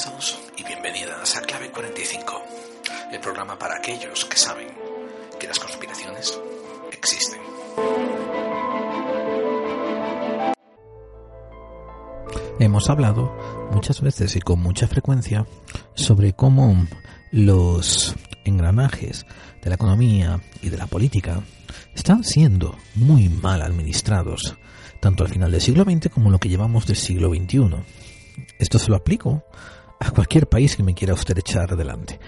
Bienvenidos y bienvenidas a Clave 45, el programa para aquellos que saben que las conspiraciones existen. Hemos hablado muchas veces y con mucha frecuencia sobre cómo los engranajes de la economía y de la política están siendo muy mal administrados, tanto al final del siglo XX como lo que llevamos del siglo XXI. Esto se lo aplico a cualquier país que me quiera usted echar adelante.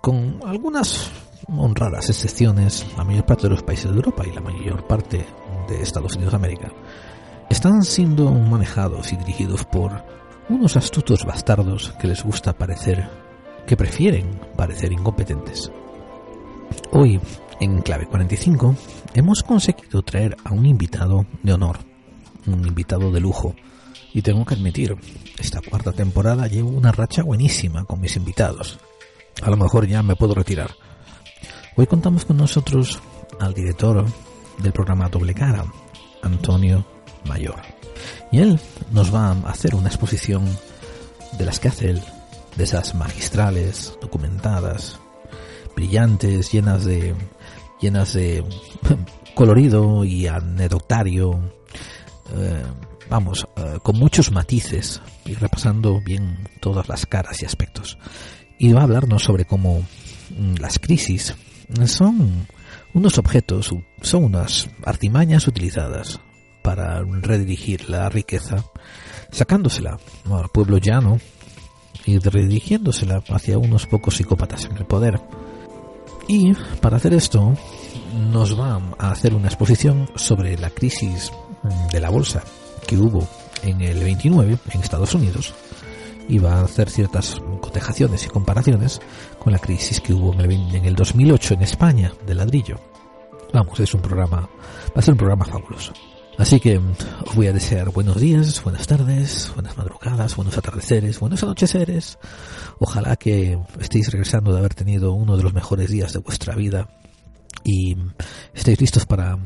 Con algunas honradas excepciones, la mayor parte de los países de Europa y la mayor parte de Estados Unidos de América están siendo manejados y dirigidos por unos astutos bastardos que les gusta parecer, que prefieren parecer incompetentes. Hoy, en Clave 45, hemos conseguido traer a un invitado de honor, un invitado de lujo, y tengo que admitir, esta cuarta temporada llevo una racha buenísima con mis invitados. A lo mejor ya me puedo retirar. Hoy contamos con nosotros al director del programa Doble Cara, Antonio Mayor. Y él nos va a hacer una exposición de las que hace él, de esas magistrales, documentadas, brillantes, llenas de llenas de colorido y anecdotario, eh, vamos, eh, con muchos matices y repasando bien todas las caras y aspectos. Y va a hablarnos sobre cómo mm, las crisis son unos objetos, son unas artimañas utilizadas para redirigir la riqueza, sacándosela al pueblo llano y redirigiéndosela hacia unos pocos psicópatas en el poder. Y para hacer esto nos va a hacer una exposición sobre la crisis de la bolsa que hubo en el 29 en Estados Unidos y va a hacer ciertas cotejaciones y comparaciones con la crisis que hubo en el, en el 2008 en España de ladrillo. Vamos, es un programa, va a ser un programa fabuloso. Así que os voy a desear buenos días, buenas tardes, buenas madrugadas, buenos atardeceres, buenos anocheceres. Ojalá que estéis regresando de haber tenido uno de los mejores días de vuestra vida y estéis listos para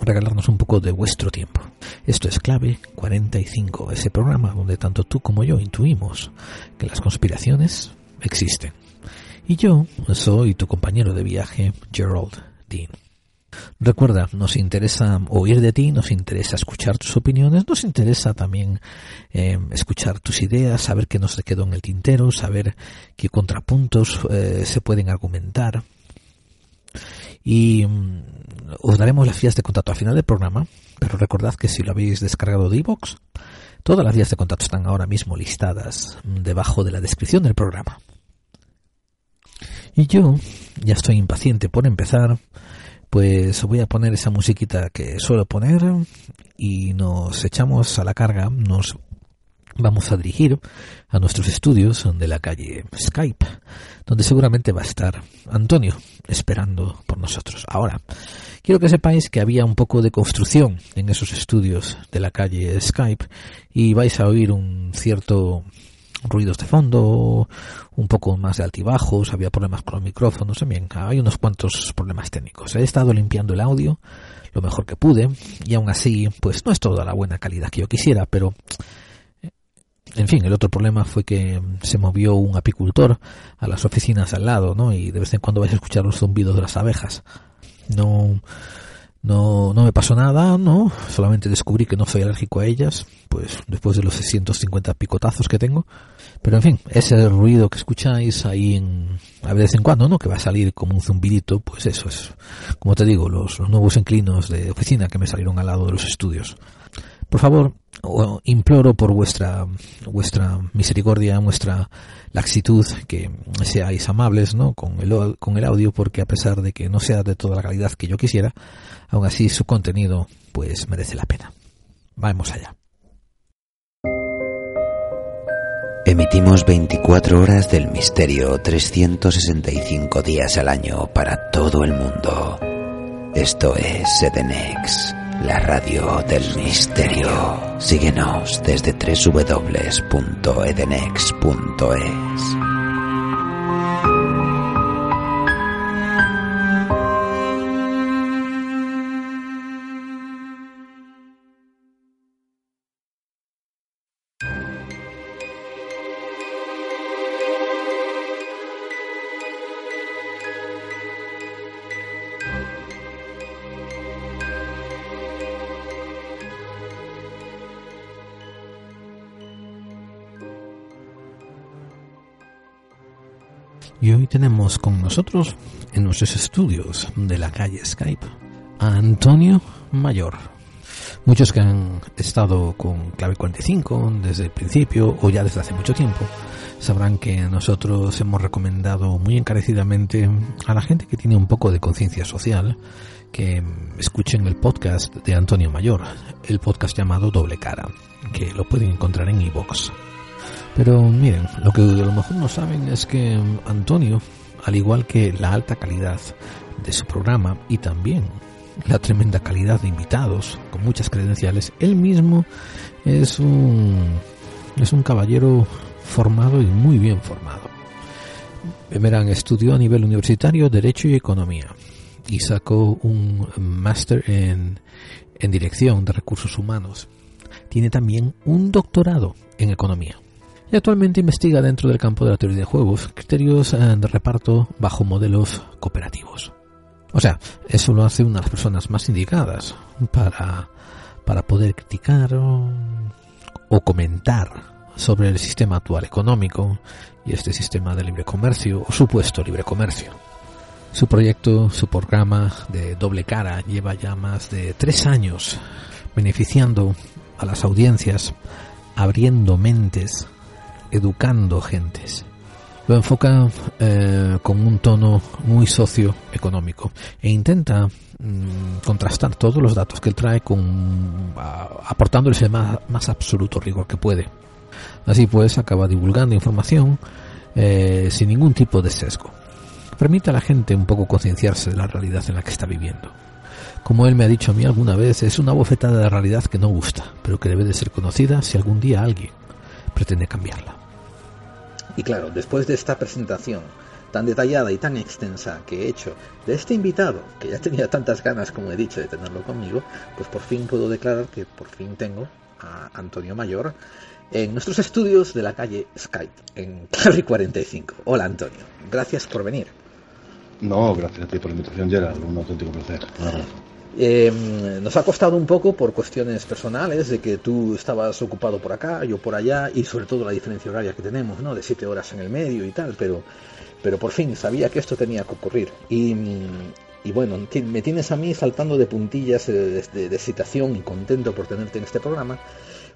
regalarnos un poco de vuestro tiempo. Esto es Clave 45, ese programa donde tanto tú como yo intuimos que las conspiraciones existen. Y yo soy tu compañero de viaje, Gerald Dean. Recuerda, nos interesa oír de ti, nos interesa escuchar tus opiniones, nos interesa también eh, escuchar tus ideas, saber qué nos quedó en el tintero, saber qué contrapuntos eh, se pueden argumentar. Y mm, os daremos las vías de contacto al final del programa, pero recordad que si lo habéis descargado de iVoox, todas las vías de contacto están ahora mismo listadas debajo de la descripción del programa. Y yo ya estoy impaciente por empezar pues voy a poner esa musiquita que suelo poner y nos echamos a la carga, nos vamos a dirigir a nuestros estudios de la calle Skype, donde seguramente va a estar Antonio esperando por nosotros. Ahora, quiero que sepáis que había un poco de construcción en esos estudios de la calle Skype y vais a oír un cierto ruidos de fondo, un poco más de altibajos, había problemas con los micrófonos, también hay unos cuantos problemas técnicos. He estado limpiando el audio lo mejor que pude y aún así, pues no es toda la buena calidad que yo quisiera, pero en fin, el otro problema fue que se movió un apicultor a las oficinas al lado, ¿no? Y de vez en cuando vais a escuchar los zumbidos de las abejas. No, no, no me pasó nada, ¿no? Solamente descubrí que no soy alérgico a ellas, pues después de los 650 picotazos que tengo. Pero en fin, ese ruido que escucháis ahí en, a vez en cuando, ¿no? Que va a salir como un zumbidito, pues eso es, como te digo, los, los nuevos inclinos de oficina que me salieron al lado de los estudios. Por favor, imploro por vuestra, vuestra misericordia, vuestra laxitud, que seáis amables ¿no? con, el, con el audio, porque a pesar de que no sea de toda la calidad que yo quisiera, aún así su contenido pues merece la pena. Vamos allá. Emitimos 24 horas del misterio, 365 días al año para todo el mundo. Esto es Sedenex la radio del misterio. Síguenos desde www.edenex.es. Y hoy tenemos con nosotros en nuestros estudios de la calle Skype a Antonio Mayor. Muchos que han estado con clave 45 desde el principio o ya desde hace mucho tiempo sabrán que nosotros hemos recomendado muy encarecidamente a la gente que tiene un poco de conciencia social que escuchen el podcast de Antonio Mayor, el podcast llamado Doble Cara, que lo pueden encontrar en iVoox. Pero miren, lo que a lo mejor no saben es que Antonio, al igual que la alta calidad de su programa y también la tremenda calidad de invitados con muchas credenciales, él mismo es un es un caballero formado y muy bien formado. Verán, estudió a nivel universitario Derecho y Economía y sacó un máster en, en Dirección de Recursos Humanos. Tiene también un doctorado en Economía y actualmente investiga dentro del campo de la teoría de juegos criterios eh, de reparto bajo modelos cooperativos. O sea, eso lo hace una de las personas más indicadas para, para poder criticar o, o comentar sobre el sistema actual económico y este sistema de libre comercio o supuesto libre comercio. Su proyecto, su programa de doble cara lleva ya más de tres años beneficiando a las audiencias, abriendo mentes, educando gentes. Lo enfoca eh, con un tono muy socioeconómico e intenta mm, contrastar todos los datos que él trae con aportándoles el más, absoluto rigor que puede. Así pues, acaba divulgando información eh, sin ningún tipo de sesgo. Permite a la gente un poco concienciarse de la realidad en la que está viviendo. Como él me ha dicho a mí alguna vez, es una bofetada de realidad que no gusta, pero que debe de ser conocida si algún día alguien pretende cambiarla. Y claro, después de esta presentación tan detallada y tan extensa que he hecho de este invitado, que ya tenía tantas ganas, como he dicho, de tenerlo conmigo, pues por fin puedo declarar que por fin tengo a Antonio Mayor en nuestros estudios de la calle Skype, en Clary 45. Hola Antonio, gracias por venir. No, gracias a ti por la invitación, Gerald, un auténtico placer. Eh, nos ha costado un poco por cuestiones personales, de que tú estabas ocupado por acá, yo por allá, y sobre todo la diferencia horaria que tenemos, ¿no? De siete horas en el medio y tal, pero, pero por fin sabía que esto tenía que ocurrir. Y, y bueno, me tienes a mí saltando de puntillas de, de excitación y contento por tenerte en este programa,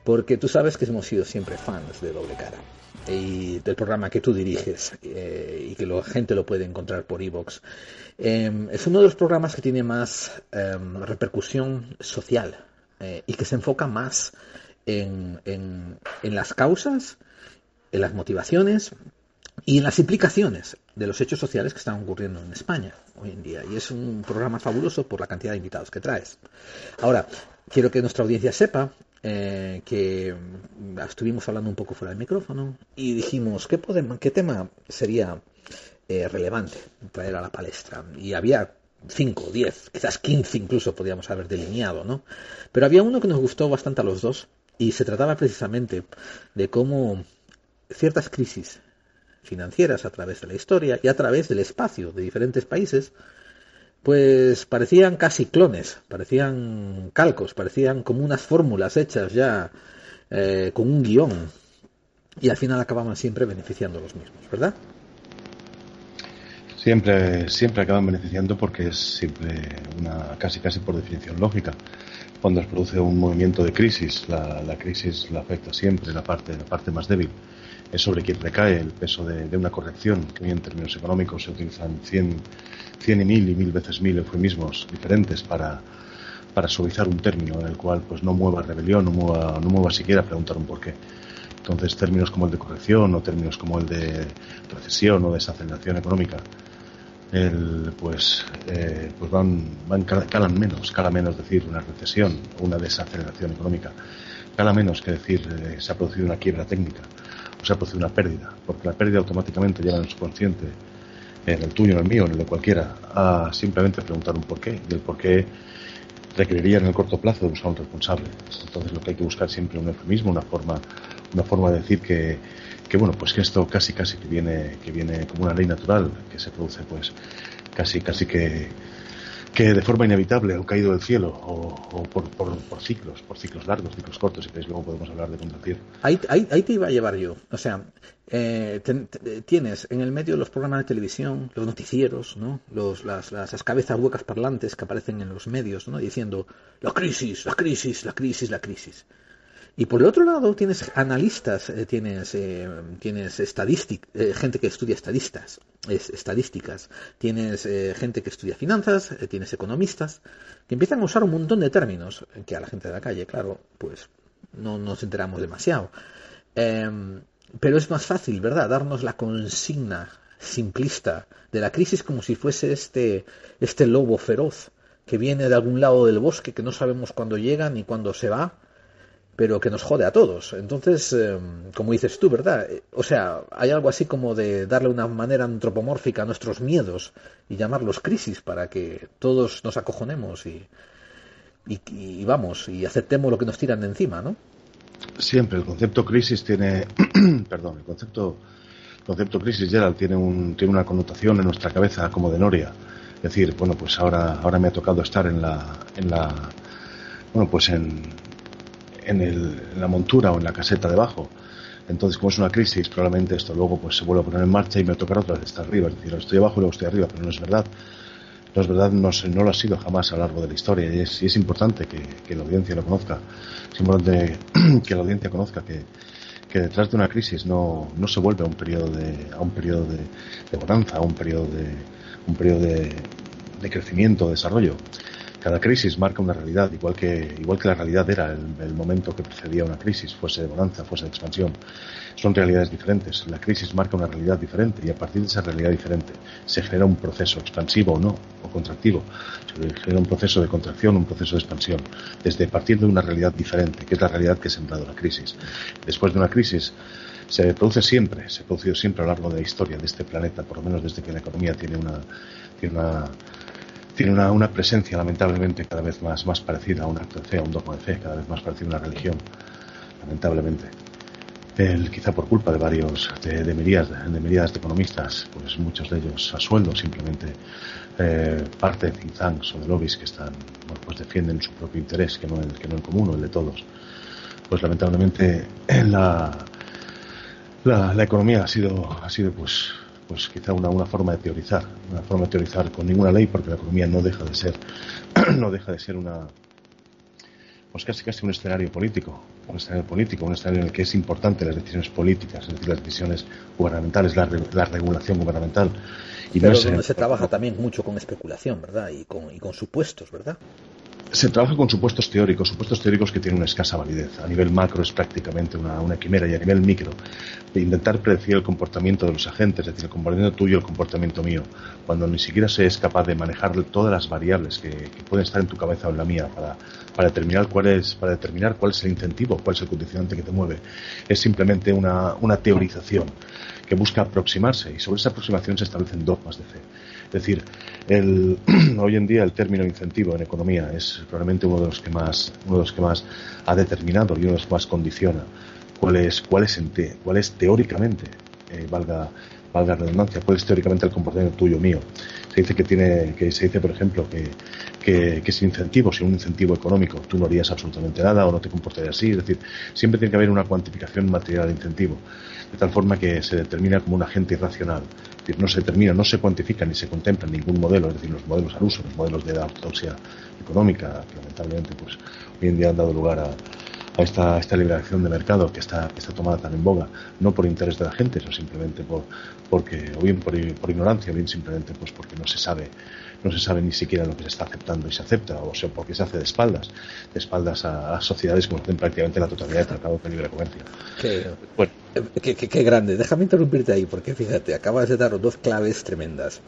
porque tú sabes que hemos sido siempre fans de Doble Cara y del programa que tú diriges eh, y que la gente lo puede encontrar por iVoox. Eh, es uno de los programas que tiene más eh, repercusión social eh, y que se enfoca más en, en, las causas, en las motivaciones y en las implicaciones de los hechos sociales que están ocurriendo en España hoy en día. Y es un programa fabuloso por la cantidad de invitados que traes. Ahora, quiero que nuestra audiencia sepa eh, que estuvimos hablando un poco fuera del micrófono y dijimos qué, podemos, tema sería eh, relevante traer a la palestra. Y había 5, 10, quizás 15 incluso podríamos haber delineado, ¿no? Pero había uno que nos gustó bastante a los dos y se trataba precisamente de cómo ciertas crisis financieras a través de la historia y a través del espacio de diferentes países pues parecían casi clones, parecían calcos, parecían como unas fórmulas hechas ya eh, con un guion y al final acababan siempre beneficiando a los mismos, ¿verdad? Siempre, siempre acaban beneficiando porque es siempre una casi casi por definición lógica. Cuando se produce un movimiento de crisis, la, la crisis la afecta siempre la parte, la parte más débil es sobre quien recae el peso de, una corrección, que hoy en términos económicos se utilizan 100, 100 y mil y mil veces mil eufemismos diferentes para, para suavizar un término en el cual pues no mueva rebelión, no mueva, no mueva siquiera preguntar un porqué. Entonces términos como el de corrección o términos como el de recesión o desaceleración económica pues, eh, pues van, van, calan menos, cala menos decir una recesión o una desaceleración económica, cala menos que decir eh, se ha producido una quiebra técnica o se ha producido una pérdida, porque la pérdida automáticamente lleva en su consciente, en el tuyo, en el mío, en el de cualquiera, a simplemente preguntar un porqué, y el porqué requeriría en el corto plazo de buscar un responsable. Entonces lo que hay que buscar siempre es un eufemismo, una forma, una forma de decir que, que bueno, pues que esto casi casi que viene, que viene como una ley natural, que se produce pues casi casi que que de forma inevitable han caído del cielo o, por, ciclos, por ciclos largos, ciclos cortos, y que luego podemos hablar de contracción. Ahí, ahí, ahí, te iba a llevar yo. O sea, eh, tienes en el medio los programas de televisión, los noticieros, ¿no? Los, las, las, cabezas huecas parlantes que aparecen en los medios, ¿no? Diciendo, la crisis, la crisis, la crisis, la crisis. Y por el otro lado tienes analistas, eh, tienes, eh, tienes eh, gente que estudia estadistas, estadísticas, tienes gente que estudia finanzas, tienes economistas, que empiezan a usar un montón de términos que a la gente de la calle, claro, pues no nos enteramos demasiado. Em, pero es más fácil, ¿verdad?, darnos la consigna simplista de la crisis como si fuese este, este lobo feroz que viene de algún lado del bosque que no sabemos cuándo llega ni cuándo se va pero que nos jode a todos. Entonces, eh, como dices tú, ¿verdad? Eh, o sea, hay algo así como de darle una manera antropomórfica a nuestros miedos y llamarlos crisis para que todos nos acojonemos y, y, vamos, y aceptemos lo que nos tiran de encima, ¿no? Siempre, el concepto crisis tiene, perdón, el concepto, concepto crisis, Gerald, tiene, un, tiene una connotación en nuestra cabeza como de noria. Es decir, bueno, pues ahora, ahora me ha tocado estar en la, en la, bueno, pues en, en, la montura o en la caseta debajo. Entonces, como es una crisis, probablemente esto luego pues se vuelve a poner en marcha y me tocará otra vez estar arriba. Es decir, estoy abajo y luego estoy arriba, pero no es verdad. No es verdad, no, no lo ha sido jamás a lo largo de la historia y es, y es importante que, la audiencia lo conozca. Es importante que la audiencia conozca que, que detrás de una crisis no, no se vuelve a un periodo de, a un periodo de, de bonanza, a un periodo de, un periodo de, de crecimiento, de desarrollo. Cada crisis marca una realidad, igual que, igual que la realidad era el, momento que precedía una crisis, fuese de bonanza, fuese de expansión. Son realidades diferentes. La crisis marca una realidad diferente y a partir de esa realidad diferente se genera un proceso expansivo o no, o contractivo. Se genera un proceso de contracción, un proceso de expansión, desde partiendo de una realidad diferente, que es la realidad que ha sembrado la crisis. Después de una crisis, se produce siempre, se ha producido siempre a lo largo de la historia de este planeta, por lo menos desde que la economía tiene una, tiene una tiene una, una, presencia lamentablemente cada vez más, más parecida a un acto de fe, a un dogma de fe, cada vez más parecida a una religión, lamentablemente. El, quizá por culpa de varios, de, de, de, de economistas, pues muchos de ellos a sueldo, simplemente eh, parte de think tanks o de lobbies que están, bueno, pues defienden su propio interés, que no el, que no el común o el de todos. Pues lamentablemente la, la, la economía ha sido, ha sido pues pues quizá una, una forma de teorizar, una forma de teorizar con ninguna ley, porque la economía no deja de ser, no deja de ser una, pues casi casi un escenario político, un escenario político, un escenario en el que es importante las decisiones políticas, es decir, las decisiones gubernamentales, la, la regulación gubernamental. Y Pero donde se trabaja también mucho con especulación, ¿verdad? Y con, y con supuestos, ¿verdad? Se trabaja con supuestos teóricos, supuestos teóricos que tienen una escasa validez. A nivel macro es prácticamente una, quimera y a nivel micro de intentar predecir el comportamiento de los agentes, es decir, el comportamiento tuyo y el comportamiento mío, cuando ni siquiera se es capaz de manejar todas las variables que, pueden estar en tu cabeza o en la mía para, para, determinar cuál es, para determinar cuál es el incentivo, cuál es el condicionante que te mueve. Es simplemente una, una teorización que busca aproximarse y sobre esa aproximación se establecen dogmas de fe. Es decir, el, hoy en día el término incentivo en economía es probablemente uno de los que más, uno de los que más ha determinado y uno de los que más condiciona cuál es, cuál es, cuál es teóricamente, eh, valga, valga redundancia, cuál es teóricamente el comportamiento tuyo mío. Se dice que tiene, que se dice, por ejemplo, que, que, incentivo, sin un incentivo económico, tú no harías absolutamente nada o no te comportarías así. Es decir, siempre tiene que haber una cuantificación material de incentivo de tal forma que se determina como un agente irracional. Decir, no se determina, no se cuantifica ni se contempla ningún modelo, es decir, los modelos al uso, los modelos de la ortodoxia económica, que lamentablemente pues, hoy en día han dado lugar a, a esta, esta liberación de mercado que está, que está tomada tan en boga, no por interés de la gente, sino simplemente por, porque, o bien por, por ignorancia, o bien simplemente pues porque no se sabe no se sabe ni siquiera lo que se está aceptando y se acepta, o sea, porque se hace de espaldas, de espaldas a, sociedades como hacen prácticamente la totalidad de tratados de libre comercio. Qué, bueno. qué, qué, grande. Déjame interrumpirte ahí, porque fíjate, acabas de dar dos claves tremendas.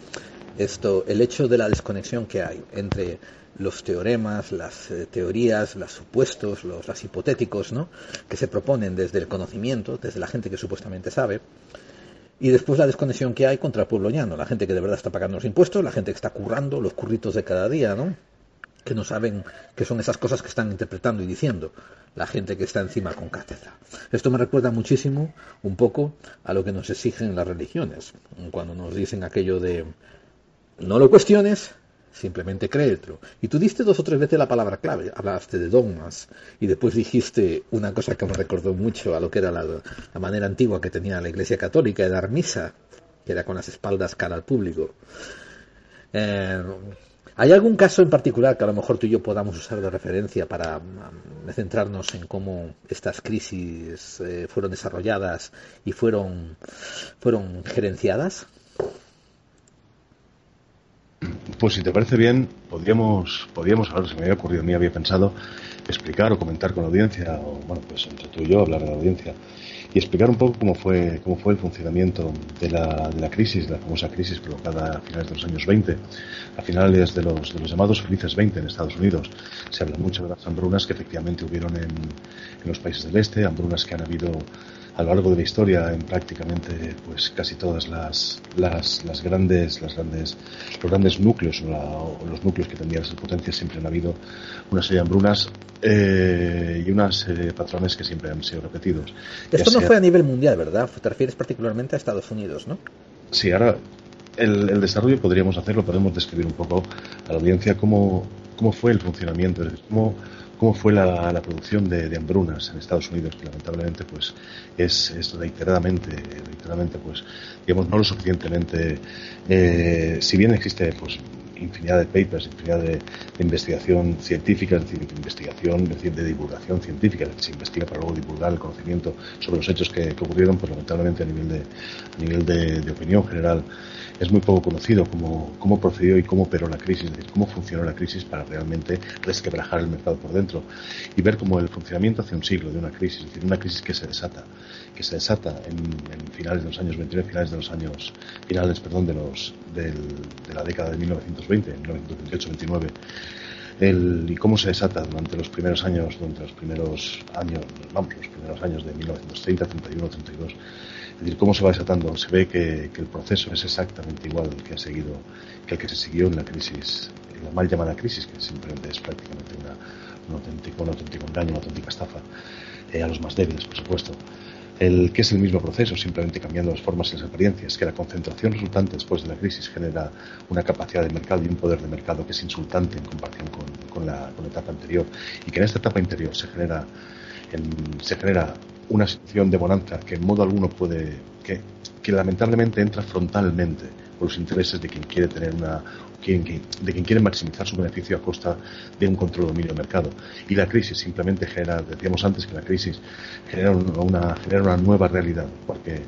Esto, el hecho de la desconexión que hay entre los teoremas, las eh, teorías, los supuestos, los las hipotéticos, ¿no? que se proponen desde el conocimiento, desde la gente que supuestamente sabe, y después la desconexión que hay contra el pueblo llano, la gente que de verdad está pagando los impuestos, la gente que está currando los curritos de cada día, ¿no? que no saben qué son esas cosas que están interpretando y diciendo la gente que está encima con cátedra. Esto me recuerda muchísimo un poco a lo que nos exigen las religiones, cuando nos dicen aquello de no lo cuestiones, simplemente créetelo. Y tú diste dos o tres veces la palabra clave, hablaste de dogmas y después dijiste una cosa que me recordó mucho a lo que era la, manera antigua que tenía la Iglesia Católica de dar misa, que era con las espaldas cara al público. Eh, ¿Hay algún caso en particular que a lo mejor tú y yo podamos usar de referencia para mm, centrarnos en cómo estas crisis eh, fueron desarrolladas y fueron, fueron gerenciadas? Pues si te parece bien, podríamos, podríamos, ahora se me había ocurrido, a mí había pensado explicar o comentar con la audiencia, o bueno, pues entre tú y yo hablar de la audiencia, y explicar un poco cómo fue, cómo fue el funcionamiento de la, de la crisis, la famosa crisis provocada a finales de los años 20, a finales de los, de los llamados felices 20 en Estados Unidos. Se habla mucho de las hambrunas que efectivamente hubieron en, en los países del este, hambrunas que han habido a lo largo de la historia en prácticamente pues casi todas las, las, las grandes las grandes los grandes núcleos o, los núcleos que tendrían esa potencia siempre han habido una serie de hambrunas eh, y unas eh, patrones que siempre han sido repetidos. Esto no fue a nivel mundial verdad te refieres particularmente a Estados Unidos no sí ahora el, el desarrollo podríamos hacerlo podemos describir un poco a la audiencia cómo cómo fue el funcionamiento cómo cómo fue la, producción de, de, hambrunas en Estados Unidos, que lamentablemente pues es, es reiteradamente, reiteradamente pues digamos no lo suficientemente, eh, si bien existe pues infinidad de papers, infinidad de, investigación científica, es decir, de investigación, de divulgación científica, se investiga para luego divulgar el conocimiento sobre los hechos que, ocurrieron, pues lamentablemente a nivel de, a nivel de opinión general es muy poco conocido cómo, cómo procedió y cómo operó la crisis, es decir, cómo funcionó la crisis para realmente resquebrajar el mercado por dentro y ver cómo el funcionamiento hace un siglo de una crisis, es decir, una crisis que se desata, que se desata en, en finales de los años 29, finales de los años, finales, perdón, de los, del, de la década de 1920, 1928-29, el, y cómo se desata durante los primeros años, durante los primeros años, vamos, los primeros años de 1930, 31, 32, es decir, cómo se va desatando. Se ve que, que, el proceso es exactamente igual que ha seguido, que el que se siguió en la crisis, en la mal llamada crisis, que simplemente es prácticamente una, un, auténtico, un auténtico engaño, una auténtica estafa, eh, a los más débiles, por supuesto. El que es el mismo proceso, simplemente cambiando las formas y las apariencias, que la concentración resultante después de la crisis genera una capacidad de mercado y un poder de mercado que es insultante en comparación con, con, la, con la etapa anterior, y que en esta etapa interior se genera, en, se genera una situación de bonanza que en modo alguno puede, que, lamentablemente entra frontalmente por los intereses de quien quiere tener una, quien, de quien quiere maximizar su beneficio a costa de un control dominio del mercado. Y la crisis simplemente genera, decíamos antes que la crisis genera una, genera una nueva realidad, porque,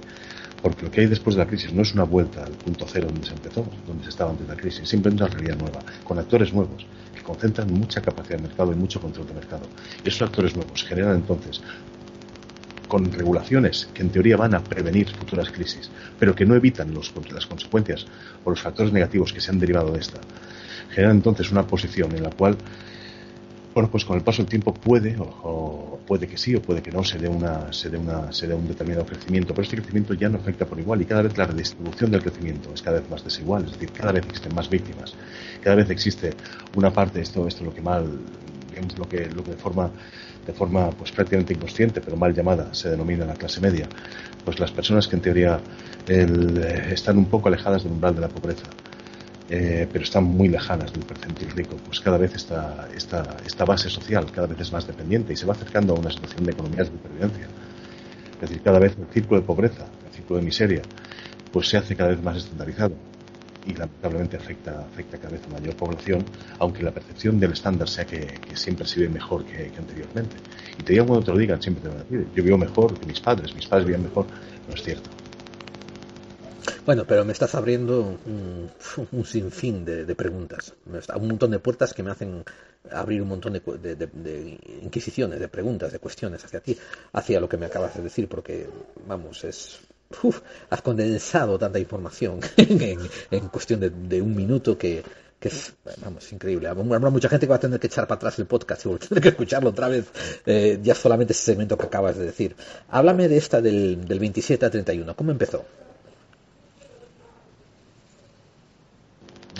porque lo que hay después de la crisis no es una vuelta al punto cero donde se empezó, donde se estaba antes de la crisis, simplemente una realidad nueva, con actores nuevos que concentran mucha capacidad de mercado y mucho control de mercado. Esos actores nuevos generan entonces con regulaciones que en teoría van a prevenir futuras crisis, pero que no evitan los, las consecuencias o los factores negativos que se han derivado de esta, generan entonces una posición en la cual, bueno, pues con el paso del tiempo puede, o, puede que sí, o puede que no, se dé, una, se, dé una, se dé un determinado crecimiento, pero este crecimiento ya no afecta por igual y cada vez la redistribución del crecimiento es cada vez más desigual, es decir, cada vez existen más víctimas, cada vez existe una parte, esto, esto es lo que mal, digamos, lo que, lo que de forma de forma pues prácticamente inconsciente, pero mal llamada, se denomina la clase media, pues las personas que en teoría eh, están un poco alejadas del umbral de la pobreza, eh, pero están muy lejanas del percentil rico, pues cada vez esta, esta, esta base social cada vez es más dependiente y se va acercando a una situación de economía de supervivencia. Es decir, cada vez el círculo de pobreza, el círculo de miseria, pues se hace cada vez más estandarizado y lamentablemente afecta, afecta cada vez a mayor población, aunque la percepción del estándar sea que, siempre se vive mejor que, anteriormente. Y te digo cuando te lo digan, siempre te van a decir, yo vivo mejor que mis padres, mis padres viven mejor. No es cierto. Bueno, pero me estás abriendo un, un sinfín de, de, preguntas, un montón de puertas que me hacen abrir un montón de, de, de, inquisiciones, de preguntas, de cuestiones hacia ti, hacia lo que me acabas de decir, porque, vamos, es uf, has condensado tanta información en, en cuestión de, de, un minuto que, que es, vamos, increíble. Habrá mucha gente que va a tener que echar para atrás el podcast y tener que escucharlo otra vez, eh, ya solamente ese segmento que acabas de decir. Háblame de esta del, del 27 a 31. ¿Cómo empezó?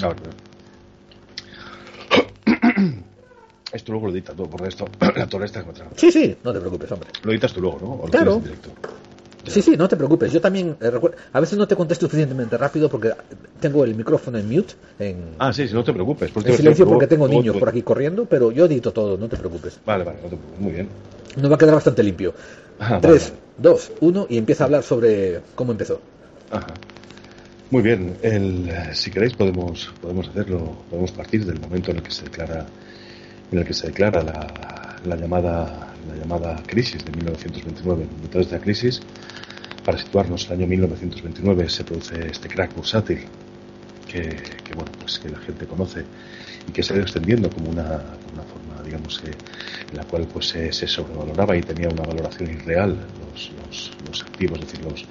A ver. Esto luego lo editas todo, por esto, la torre que me Sí, sí, no te preocupes, hombre. Lo editas tú luego, ¿no? ¿O claro. Directo? Sí, sí, no te preocupes. Yo también eh, a veces no te contesto suficientemente rápido porque tengo el micrófono en mute. En, ah, sí, sí, no te preocupes. En silencio porque tengo niños por aquí corriendo, pero yo edito todo, no te preocupes. Vale, vale, no te preocupes. Muy bien. Nos va a quedar bastante limpio. 3, 2, 1 y empieza a hablar sobre cómo empezó. Ajá. Muy bien, el, si queréis podemos podemos hacerlo, podemos partir del momento en el que se declara en el que se declara la, la llamada la llamada crisis de 1929. Dentro de esta crisis, para situarnos, el año 1929 se produce este crack bursátil que, que bueno pues que la gente conoce y que se ha ido extendiendo como una, una forma digamos en la cual pues se, se, sobrevaloraba y tenía una valoración irreal los, los, los activos, es decir, los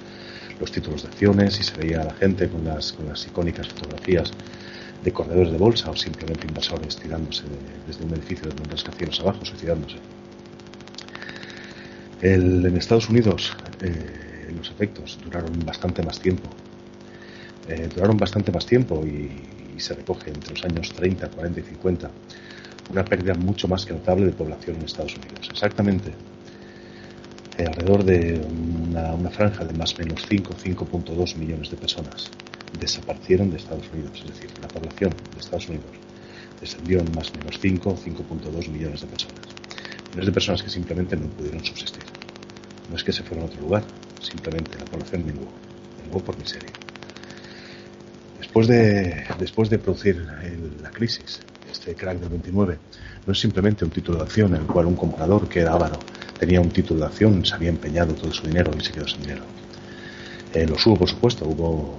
los títulos de acciones y se veía a la gente con las, con las icónicas fotografías de corredores de bolsa o simplemente inversores tirándose desde un edificio de un rascacielos abajo, suicidándose. El, en Estados Unidos eh, los efectos duraron bastante más tiempo. Eh, duraron bastante más tiempo y, y, se recoge entre los años 30, 40 y 50 una pérdida mucho más que notable de población en Estados Unidos. Exactamente alrededor de una, una, franja de más o menos 5, 5.2 millones de personas desaparecieron de Estados Unidos, es decir, la población de Estados Unidos descendió en más o menos 5, 5.2 millones de personas. Millones de personas que simplemente no pudieron subsistir. No es que se fueran a otro lugar, simplemente la población menguó, menguó por miseria. Después de, después de producir el, la crisis, este crack del 29, no es simplemente un título de acción en el cual un comprador que era avaro tenía un título de acción, se había empeñado todo su dinero y se quedó sin dinero. Eh, los hubo, por supuesto, hubo,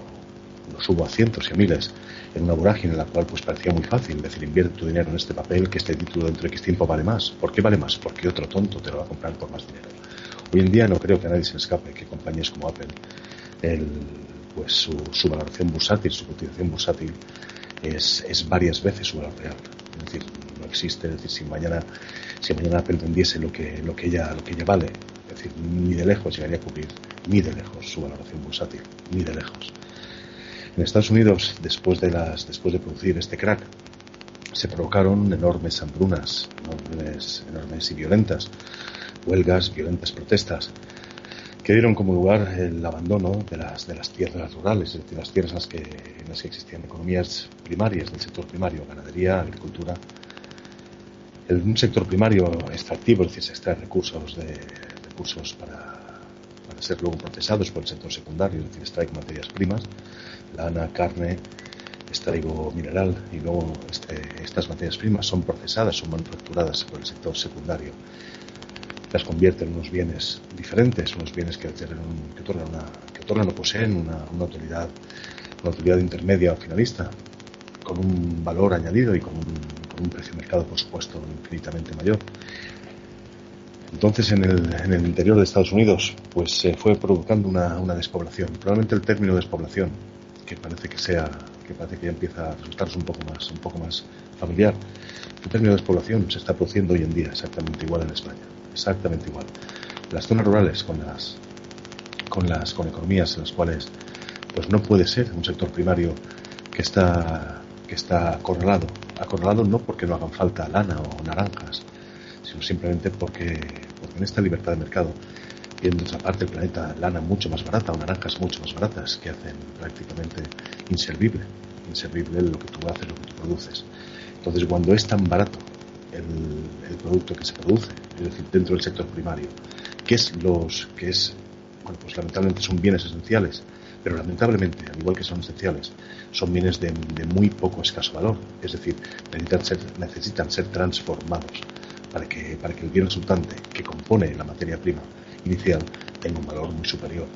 los hubo a cientos y a miles en una vorágine en la cual pues parecía muy fácil decir invierte tu dinero en este papel que este título dentro de X tiempo vale más. ¿Por qué vale más? Porque otro tonto te lo va a comprar por más dinero. Hoy en día no creo que a nadie se escape que compañías como Apple, el, pues su, su, valoración bursátil, su cotización bursátil es, es varias veces su valor real. Es decir, no existe, es decir, si mañana si mañana Apple vendiese lo que, lo que ella, lo que ella vale, es decir, ni de lejos llegaría a cubrir, ni de lejos su valoración bursátil, ni de lejos. En Estados Unidos, después de las, después de producir este crack, se provocaron enormes hambrunas, enormes, enormes y violentas, huelgas, violentas protestas, que dieron como lugar el abandono de las, de las tierras rurales, es decir, las tierras en las, que, en las que existían economías primarias del sector primario, ganadería, agricultura, el, un sector primario extractivo, es decir, se extrae recursos, de, recursos para, para, ser luego procesados por el sector secundario, es decir, extraigo materias primas, lana, carne, extraigo mineral y luego este, estas materias primas son procesadas, son manufacturadas por el sector secundario. Las convierte en unos bienes diferentes, unos bienes que, otorgan, una, que otorgan o poseen una, una autoridad una autoridad intermedia o finalista, con un valor añadido y con un, precio mercado, por supuesto, infinitamente mayor. Entonces, en el, en el, interior de Estados Unidos, pues se fue provocando una, despoblación. Probablemente el término despoblación, que parece que sea, que parece que ya empieza a resultarse un poco más, un poco más familiar. El término de despoblación se está produciendo hoy en día exactamente igual en España, exactamente igual. Las zonas rurales con las, con las, con economías en las cuales, pues no puede ser un sector primario que está que está acorralado. Acorralado no porque no hagan falta lana o naranjas, sino simplemente porque, porque en esta libertad de mercado y en otra parte del planeta lana mucho más barata o naranjas mucho más baratas que hacen prácticamente inservible, inservible lo que tú haces, lo que tú produces. Entonces, cuando es tan barato el, el producto que se produce, es decir, dentro del sector primario, que es los que es, bueno, pues lamentablemente son bienes esenciales, pero lamentablemente, al igual que son esenciales, son bienes de, de muy poco escaso valor, es decir, necesitan ser, necesitan ser transformados para que, para que el bien resultante que compone la materia prima inicial tenga un valor muy superior.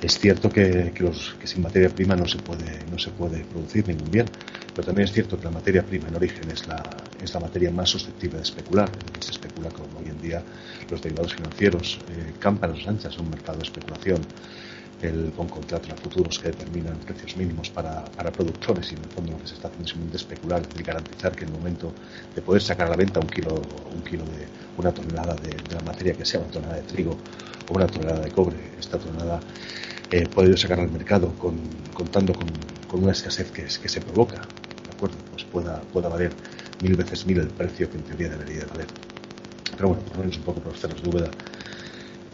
Es cierto que, que, los, que sin materia prima no se, puede, no se puede producir ningún bien, pero también es cierto que la materia prima en origen es la, es la materia más susceptible de especular. Se especula con hoy en día los derivados financieros eh, campan a las anchas un mercado de especulación el, con contratos a futuros que determinan precios mínimos para, para, productores y en el fondo lo que se está haciendo es simplemente especular y garantizar que en el momento de poder sacar a la venta un kilo, un kilo de una tonelada de, la materia que sea una tonelada de trigo o una tonelada de cobre, esta tonelada eh, sacar al mercado con, contando con, con, una escasez que, que se provoca, ¿de acuerdo? Pues pueda, pueda valer mil veces mil el precio que en teoría debería de valer. Pero bueno, por lo menos un poco por de Úbeda,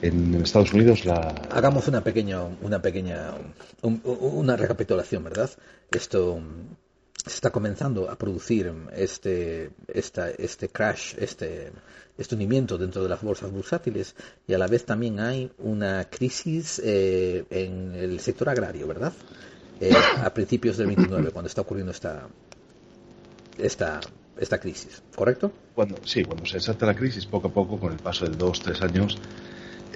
En, Estados Unidos la... Hagamos una pequeña, una pequeña, una recapitulación, ¿verdad? Esto se está comenzando a producir este, esta, este crash, este, este hundimiento dentro de las bolsas bursátiles y a la vez también hay una crisis eh, en el sector agrario, ¿verdad? Eh, a principios del 29, cuando está ocurriendo esta, esta, esta crisis, ¿correcto? Cuando, sí, cuando se desata la crisis, poco a poco, con el paso de dos, tres años,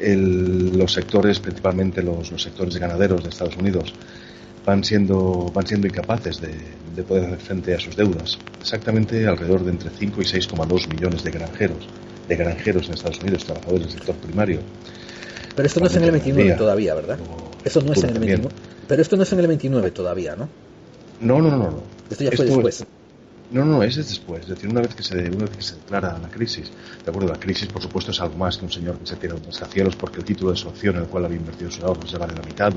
los sectores, principalmente los, los sectores ganaderos de Estados Unidos, van siendo, van siendo incapaces de, de, poder hacer frente a sus deudas. Exactamente alrededor de entre 5 y 6,2 millones de granjeros, de granjeros en Estados Unidos, trabajadores del sector primario. Pero esto no es en el 29 todavía, ¿verdad? Eso no es en el 29. Pero esto no es en el 29 todavía, ¿no? No, no, no, no. Esto ya fue después. No, no, ese es después. Es decir, una vez que se, una vez que se declara la crisis, de acuerdo, la crisis, por supuesto, es algo más que un señor que se tira un cielos porque el título de su opción en el cual había invertido sus ahorros se vale la mitad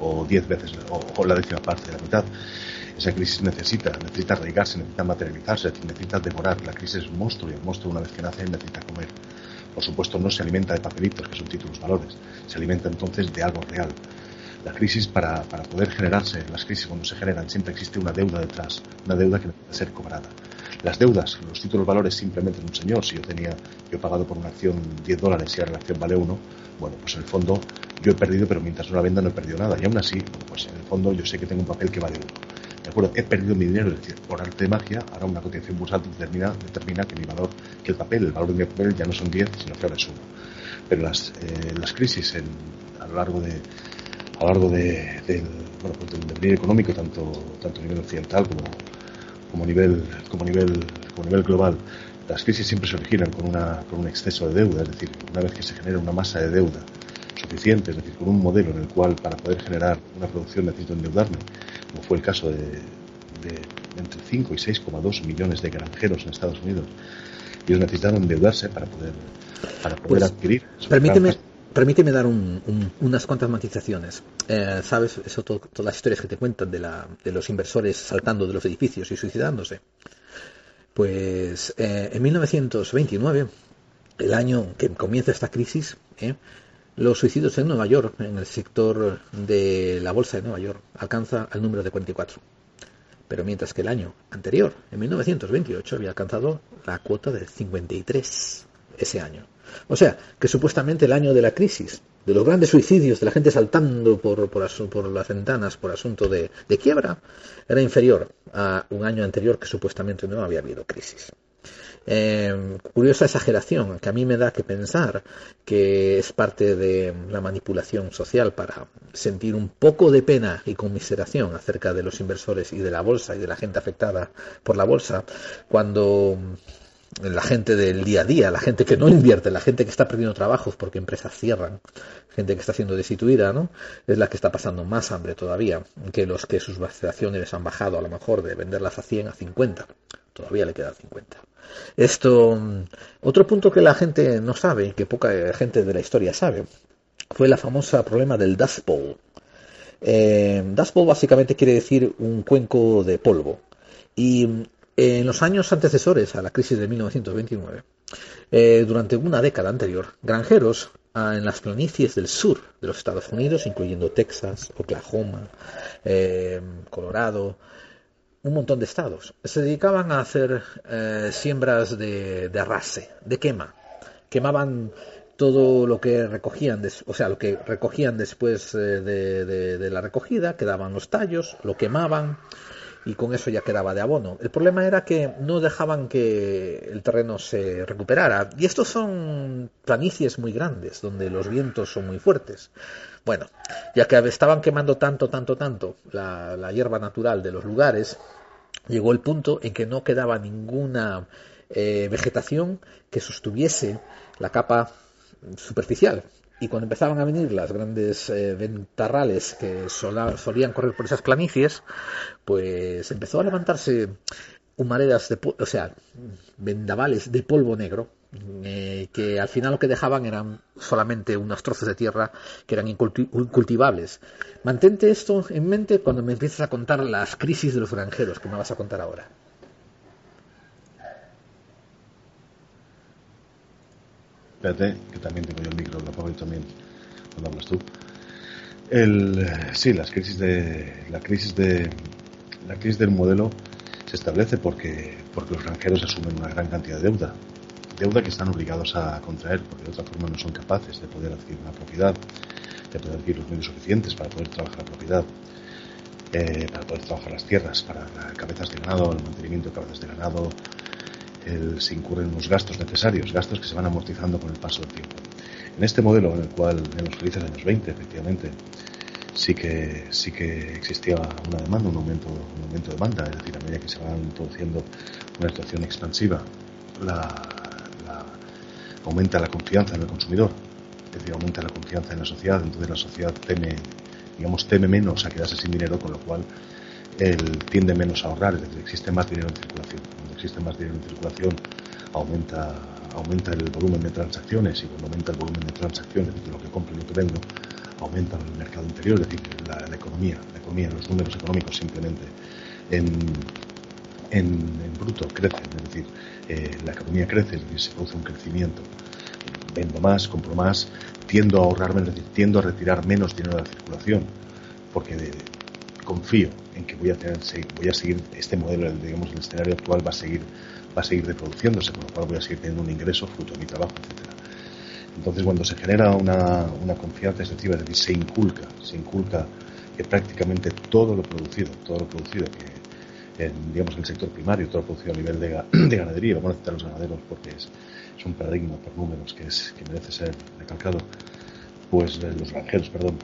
o, diez veces o, la décima parte de la mitad. Esa crisis necesita, necesita arraigarse, necesita materializarse, necesita devorar. La crisis es un monstruo y el monstruo, una vez que nace, necesita comer. Por supuesto, no se alimenta de papelitos, que son títulos valores. Se alimenta entonces de algo real la crisis para, para, poder generarse, las crisis cuando se generan siempre existe una deuda detrás, una deuda que necesita ser cobrada. Las deudas, los títulos valores simplemente un señor, si yo tenía, yo he pagado por una acción 10 dólares y ahora la acción vale 1, bueno, pues en el fondo yo he perdido, pero mientras no la venda no he perdido nada. Y aún así, pues en el fondo yo sé que tengo un papel que vale 1. ¿De acuerdo? He perdido mi dinero, es decir, por arte de magia, ahora una cotización bursátil determina, determina que mi valor, que el papel, el valor de mi papel ya no son 10, sino que ahora es 1. Pero las, eh, las crisis en, a lo largo de, a lo largo de, del, bueno, pues del devenir económico, tanto, tanto a nivel occidental como, como, nivel, como, nivel, como nivel global. Las crisis siempre se originan con, una, con un exceso de deuda, es decir, una vez que se genera una masa de deuda suficiente, es decir, con un modelo en el cual para poder generar una producción necesito endeudarme, como fue el caso de, de entre 5 y 6,2 millones de granjeros en Estados Unidos. Ellos necesitaron endeudarse para poder, para poder pues, adquirir. Permíteme, Permíteme dar unas cuantas matizaciones. Eh, ¿Sabes? Eso, todas las historias que te cuentan de, la, de, los inversores saltando de los edificios y suicidándose. Pues eh, en 1929, el año que comienza esta crisis, eh, los suicidios en Nueva York, en el sector de la bolsa de Nueva York, alcanza el número de 44. Pero mientras que el año anterior, en 1928, había alcanzado la cuota de 53 ese año. O sea, que supuestamente el año de la crisis, de los grandes suicidios, de la gente saltando por, por, las ventanas por asunto de, quiebra, era inferior a un año anterior que supuestamente no había habido crisis. Eh, curiosa exageración que a mí me da que pensar que es parte de la manipulación social para sentir un poco de pena y conmiseración acerca de los inversores y de la bolsa y de la gente afectada por la bolsa cuando la gente del día a día, la gente que no invierte, la gente que está perdiendo trabajos porque empresas cierran, gente que está siendo destituida, ¿no? Es la que está pasando más hambre todavía que los que sus vaciaciones han bajado a lo mejor de venderlas a 100 a 50. Todavía le quedan 50. Esto, otro punto que la gente no sabe, que poca gente de la historia sabe, fue la famosa problema del Dust Bowl. Eh, Dust Bowl básicamente quiere decir un cuenco de polvo. Y en los años antecesores a la crisis de 1929, eh, durante una década anterior, granjeros ah, en las planicies del sur de los Estados Unidos, incluyendo Texas, Oklahoma, eh, Colorado, un montón de estados, se dedicaban a hacer eh, siembras de, arrase, de quema. Quemaban todo lo que recogían, o sea, lo que recogían después de, la recogida, quedaban los tallos, lo quemaban, y con eso ya quedaba de abono. El problema era que no dejaban que el terreno se recuperara. Y estos son planicies muy grandes, donde los vientos son muy fuertes. Bueno, ya que estaban quemando tanto, tanto, tanto la, hierba natural de los lugares, llegó el punto en que no quedaba ninguna eh, vegetación que sostuviese la capa superficial y cuando empezaban a venir las grandes eh, ventarrales que solían correr por esas planicies, pues empezó a levantarse humaredas, de, o sea, vendavales de polvo negro, eh, que al final lo que dejaban eran solamente unos trozos de tierra que eran incultivables. Mantente esto en mente cuando me empieces a contar las crisis de los granjeros que me vas a contar ahora. Espérate, que también tengo yo el micro, lo apago yo también cuando hablas tú. El, sí, las crisis de, la crisis de la crisis del modelo se establece porque, porque los granjeros asumen una gran cantidad de deuda, deuda que están obligados a contraer porque de otra forma no son capaces de poder adquirir una propiedad, de poder adquirir los medios suficientes para poder trabajar la propiedad, eh, para poder trabajar las tierras, para cabezas de ganado, el mantenimiento de cabezas de ganado, el, se incurren unos gastos necesarios, gastos que se van amortizando con el paso del tiempo. En este modelo, en el cual en los felices años 20, efectivamente, sí que sí que existía una demanda, un aumento, un aumento de demanda, es decir, a medida que se va introduciendo una situación expansiva, la, aumenta la confianza en el consumidor, es decir, aumenta la confianza en la sociedad, entonces la sociedad teme, digamos, teme menos a quedarse sin dinero, con lo cual él tiende menos a ahorrar, es decir, existe más dinero en circulación. Existe más dinero en circulación, aumenta, aumenta el volumen de transacciones y cuando aumenta el volumen de transacciones, de lo que compro y lo que vendo, aumenta el mercado interior, es decir, la, economía, la economía, los números económicos simplemente en, en, bruto crecen, es decir, eh, la economía crece, es decir, se produce un crecimiento. Vendo más, compro más, tiendo a ahorrarme, es decir, tiendo a retirar menos dinero de la circulación, porque confío en que voy a tener, voy a seguir este modelo, digamos, el escenario actual va a seguir, va a seguir reproduciéndose, con lo cual voy a seguir teniendo un ingreso fruto de mi trabajo, etcétera. Entonces, cuando se genera una, una confianza excesiva, es decir, se inculca, se inculca que prácticamente todo lo producido, todo lo producido que en, digamos, el sector primario, todo lo producido a nivel de, de ganadería, vamos a citar los ganaderos porque es, es, un paradigma por números que, es, que merece ser recalcado, pues eh, los granjeros, perdón,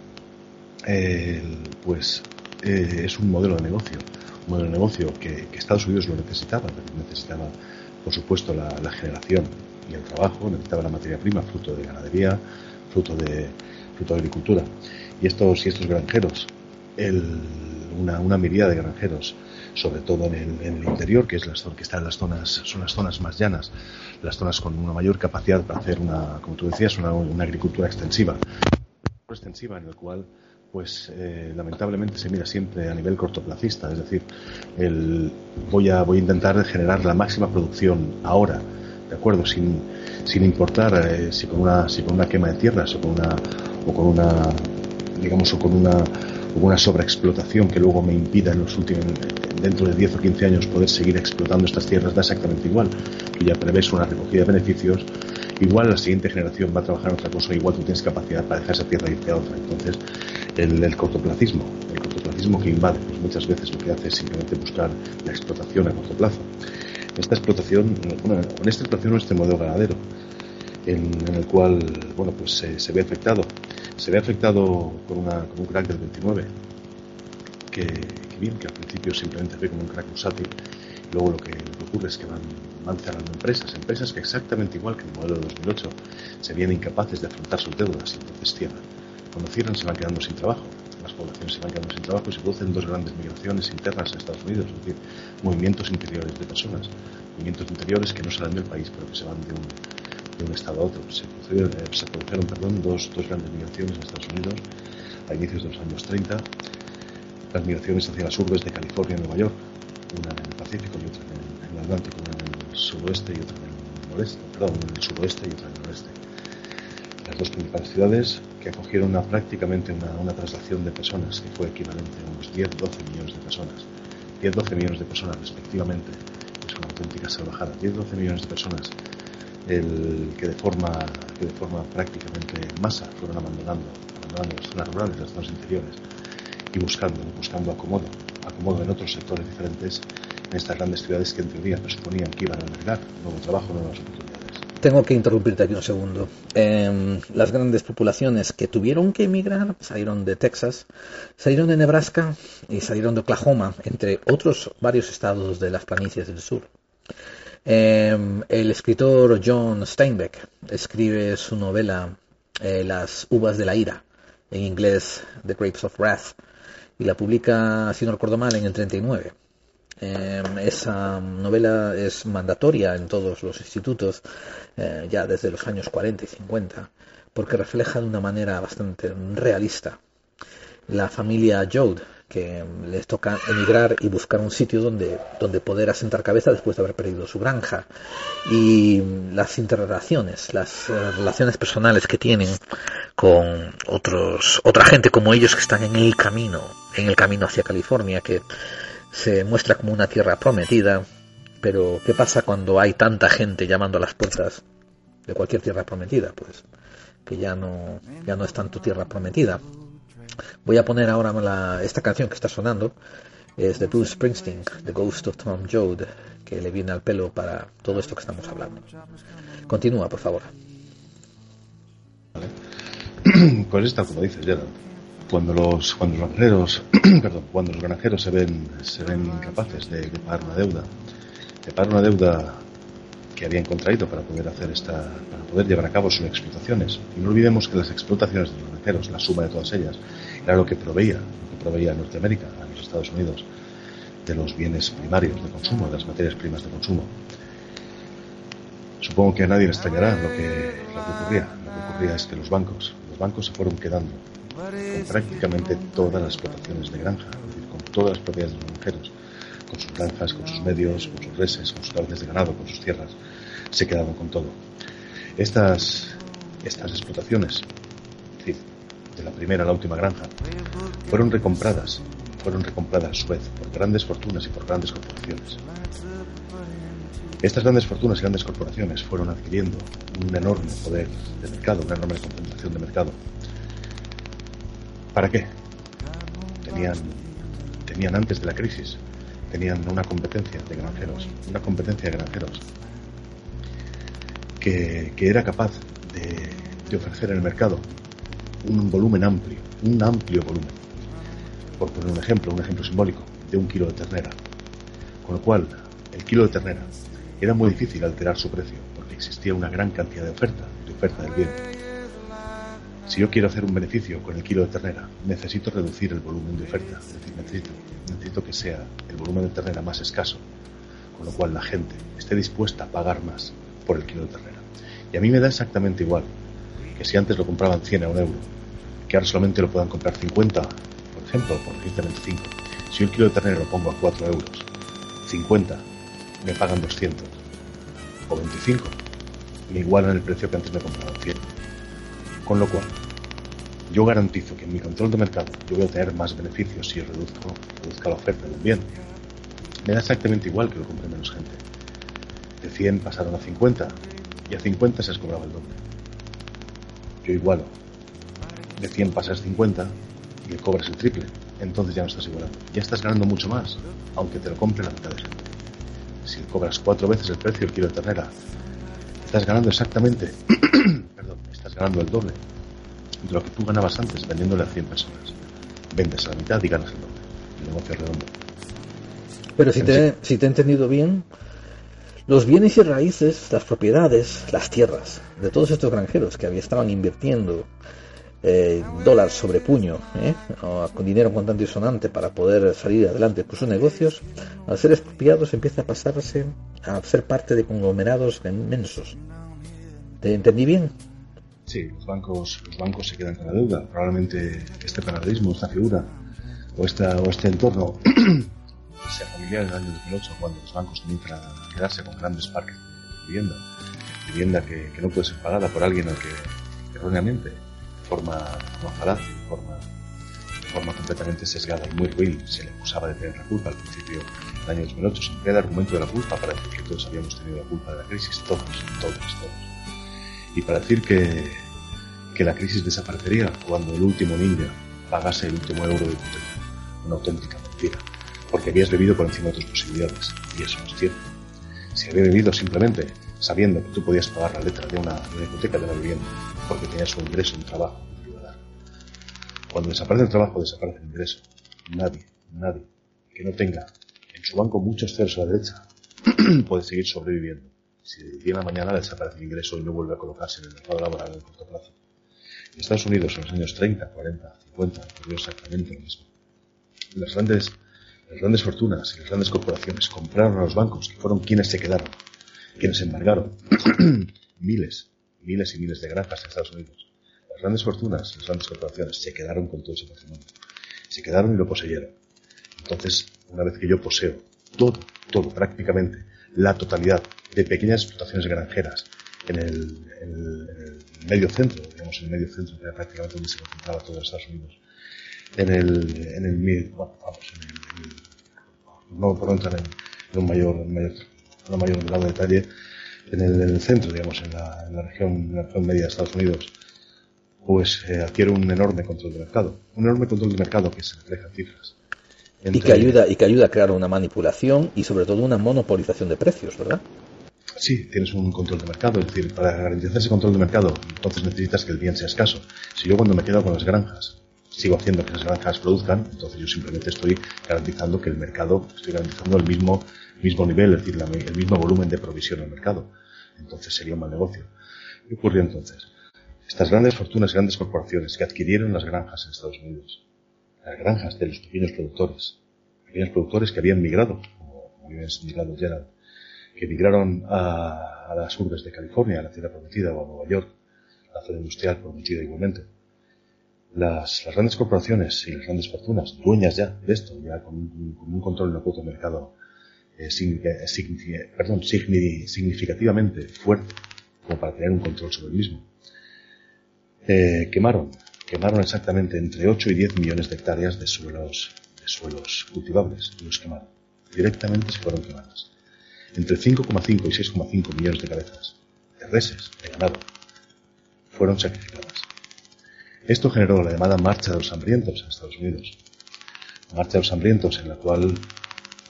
pues eh, es un modelo de negocio, un modelo de negocio que, Estados Unidos lo necesitaba, necesitaba, por supuesto, la, generación y el trabajo, necesitaba la materia prima, fruto de ganadería, fruto de, fruto de agricultura. Y estos, y estos granjeros, una, una mirada de granjeros, sobre todo en el, interior, que es la, que las zonas, son las zonas más llanas, las zonas con una mayor capacidad para hacer una, como tú decías, una, una agricultura extensiva, extensiva en el cual pues eh, lamentablemente se mira siempre a nivel cortoplacista, es decir, el, voy, a, voy a intentar generar la máxima producción ahora, ¿de acuerdo? Sin, sin importar eh, si, con una, si con una quema de tierras o con una, o con una digamos, o con una, sobreexplotación que luego me impida en los últimos, dentro de 10 o 15 años poder seguir explotando estas tierras, da exactamente igual. Tú ya prevés una recogida de beneficios igual la siguiente generación va a trabajar en otra cosa, igual tú tienes capacidad para dejar esa tierra irte a otra. Entonces, el, cortoplacismo, el cortoplacismo que invade, pues muchas veces lo que hace es simplemente buscar la explotación a corto plazo. Esta explotación, en esta explotación este modelo ganadero, en, el cual, bueno, pues se, ve afectado, se ve afectado con, una, con un crack del 29, que, que bien, que al principio simplemente ve como un crack bursátil, luego lo que, ocurre es que van, van cerrando empresas, empresas que exactamente igual que el modelo de 2008 se vienen incapaces de afrontar sus deudas y entonces cierran. Cuando cierran se van quedando sin trabajo, las poblaciones se van quedando sin trabajo y se producen dos grandes migraciones internas a Estados Unidos, es decir, movimientos interiores de personas, movimientos interiores que no salen del país pero que se van de un, de un estado a otro. Se produjeron, eh, se produjeron perdón, dos, dos grandes migraciones en Estados Unidos a inicios de los años 30, las migraciones hacia las urbes de California y Nueva York, una en el Pacífico y otra en el, Atlántico, una en el suroeste y otra en el noreste, perdón, en el suroeste y otra en el noreste. Las dos principales ciudades que acogieron prácticamente una, una traslación de personas que fue equivalente a unos 10-12 millones de personas. 10-12 millones de personas respectivamente, es una auténtica salvajada. 10-12 millones de personas el, que, de forma, que de forma prácticamente masa fueron abandonando, abandonando las zonas rurales, las zonas interiores y buscando, buscando acomodo acomodo en otros sectores diferentes en estas grandes ciudades que en teoría presuponían que iban a albergar nuevo trabajo, nuevas oportunidades. Tengo que interrumpirte aquí un segundo. Em, las grandes populaciones que tuvieron que emigrar salieron de Texas, salieron de Nebraska y salieron de Oklahoma, entre otros varios estados de las planicies del sur. Em, el escritor John Steinbeck escribe su novela eh, Las uvas de la ira, en inglés The Grapes of Wrath, y la publica, si no recuerdo mal, en el 39. Em, esa novela es mandatoria en todos los institutos eh, ya desde los años 40 y 50 porque refleja de una manera bastante realista la familia Jode, que les toca emigrar y buscar un sitio donde, donde poder asentar cabeza después de haber perdido su granja. Y las interrelaciones, las eh, relaciones personales que tienen con otros, otra gente como ellos que están en el camino, en el camino hacia California, que se muestra como una tierra prometida. Pero, ¿qué pasa cuando hay tanta gente llamando a las puertas de cualquier tierra prometida? Pues que ya no, ya no es tanto tierra prometida. Voy a poner ahora esta canción que está sonando. Es de Bruce Springsteen, The Ghost of Tom Joad, que le viene al pelo para todo esto que estamos hablando. Continúa, por favor. Pues esta, como dices, Gerald, cuando los cuando los granjeros, perdón, cuando los granjeros se ven se ven incapaces de, de, pagar una deuda, de pagar una deuda que habían contraído para poder hacer esta, para poder llevar a cabo sus explotaciones. Y no olvidemos que las explotaciones de los granjeros, la suma de todas ellas, era lo que proveía, lo que proveía a Norteamérica, a los Estados Unidos, de los bienes primarios de consumo, de las materias primas de consumo. Supongo que a nadie le extrañará lo que, lo que ocurría. Lo que ocurría es que los bancos, los bancos se fueron quedando prácticamente todas las explotaciones de granja, es decir, con todas las propiedades de los granjeros, con sus granjas, con sus medios, con sus reses, con sus cabezas de ganado, con sus tierras, se quedaron con todo. Estas, estas explotaciones, es decir, de la primera a la última granja, fueron recompradas, fueron recompradas a su vez por grandes fortunas y por grandes corporaciones. Estas grandes fortunas y grandes corporaciones fueron adquiriendo un enorme poder de mercado, una enorme concentración de mercado. ¿Para qué? Tenían, tenían antes de la crisis, tenían una competencia de granjeros, una competencia de granjeros que, que era capaz de, de ofrecer en el mercado un volumen amplio, un amplio volumen. Por poner un ejemplo, un ejemplo simbólico, de un kilo de ternera. Con lo cual, el kilo de ternera era muy difícil alterar su precio, porque existía una gran cantidad de oferta, de oferta del bien. Si yo quiero hacer un beneficio con el kilo de ternera, necesito reducir el volumen de oferta, es decir, necesito, necesito que sea el volumen de ternera más escaso, con lo cual la gente esté dispuesta a pagar más por el kilo de ternera. Y a mí me da exactamente igual que si antes lo compraban 100 a un euro, que ahora solamente lo puedan comprar 50, por ejemplo, por 125. Si el kilo de ternera lo pongo a 4 euros, 50 me pagan 200 o 25, me igualan el precio que antes me compraban 100. Con lo cual, yo garantizo que en mi control de mercado yo voy a tener más beneficios si reduzco, reduzco la oferta del bien. Me da exactamente igual que lo compre menos gente. De 100 pasaron a 50 y a 50 se les cobraba el doble. Yo igualo. De 100 pasas 50 y cobras el triple. Entonces ya no estás igualando. Ya estás ganando mucho más, aunque te lo compre la mitad de gente. Si cobras cuatro veces el precio del kilo de ternera, estás ganando exactamente, estás ganando el doble de lo que tú ganabas antes vendiéndole a 100 personas. Vendes a la mitad y ganas el doble. El negocio es redondo. Pero si te, si te he entendido bien, los bienes y raíces, las propiedades, las tierras de todos estos granjeros que había, estaban invirtiendo eh, dólar sobre puño, ¿eh? con dinero contante y sonante para poder salir adelante con sus negocios, al ser expropiados empieza a pasarse a ser parte de conglomerados inmensos. ¿Te entendí bien? Sí, los bancos, los bancos se quedan con la deuda. Probablemente este paralelismo, esta figura o, esta, o este entorno sea familiar en el año 2008 cuando los bancos comienzan a quedarse con grandes parques de vivienda. Vivienda que, no puede ser pagada por alguien al que erróneamente de forma, forma falaz, de forma, completamente sesgada y muy ruin, se le acusaba de tener la culpa al principio del año 2008. Se emplea el argumento de la culpa para decir que todos habíamos tenido la culpa de la crisis, todos, todos, todos. Y para decir que, que la crisis desaparecería cuando el último ninja pagase el último euro de hipoteca. Una auténtica mentira. Porque habías bebido por encima de tus posibilidades. Y eso no es cierto. Si había bebido simplemente sabiendo que tú podías pagar la letra de una, de una hipoteca de la vivienda porque tenías un ingreso, un trabajo. Cuando desaparece el trabajo, desaparece el ingreso. Nadie, nadie que no tenga en su banco muchos ceros a la derecha puede seguir sobreviviendo. Si de día la mañana desaparece el ingreso y no vuelve a colocarse en el mercado laboral en el corto plazo. En Estados Unidos, en los años 30, 40, 50, ocurrió exactamente lo mismo. Las grandes, las grandes fortunas y las grandes corporaciones compraron a los bancos, que fueron quienes se quedaron, quienes embargaron miles, miles y miles de granjas en Estados Unidos. Las grandes fortunas, las grandes corporaciones se quedaron con todo ese patrimonio. Se quedaron y lo poseyeron. Entonces, una vez que yo poseo todo, todo prácticamente, la totalidad de pequeñas explotaciones granjeras en el, medio centro, digamos, en el medio centro, que prácticamente donde se concentraba todo Estados Unidos, en el, en el, bueno, vamos, en el, no puedo entrar en, un mayor, mayor, un mayor grado de detalle, en el, centro, digamos, en la, en la, región, en la región media de Estados Unidos, pues eh, adquiere un enorme control de mercado. Un enorme control de mercado que se refleja en cifras. Y que ayuda y que ayuda a crear una manipulación y sobre todo una monopolización de precios, ¿verdad? Sí, tienes un control de mercado, es decir, para garantizar ese control de mercado, entonces necesitas que el bien sea escaso. Si yo cuando me quedo con las granjas sigo haciendo que las granjas produzcan, entonces yo simplemente estoy garantizando que el mercado, estoy garantizando el mismo, mismo nivel, es decir, el mismo volumen de provisión al mercado. Entonces sería un mal negocio. ¿Qué ocurrió entonces? Estas grandes fortunas, grandes corporaciones que adquirieron las granjas en Estados Unidos, las granjas de los pequeños productores, pequeños productores que habían migrado, como bien migrado Gerald, que migraron a, las urbes de California, a la ciudad prometida, o a Nueva York, la zona industrial prometida igualmente. Las, grandes corporaciones y las grandes fortunas, dueñas ya de esto, ya con, un control de cuota de mercado eh, perdón, significativamente fuerte, como para tener un control sobre el mismo, eh, quemaron, quemaron exactamente entre 8 y 10 millones de hectáreas de suelos, de suelos cultivables, los quemaron. Directamente se fueron quemadas entre 5,5 y 6,5 millones de cabezas de reses, de ganado, fueron sacrificadas. Esto generó la llamada Marcha de los Hambrientos en Estados Unidos. Marcha de los Hambrientos en la cual,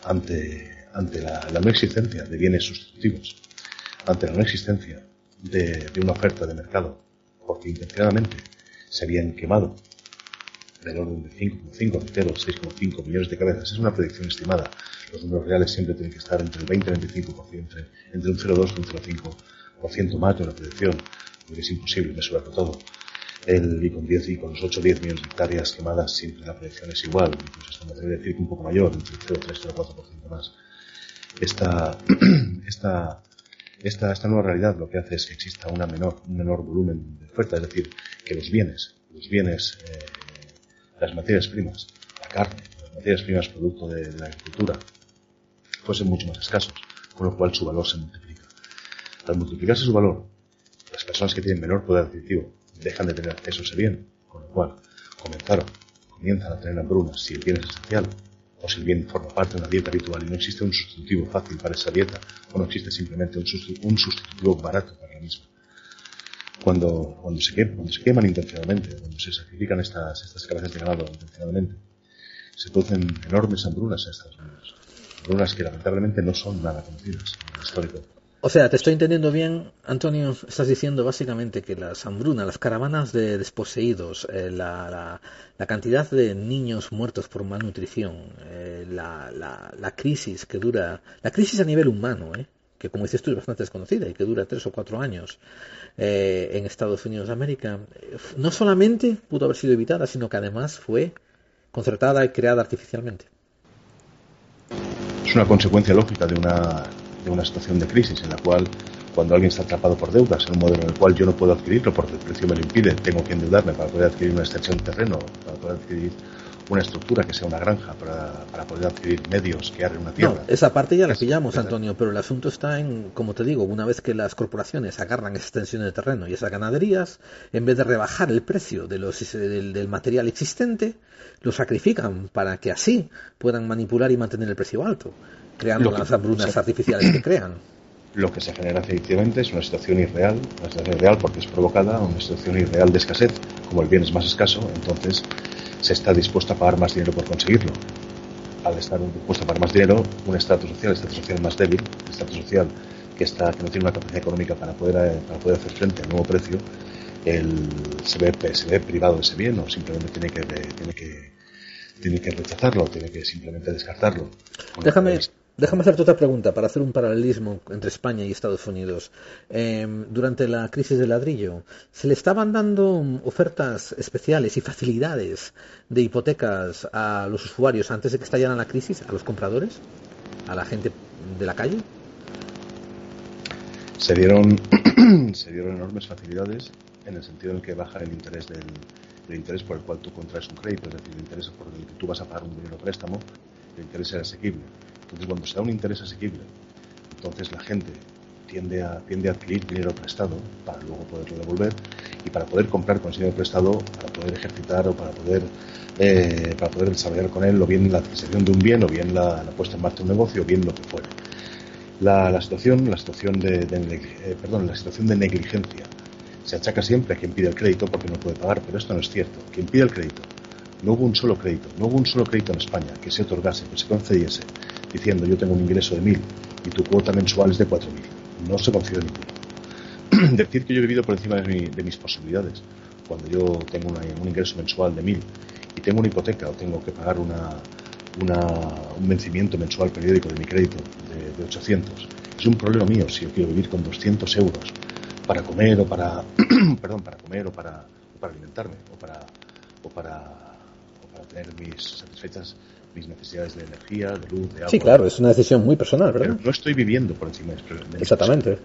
ante, ante la, no existencia de bienes sustitutivos, ante la no existencia de, de una oferta de mercado, porque intencionadamente se habían quemado del orden de 5,5, 6,5 millones de cabezas, es una predicción estimada los números reales siempre tienen que estar entre el 20 y el 25%, entre, un 0,2 y un 0,5% más de una predicción, porque es imposible mesurarlo todo. El, y con 10 y con los 8 o 10 millones de hectáreas quemadas siempre la predicción es igual, incluso hasta me decir que un poco mayor, entre el 0,3 y el 0,4% más. Esta, esta, esta, esta nueva realidad lo que hace es que exista una menor, un menor volumen de oferta, es decir, que los bienes, los bienes, eh, las materias primas, la carne, las materias primas producto de la agricultura, fuesen mucho más escasos, con lo cual su valor se multiplica. Al multiplicarse su valor, las personas que tienen menor poder adquisitivo dejan de tener acceso a ese bien, con lo cual comenzaron, comienzan a tener hambrunas si el bien es esencial o si bien forma parte de una dieta habitual y no existe un sustitutivo fácil para esa dieta o no existe simplemente un, sustitutivo barato para la misma. Cuando, cuando, se, queman, cuando se queman intencionalmente, cuando se sacrifican estas, estas cabezas de ganado intencionadamente, se producen enormes hambrunas en Estados Unidos unas que lamentablemente no son nada conocidas en el histórico. O sea, te estoy entendiendo bien, Antonio, estás diciendo básicamente que las hambrunas, las caravanas de desposeídos, eh, la, la, cantidad de niños muertos por malnutrición, eh, la, la, crisis que dura, la crisis a nivel humano, eh, que como dices tú es bastante desconocida y que dura tres o cuatro años en Estados Unidos de América, no solamente pudo haber sido evitada, sino que además fue concertada y creada artificialmente. Es una consecuencia lógica de una, de una situación de crisis en la cual cuando alguien está atrapado por deudas en un modelo en el cual yo no puedo adquirirlo porque el precio me lo impide, tengo que endeudarme para poder adquirir una extensión de terreno, para poder adquirir una estructura que sea una granja, para, para poder adquirir medios que arren una tierra. No, esa parte ya la pillamos, Antonio, pero el asunto está en, como te digo, una vez que las corporaciones agarran extensión de terreno y esas ganaderías, en vez de rebajar el precio de los, del, del material existente, lo sacrifican para que así puedan manipular y mantener el precio alto, creando las artificiales que crean. Lo que se genera efectivamente es una situación irreal, una situación irreal porque es provocada una situación irreal de escasez. Como el bien es más escaso, entonces se está dispuesto a pagar más dinero por conseguirlo. Al estar dispuesto a pagar más dinero, un estatus social, estatus social más débil, estatus social que, está, que no tiene una capacidad económica para poder, eh, para poder hacer frente al nuevo precio, el, se, ve, se ve privado de ese bien o simplemente tiene que, tiene que, tiene que rechazarlo, tiene que simplemente descartarlo. Déjame, déjame hacerte otra pregunta para hacer un paralelismo entre España y Estados Unidos. Em, durante la crisis del ladrillo, ¿se le estaban dando ofertas especiales y facilidades de hipotecas a los usuarios antes de que estallara la crisis, a los compradores, a la gente de la calle? Se dieron, se dieron enormes facilidades en el sentido en que baja el interés del, el interés por el cual tú contraes un crédito, es decir, el interés por el que tú vas a pagar un dinero préstamo, el interés es asequible. Entonces, cuando se da un interés asequible, entonces la gente tiende a, tiende a adquirir dinero prestado para luego poderlo devolver y para poder comprar con ese dinero prestado, para poder ejercitar o para poder, eh, para poder desarrollar con él o bien la adquisición de un bien o bien la, puesta en marcha de un negocio o bien lo que fuere. La, situación, la situación de, eh, perdón, la situación de negligencia se achaca siempre a quien pide el crédito porque no puede pagar, pero esto no es cierto. Quien pide el crédito, no hubo un solo crédito, no hubo un solo crédito en España que se otorgase, que se concediese, diciendo yo tengo un ingreso de mil y tu cuota mensual es de cuatro mil no se concedió ninguno. Decir que yo he vivido por encima de, mis posibilidades, cuando yo tengo un ingreso mensual de mil y tengo una hipoteca o tengo que pagar una, un vencimiento mensual periódico de mi crédito de, 800, es un problema mío si yo quiero vivir con 200 euros para comer o para, perdón, para comer o para, para alimentarme o para, o para, o para tener mis satisfechas mis necesidades de energía, de luz, de agua. Sí, claro, es una decisión muy personal, ¿verdad? Pero no estoy viviendo por encima de, de Exactamente.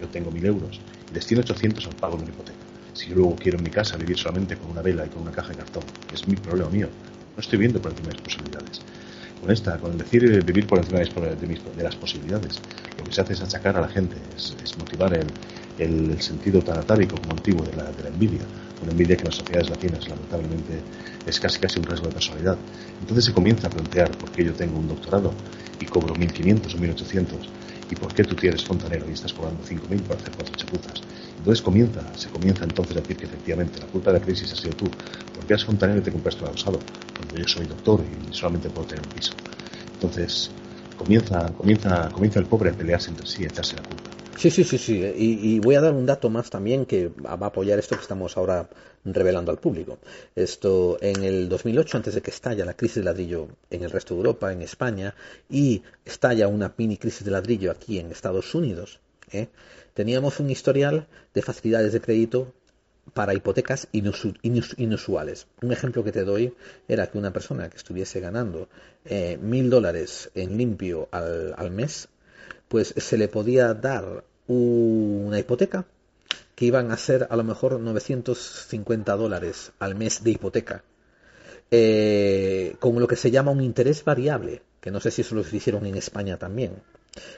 Yo tengo mil euros y destino 800 al pago de una hipoteca. Si yo luego quiero en mi casa vivir solamente con una vela y con una caja de cartón, es mi problema mío. No estoy viviendo por encima de mis posibilidades. Con esta, con el decir vivir por encima de, las posibilidades, lo que se hace es achacar a la gente, es, motivar el, el, sentido tan atávico como antiguo de la, de la envidia una envidia que en las sociedades latinas lamentablemente es casi casi un rasgo de personalidad. Entonces se comienza a plantear por qué yo tengo un doctorado y cobro 1.500 o 1.800 y por qué tú tienes fontanero y estás cobrando 5.000 para hacer cuatro chapuzas. Entonces comienza, se comienza entonces a decir que efectivamente la culpa de la crisis ha sido tú, porque eres fontanero y te compraste un adosado, cuando yo soy doctor y solamente puedo tener un piso. Entonces comienza, comienza, comienza el pobre a pelearse entre sí, a echarse la culpa. Sí, sí, sí, sí. Y, voy a dar un dato más también que va a apoyar esto que estamos ahora revelando al público. Esto, en el 2008, antes de que estalla la crisis de ladrillo en el resto de Europa, en España, y estalla una mini crisis de ladrillo aquí en Estados Unidos, ¿eh? teníamos un historial de facilidades de crédito para hipotecas inusuales. Un ejemplo que te doy era que una persona que estuviese ganando eh, mil dólares en limpio al, al mes pues se le podía dar una hipoteca que iban a ser a lo mejor 950 dólares al mes de hipoteca, eh, con lo que se llama un interés variable, que no sé si eso lo hicieron en España también.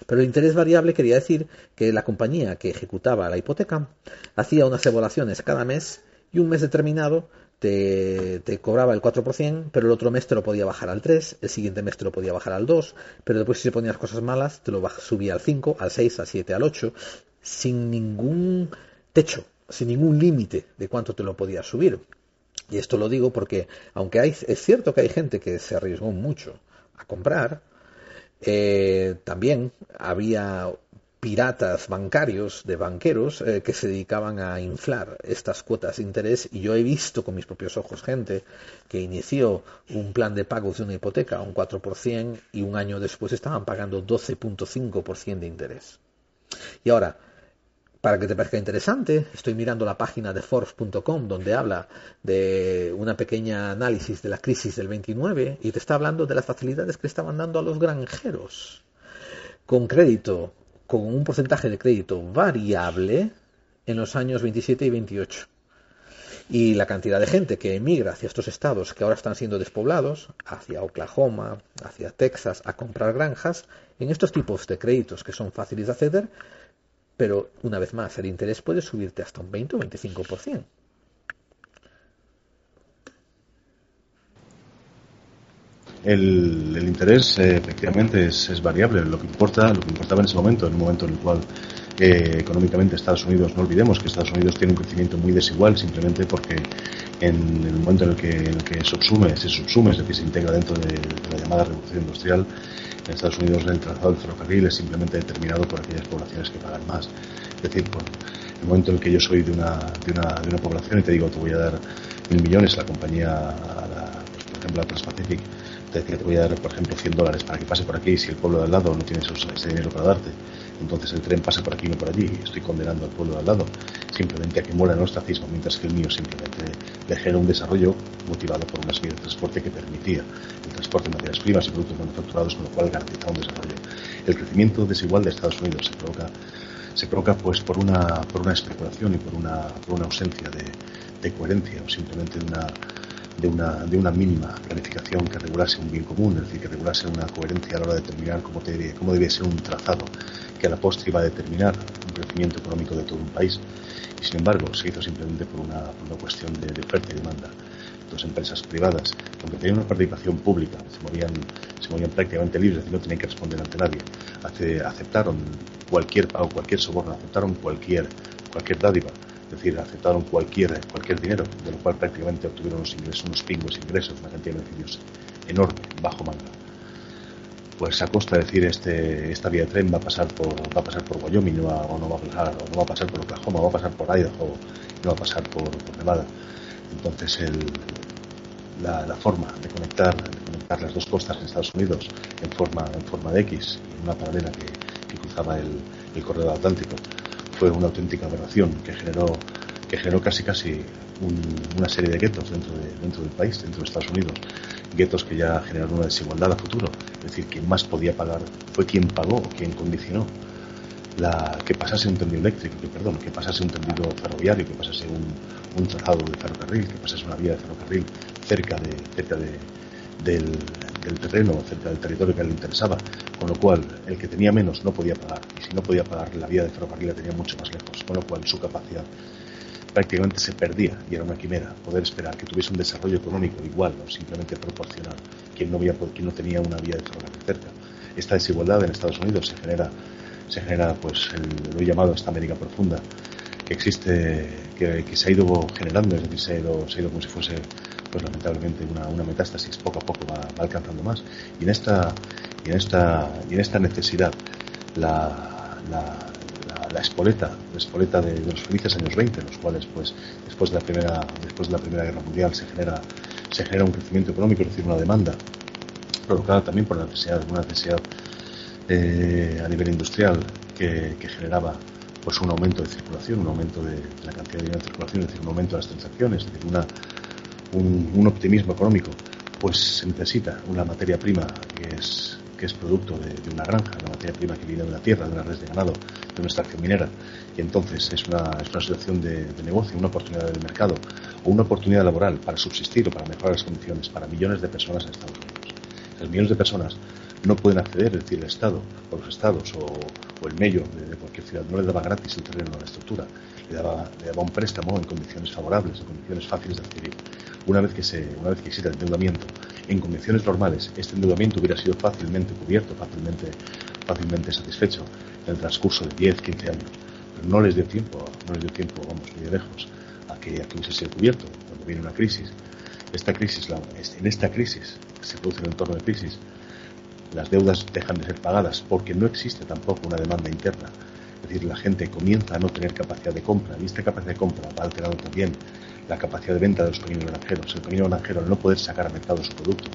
Pero el interés variable quería decir que la compañía que ejecutaba la hipoteca hacía unas evaluaciones cada mes y un mes determinado te, cobraba el 4%, pero el otro mes te lo podía bajar al 3, el siguiente mes te lo podía bajar al 2, pero después si se ponías cosas malas te lo subía al 5, al 6, al 7, al 8, sin ningún techo, sin ningún límite de cuánto te lo podía subir. Y esto lo digo porque, aunque hay, es cierto que hay gente que se arriesgó mucho a comprar, eh, también había piratas bancarios, de banqueros, eh, que se dedicaban a inflar estas cuotas de interés y yo he visto con mis propios ojos gente que inició un plan de pagos de una hipoteca a un 4% y un año después estaban pagando 12.5% de interés. Y ahora, para que te parezca interesante, estoy mirando la página de Forbes.com donde habla de una pequeña análisis de la crisis del 29 y te está hablando de las facilidades que estaban dando a los granjeros con crédito con un porcentaje de crédito variable en los años 27 y 28. Y la cantidad de gente que emigra hacia estos estados que ahora están siendo despoblados, hacia Oklahoma, hacia Texas, a comprar granjas, en estos tipos de créditos que son fáciles de acceder, pero una vez más, el interés puede subirte hasta un 20 o 25%. El, interés eh, efectivamente es, variable. Lo que importa, lo que importaba en ese momento, en un momento en el cual eh, económicamente Estados Unidos, no olvidemos que Estados Unidos tiene un crecimiento muy desigual simplemente porque en el momento en el que, en el que subsume, se subsume, es decir, se integra dentro de, la llamada revolución industrial, en Estados Unidos el trazado del ferrocarril es simplemente determinado por aquellas poblaciones que pagan más. Es decir, por el momento en el que yo soy de una, de una, de una población y te digo, te voy a dar mil millones a la compañía, a la, pues, por ejemplo, a Transpacific, te decía, te voy a dar, por ejemplo, 100 dólares para que pase por aquí, si el pueblo de al lado no tiene ese dinero para darte, entonces el tren pasa por aquí y no por allí, estoy condenando al pueblo de al lado simplemente a que muera el ostracismo, mientras que el mío simplemente le genera un desarrollo motivado por una serie de transporte que permitía el transporte de materias primas y productos manufacturados, con lo cual garantizaba un desarrollo. El crecimiento desigual de Estados Unidos se provoca se provoca pues por una, por una especulación y por una, por una ausencia de, de coherencia o simplemente de una, de una, de una mínima planificación que regulase un bien común, es decir, que regulase una coherencia a la hora de determinar cómo, debía, cómo debía ser un trazado que a la postre iba a determinar un crecimiento económico de todo un país. Y sin embargo, se hizo simplemente por una, por una cuestión de, de oferta y demanda dos empresas privadas, aunque tenían una participación pública, se movían, se movían prácticamente libres, y no tenían que responder ante nadie. aceptaron cualquier pago, cualquier soborno, aceptaron cualquier, cualquier dádiva, es decir, aceptaron cualquier, cualquier dinero, de lo cual prácticamente obtuvieron unos ingresos, unos pingos ingresos, una cantidad de beneficios enorme, bajo manga. Pues a costa de decir este, esta vía de tren va a pasar por, va a pasar por Wyoming, no va, o no va a pasar, o no va a pasar por Oklahoma, va a pasar por Idaho, no va a pasar por Nevada entonces, el, la, forma de conectar, de conectar las dos costas en Estados Unidos en forma, en forma de X, en una paralela que, cruzaba el, el, corredor atlántico, fue una auténtica aberración que generó, que generó casi casi una serie de guetos dentro, de, dentro del país, dentro de Estados Unidos. Guetos que ya generaron una desigualdad a futuro. Es decir, quien más podía pagar fue quien pagó, quien condicionó la, que pasase un tendido eléctrico, que, perdón, que pasase un tendido ferroviario, que pasase un, un trazado de ferrocarril, que pasase una vía de ferrocarril cerca, de, cerca de, del, terreno, cerca del territorio que le interesaba, con lo cual el que tenía menos no podía pagar, y si no podía pagar la vía de ferrocarril la tenía mucho más lejos, con lo cual su capacidad prácticamente se perdía y era una quimera. Poder esperar que tuviese un desarrollo económico igual o simplemente proporcional quien no, había, quien no tenía una vía de ferrocarril cerca. Esta desigualdad en Estados Unidos se genera, se genera pues lo he llamado esta América profunda, que existe, que, se ha ido generando, es decir, se ha ido, se ha ido como si fuese, pues lamentablemente, una, una metástasis, poco a poco va, alcanzando más. Y en esta, y en esta, y en esta necesidad, la, la, la, espoleta, la espoleta de, los felices años 20, en los cuales, pues, después de la primera, después de la primera guerra mundial se genera, se genera un crecimiento económico, es decir, una demanda provocada también por la necesidad, una necesidad eh, a nivel industrial que, que generaba pues un aumento de circulación, un aumento de, la cantidad de dinero en circulación, es decir, un aumento de las transacciones, es decir, una, un, optimismo económico, pues se necesita una materia prima que es, que es producto de, una granja, una materia prima que viene de la tierra, de una red de ganado, de una extracción minera, y entonces es una, es una situación de, de negocio, una oportunidad de mercado o una oportunidad laboral para subsistir o para mejorar las condiciones para millones de personas en Estados Unidos. Las millones de personas no pueden acceder, es decir, el Estado o los Estados o, el medio de, cualquier ciudad no le daba gratis el terreno a la estructura, le daba, le daba un préstamo en condiciones favorables, en condiciones fáciles de adquirir. Una vez que, se, una vez que existe el endeudamiento, en condiciones normales, este endeudamiento hubiera sido fácilmente cubierto, fácilmente, fácilmente satisfecho en el transcurso de 10, 15 años. Pero no les dio tiempo, no les dio tiempo, vamos, muy lejos, a que, a que hubiese sido cubierto cuando viene una crisis. Esta crisis, la, en esta crisis, se produce un entorno de crisis, las deudas dejan de ser pagadas porque no existe tampoco una demanda interna. Decir, la gente comienza a no tener capacidad de compra y esta capacidad de compra va alterando también la capacidad de venta de los pequeños granjeros. El pequeño granjero al no poder sacar al mercado su producto,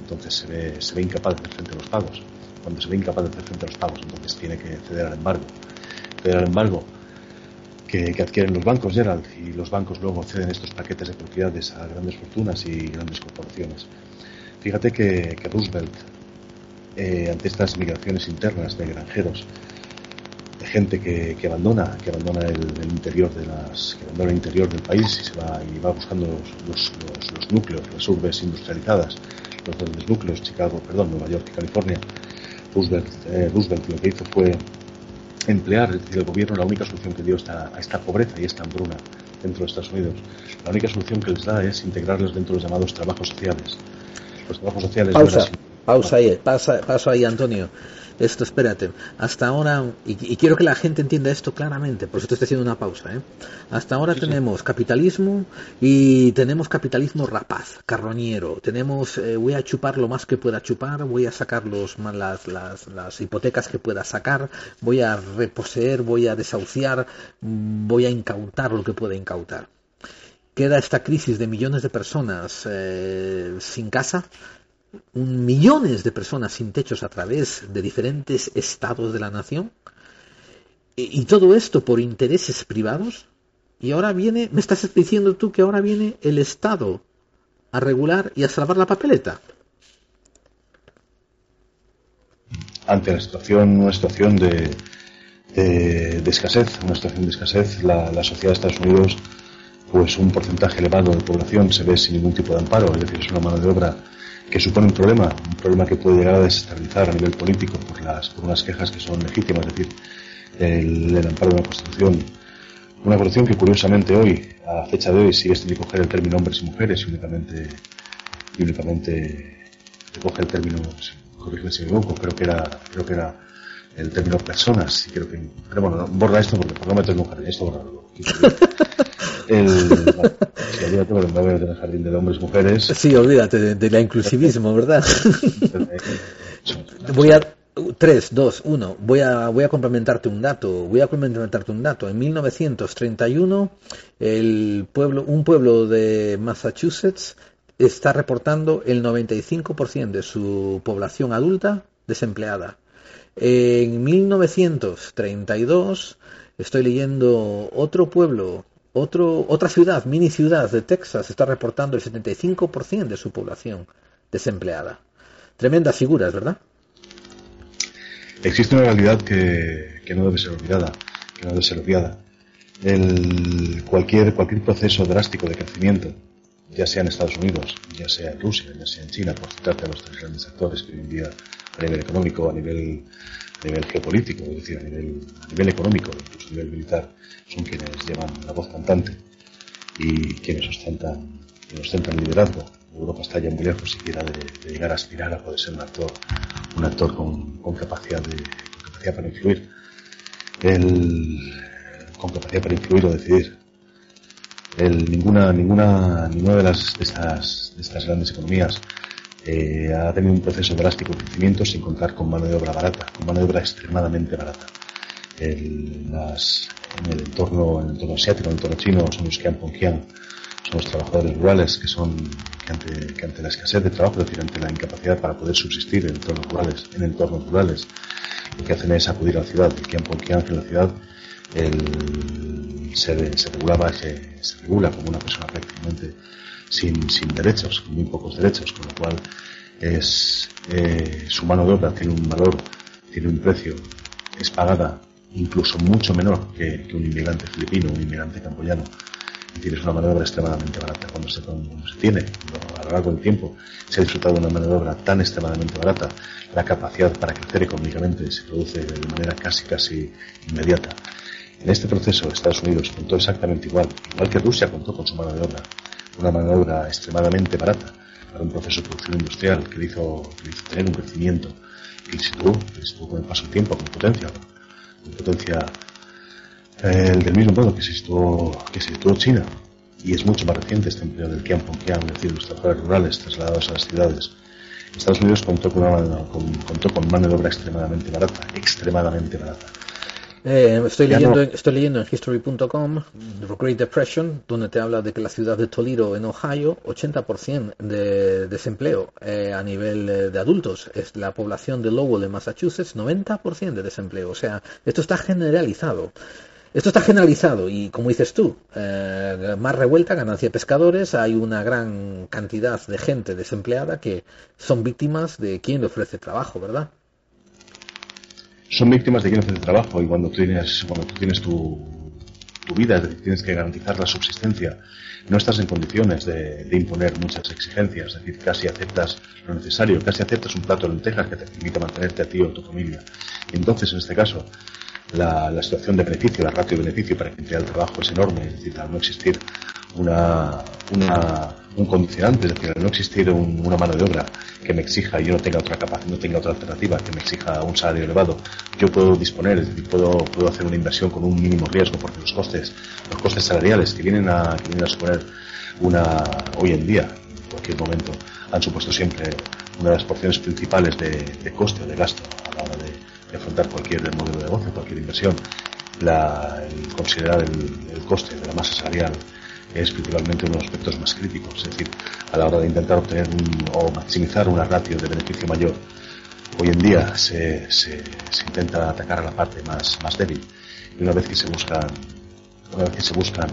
entonces se ve, se ve incapaz de hacer frente a los pagos. Cuando se ve incapaz de hacer frente a los pagos, entonces tiene que ceder al embargo. Ceder al embargo que, adquieren los bancos, Gerald, y los bancos luego ceden estos paquetes de propiedades a grandes fortunas y grandes corporaciones. Fíjate que Roosevelt eh, ante estas migraciones internas de granjeros, gente que, que abandona, que abandona el, interior de las, que abandona el interior del país y se va y va buscando los, los, núcleos, las urbes industrializadas, los grandes núcleos, Chicago, perdón, Nueva York y California. Roosevelt, eh, Roosevelt lo que hizo fue emplear, es decir, el gobierno la única solución que dio a esta pobreza y esta hambruna dentro de Estados Unidos. La única solución que les da es integrarlos dentro de los llamados trabajos sociales. Los trabajos sociales Pausa ahí, pasa, paso ahí, Antonio. Esto, espérate. Hasta ahora, y, quiero que la gente entienda esto claramente, por eso te estoy haciendo una pausa. ¿eh? Hasta ahora tenemos capitalismo y tenemos capitalismo rapaz, carroñero. Tenemos, eh, voy a chupar lo más que pueda chupar, voy a sacar los, las, las, las hipotecas que pueda sacar, voy a reposeer, voy a desahuciar, voy a incautar lo que pueda incautar. Queda esta crisis de millones de personas eh, sin casa, millones de personas sin techos a través de diferentes estados de la nación. Y, todo esto por intereses privados. Y ahora viene, me estás diciendo tú que ahora viene el Estado a regular y a salvar la papeleta. Ante la situación, una situación de, de, escasez, una situación de escasez, la, la sociedad de Estados Unidos pues un porcentaje elevado de población se ve sin ningún tipo de amparo, es decir, es una mano de obra que supone un problema, un problema que puede llegar a desestabilizar a nivel político por, las, por unas quejas que son legítimas, es decir, el, amparo de una Constitución. Una Constitución que curiosamente hoy, a fecha de hoy, sigue sin coger el término hombres y mujeres y únicamente, y únicamente recoge el término, corrígeme si me equivoco, creo que era, creo que era el término personas, y creo que, bueno, borra esto porque por no meterme un jardín, esto borra el, en el jardín de hombres y mujeres. Sí, olvídate de, de la inclusivismo, ¿verdad? voy a, 3, 2, 1. Voy a, voy a complementarte un dato. Voy a complementarte un dato. En 1931, el pueblo, un pueblo de Massachusetts está reportando el 95% de su población adulta desempleada. En 1932 estoy leyendo otro pueblo, otro, otra ciudad, mini ciudad de Texas, está reportando el 75% de su población desempleada. Tremendas figuras, ¿verdad? Existe una realidad que, no debe ser olvidada, que no debe ser obviada. El, cualquier, cualquier proceso drástico de crecimiento, ya sea en Estados Unidos, ya sea en Rusia, ya sea en China, por citarte a los tres grandes actores que hoy en día a nivel económico, a nivel, a nivel geopolítico, es decir, a nivel, a nivel económico, incluso a nivel militar, son quienes llevan la voz cantante y quienes ostentan, quienes ostentan liderazgo. Europa está ya muy lejos siquiera de, llegar a aspirar a poder ser un actor, un actor con, con capacidad de, con capacidad para influir. El, con capacidad para influir o decidir. El, ninguna, ninguna, ninguna de, las, de, estas, de estas grandes economías eh, ha tenido un proceso drástico de crecimiento sin contar con mano de obra barata, con mano de obra extremadamente barata. El, las, en el entorno, en el entorno asiático, en el entorno chino, son los Qian son los trabajadores rurales que son que ante, que ante la escasez de trabajo, es decir, ante la incapacidad para poder subsistir en entornos rurales, en entornos rurales, lo que hacen es acudir a la ciudad, el Qian que en la ciudad el, se, se regulaba, se, se regula como una persona prácticamente sin, sin derechos, muy pocos derechos, con lo cual es, eh, su mano de obra tiene un valor, tiene un precio, es pagada incluso mucho menor que, un inmigrante filipino, un inmigrante camboyano. Y tienes una mano de obra extremadamente barata. Cuando se, se tiene, a lo largo del tiempo, se ha disfrutado de una mano de obra tan extremadamente barata, la capacidad para crecer económicamente se produce de manera casi, casi inmediata. En este proceso, Estados Unidos contó exactamente igual, igual que Rusia contó con su mano de obra una maniobra extremadamente barata para un proceso de producción industrial que le hizo, tener un crecimiento que le situó, con el paso del tiempo con potencia, con potencia eh, del mismo modo que se situó, que se situó China. Y es mucho más reciente este empleo del Qian Qian, es decir, los trabajadores rurales trasladados a las ciudades. Estados Unidos contó con, una, contó con mano de obra extremadamente barata, extremadamente barata. Eh, estoy, leyendo, estoy leyendo en history.com The Great Depression, donde te habla de que la ciudad de Toledo, en Ohio, 80% de desempleo eh, a nivel eh, de adultos. Es la población de Lowell, en Massachusetts, 90% de desempleo. O sea, esto está generalizado. Esto está generalizado y, como dices tú, más revuelta, ganancia de pescadores, hay una gran cantidad de gente desempleada que son víctimas de quien le ofrece trabajo, ¿verdad? Son víctimas de quien hace el trabajo y cuando tienes, cuando tú tienes tu, tu vida, tienes que garantizar la subsistencia, no estás en condiciones de, imponer muchas exigencias, es decir, casi aceptas lo necesario, casi aceptas un plato de lentejas que te permita mantenerte a ti o a tu familia. Entonces, en este caso, la, situación de beneficio, la ratio de beneficio para quien el trabajo es enorme, es decir, al no existir una, una un condicionante, es decir, no existir una mano de obra que me exija y yo no tenga otra capacidad, no tenga otra alternativa, que me exija un salario elevado, yo puedo disponer, es decir, puedo, puedo hacer una inversión con un mínimo riesgo, porque los costes, los costes salariales que vienen a, que vienen a suponer una, hoy en día, en cualquier momento, han supuesto siempre una de las porciones principales de, coste o de gasto a la hora de, afrontar cualquier modelo de negocio, cualquier inversión, la, el considerar el, el coste de la masa salarial es principalmente uno de los aspectos más críticos, es decir, a la hora de intentar obtener o maximizar una ratio de beneficio mayor. Hoy en día se, se, intenta atacar a la parte más, más débil y una vez que se buscan, una vez que se buscan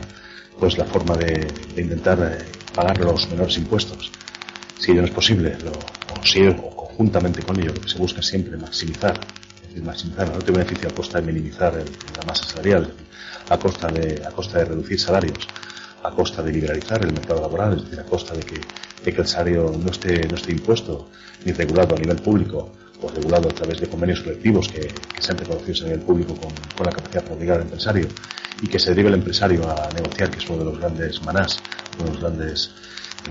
pues la forma de, intentar eh, pagar los menores impuestos, si ello no es posible, o, si, o conjuntamente con ello, lo que se busca siempre maximizar, es decir, maximizar el de beneficio a costa de minimizar la masa salarial, a costa de, a costa de reducir salarios a costa de liberalizar el mercado laboral, es decir, a costa de que, el salario no esté, no esté impuesto ni regulado a nivel público o regulado a través de convenios colectivos que, sean reconocidos a nivel público con, la capacidad para obligar al empresario y que se derive el empresario a negociar, que es uno de los grandes manás, uno de los grandes,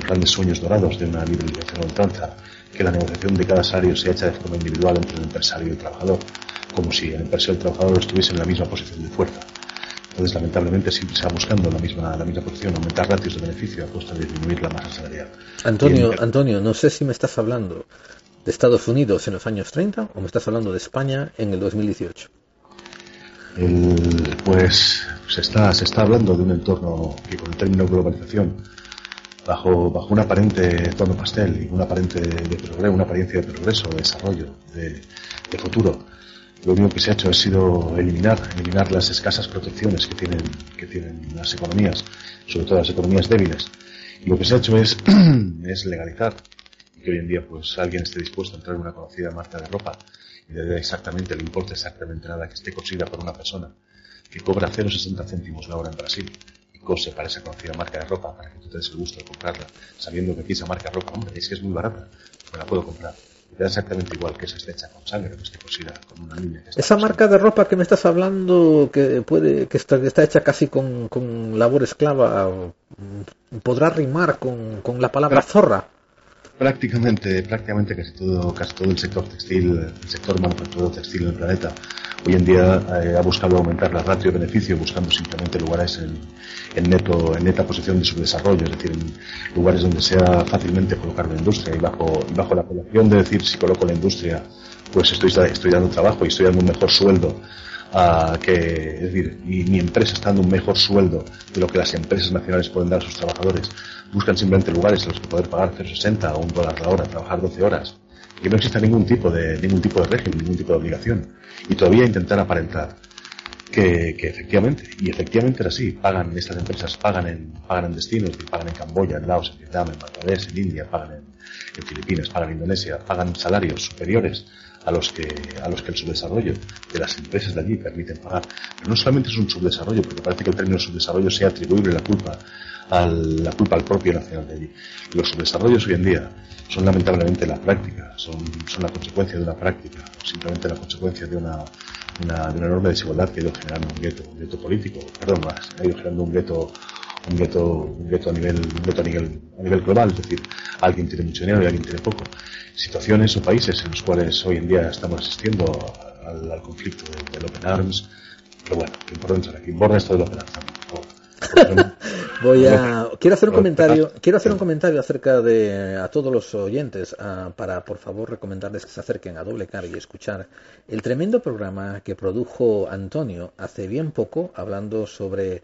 grandes sueños dorados de una liberalización ultranza, que la negociación de cada salario sea hecha de forma individual entre el empresario y el trabajador, como si el empresario y el trabajador estuviesen en la misma posición de fuerza. Entonces, lamentablemente, siempre se va buscando la misma, la misma posición, aumentar ratios de beneficio a costa de disminuir la masa salarial. Antonio, Antonio, no sé si me estás hablando de Estados Unidos en los años 30 o me estás hablando de España en el 2018. pues se está, se está hablando de un entorno que con el término globalización, bajo, bajo un aparente tono pastel y una aparente de, progreso, una apariencia de progreso, de desarrollo, de, de futuro, lo único que se ha hecho ha sido eliminar, eliminar las escasas protecciones que tienen, que tienen las economías, sobre todo las economías débiles. Y lo que se ha hecho es, es legalizar que hoy en día pues alguien esté dispuesto a entrar en una conocida marca de ropa y le dé exactamente, le importe exactamente nada que esté cosida por una persona que cobra 0,60 céntimos la hora en Brasil y cose para esa conocida marca de ropa para que tú te des el gusto de comprarla, sabiendo que aquí esa marca de ropa, hombre, es que es muy barata, me la puedo comprar da exactamente igual que esa esté hecha con sangre, que esté cosida con una línea. Esa marca de ropa que me estás hablando, que puede, que está, está hecha casi con, con, labor esclava, podrá rimar con, con la palabra zorra. Prácticamente, prácticamente casi todo, casi todo el sector textil, el sector manufacturero textil en el planeta hoy en día eh, ha buscado aumentar la ratio de beneficio buscando simplemente lugares en, neto, en neta posición de su desarrollo, es decir, en lugares donde sea fácilmente colocar una industria. Y bajo, bajo la población de decir si coloco la industria pues estoy, dando trabajo y estoy dando un mejor sueldo que, es decir, y mi empresa está dando un mejor sueldo de lo que las empresas nacionales pueden dar a sus trabajadores, buscan simplemente lugares en los que poder pagar 0,60 o un dólar la hora, trabajar 12 horas, que no exista ningún tipo de, ningún tipo de régimen, ningún tipo de obligación, y todavía intentar aparentar que, que, efectivamente, y efectivamente era así, pagan, estas empresas pagan en, pagan en destinos, pagan en Camboya, en Laos, en Vietnam, en Bangladesh, en India, pagan en, en Filipinas, pagan en Indonesia, pagan salarios superiores a los que a los que el subdesarrollo de las empresas de allí permiten pagar. Pero no solamente es un subdesarrollo, porque parece que el término subdesarrollo sea atribuible la culpa al, la culpa al propio nacional de allí. Los subdesarrollos hoy en día son lamentablemente la práctica, son, son la consecuencia de una práctica, simplemente la consecuencia de una, una, de una enorme desigualdad que ha ido generando un gueto, un gueto político, perdón, más, ha ido generando un gueto un gueto, un gueto a nivel, un gueto a nivel, a nivel global, es decir, alguien tiene mucho dinero y alguien tiene poco. Situaciones o países en los cuales hoy en día estamos asistiendo al, conflicto del, Open Arms, pero bueno, lo importante es aquí, borra esto del Open Arms Voy a quiero hacer un comentario, quiero hacer un comentario acerca de a todos los oyentes para por favor recomendarles que se acerquen a Doble Cara y escuchar el tremendo programa que produjo Antonio hace bien poco hablando sobre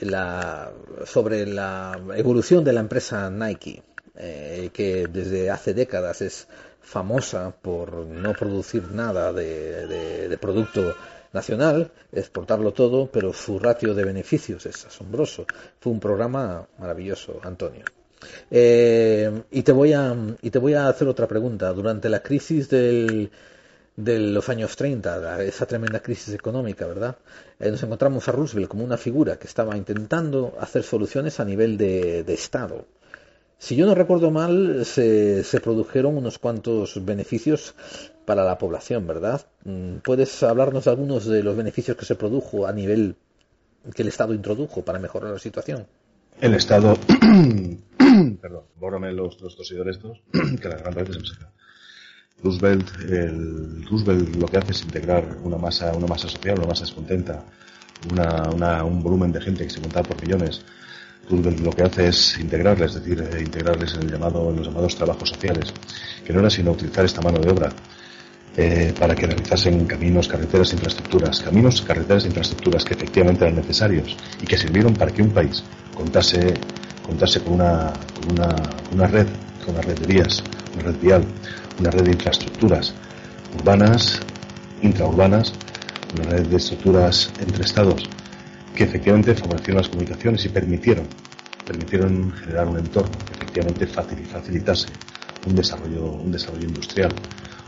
la sobre la evolución de la empresa Nike eh, que desde hace décadas es famosa por no producir nada de, de producto nacional, exportarlo todo, pero su ratio de beneficios es asombroso. Fue un programa maravilloso, Antonio. Eh, y, te voy a, y te voy a hacer otra pregunta. Durante la crisis del, de los años 30, esa tremenda crisis económica, ¿verdad? Eh, nos encontramos a Roosevelt como una figura que estaba intentando hacer soluciones a nivel de, de Estado. Si yo no recuerdo mal, se, se, produjeron unos cuantos beneficios para la población, ¿verdad? Mm, ¿Puedes hablarnos de algunos de los beneficios que se produjo a nivel que el Estado introdujo para mejorar la situación? El Estado, perdón, bórrame los, los tosidores estos, que la gran veces se me. Roosevelt, el, Roosevelt lo que hace es integrar una masa, una masa social, una masa descontenta, una, una, un volumen de gente que se contaba por millones. Lo que hace es integrarles, es decir, eh, integrarles en, el llamado, en los llamados trabajos sociales, que no era sino utilizar esta mano de obra eh, para que realizasen caminos, carreteras, infraestructuras, caminos, carreteras, infraestructuras que efectivamente eran necesarios y que sirvieron para que un país contase, contase con una, con una, una red, con una red de vías, una red vial, una red de infraestructuras urbanas, intraurbanas, una red de estructuras entre estados que efectivamente favorecieron las comunicaciones y permitieron, permitieron generar un entorno que efectivamente facilitase un desarrollo, un desarrollo industrial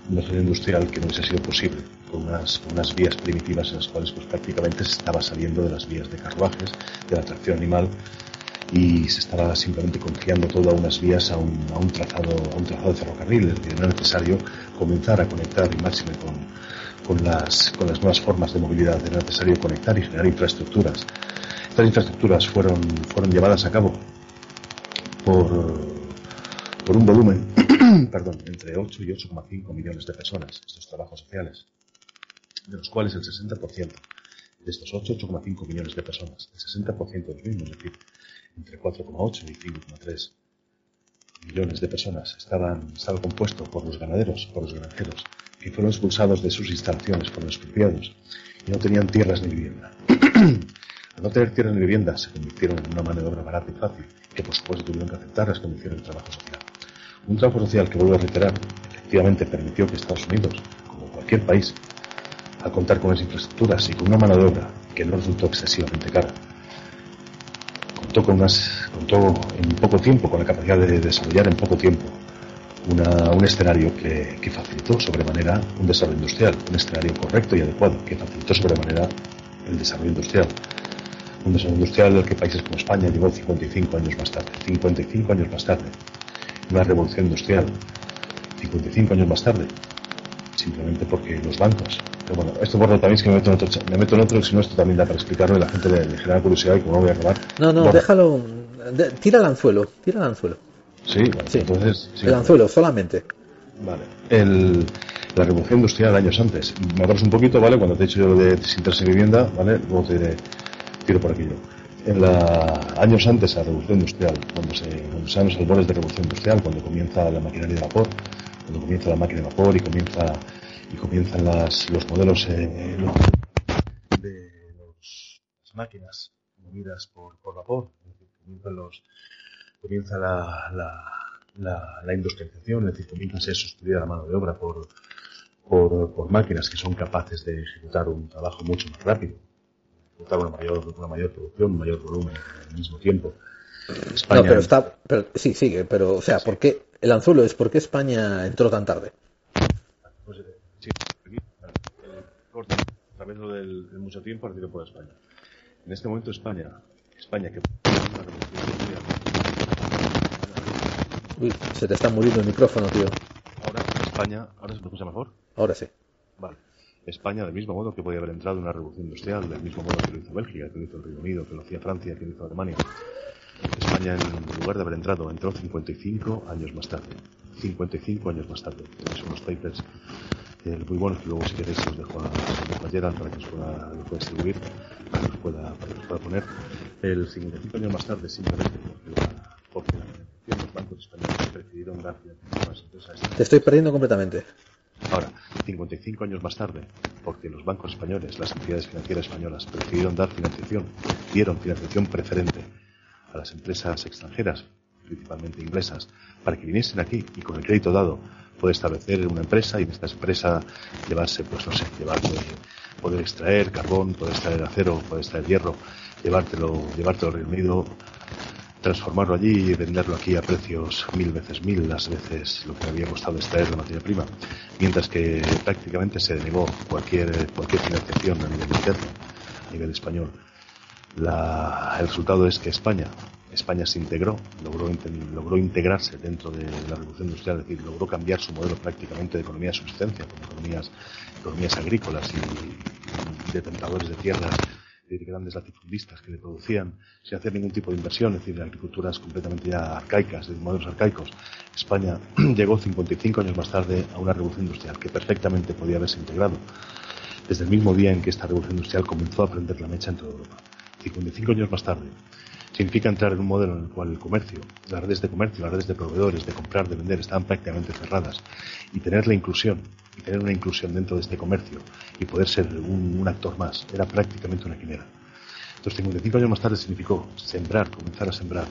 un desarrollo industrial que no hubiese sido posible con unas, unas vías primitivas en las cuales pues prácticamente se estaba saliendo de las vías de carruajes, de la tracción animal y se estaba simplemente confiando todas unas vías a un, a un, trazado, a un trazado de ferrocarril, es decir, era necesario comenzar a conectar y máximo con, con, las, con las nuevas formas de movilidad, era necesario conectar y generar infraestructuras. Estas infraestructuras fueron, fueron llevadas a cabo por, por un volumen, perdón, entre 8 y 8,5 millones de personas, estos trabajos sociales, de los cuales el 60% de estos 8, 8,5 millones de personas, el 60% de los mismos, es decir, entre 4,8 y 5,3 millones de personas estaban, estaba compuesto por los ganaderos, por los granjeros, que fueron expulsados de sus instalaciones los expropiados y no tenían tierras ni vivienda. Al no tener tierras ni vivienda, se convirtieron en una mano de obra barata y fácil, que por supuesto tuvieron que aceptar las condiciones de trabajo social. Un trabajo social que, vuelvo a reiterar, efectivamente permitió que Estados Unidos, como cualquier país, al contar con las infraestructuras y con una mano de obra que no resultó excesivamente cara, contó con unas, contó en poco tiempo, con la capacidad de desarrollar en poco tiempo una, un escenario que, que, facilitó sobremanera un desarrollo industrial, un escenario correcto y adecuado que facilitó sobremanera el desarrollo industrial. Un desarrollo industrial del que países como España llegó 55 años más tarde. 55 años más tarde. Una revolución industrial. 55 años más tarde. Simplemente porque los bancos. Pero bueno, esto por lo también es que me meto en otro, me meto en otro, si no esto también da para explicarlo y la gente le, le genera curiosidad y como no voy a acabar. No, no, Borra. déjalo. de- tira el anzuelo, tira el anzuelo. Sí, Sí. entonces. sí. el anzuelo, solamente. Vale. El, la revolución industrial años antes. Me acuerdas un poquito, ¿vale? Cuando te he dicho yo lo de y vivienda, ¿vale? Luego te diré, tiro por aquí yo. En la, años antes a la revolución industrial, cuando se, cuando se dan los albores de revolución industrial, cuando comienza la maquinaria de vapor, cuando comienza la máquina de vapor y comienza, y comienzan las, los modelos, eh, los- de los, las máquinas movidas por, por vapor, comienzan los, comienza la, la, la, la industrialización, es decir, comienza a ser sustituida la mano de obra por, por, por máquinas que son capaces de ejecutar un trabajo mucho más rápido, ejecutar una mayor, una mayor producción, un mayor volumen al mismo tiempo. España, No, pero está. Pero, sí, sigue, pero, o sea, ¿por qué? El anzuelo es por qué España entró tan tarde. pues, eh, sí, aquí, a través del, de mucho tiempo, retiro por España. En este momento España, España que Uy, se te está muriendo el micrófono, tío. ahora España, ahora se me escucha mejor. Ahora sí. Vale. España, del mismo modo que podía haber entrado en una revolución industrial, del mismo modo que lo hizo Bélgica, que lo hizo el Reino Unido, que lo hacía Francia, que lo hizo Alemania. España, en lugar de haber entrado, entró 55 años más tarde. 55 años más tarde. Tenéis unos papers eh, muy buenos que luego, si queréis, os dejo a, os dejo a Gerald para que os pueda, pueda distribuir, para que os pueda, para que os pueda poner. El 55 años más tarde, simplemente porque la, porque la financiación, los bancos Te estoy perdiendo completamente. Ahora, 55 años más tarde, porque los bancos españoles, las entidades financieras españolas, prefirieron dar financiación, dieron financiación preferente a las empresas extranjeras, principalmente inglesas, para que viniesen aquí y con el crédito dado poder establecer una empresa y en esta empresa llevarse, pues no sé, llevarse, poder extraer carbón, poder extraer acero, poder extraer hierro, llevártelo, llevártelo al Reino Unido, transformarlo allí y venderlo aquí a precios mil veces mil las veces lo que había costado extraer la materia prima, mientras que prácticamente se denegó cualquier, cualquier financiación a nivel interno, a nivel español. La- el resultado es que España, España se integró, logró, logró integrarse dentro de la revolución industrial, es decir, logró cambiar su modelo prácticamente de economía de subsistencia, con economías, economías agrícolas y, y de tentadores de tierras de grandes latifundistas que le producían sin hacer ningún tipo de inversión, es decir, de agriculturas completamente ya arcaicas, de modelos arcaicos. España llegó 55 años más tarde a una revolución industrial que perfectamente podía haberse integrado desde el mismo día en que esta revolución industrial comenzó a prender la mecha en toda Europa. 55 años más tarde significa entrar en un modelo en el cual el comercio, las redes de comercio, las redes de proveedores, de comprar, de vender, estaban prácticamente cerradas y tener la inclusión, y tener una inclusión dentro de este comercio y poder ser un, actor más, era prácticamente una quimera. Entonces, 55 años más tarde significó sembrar, comenzar a sembrar.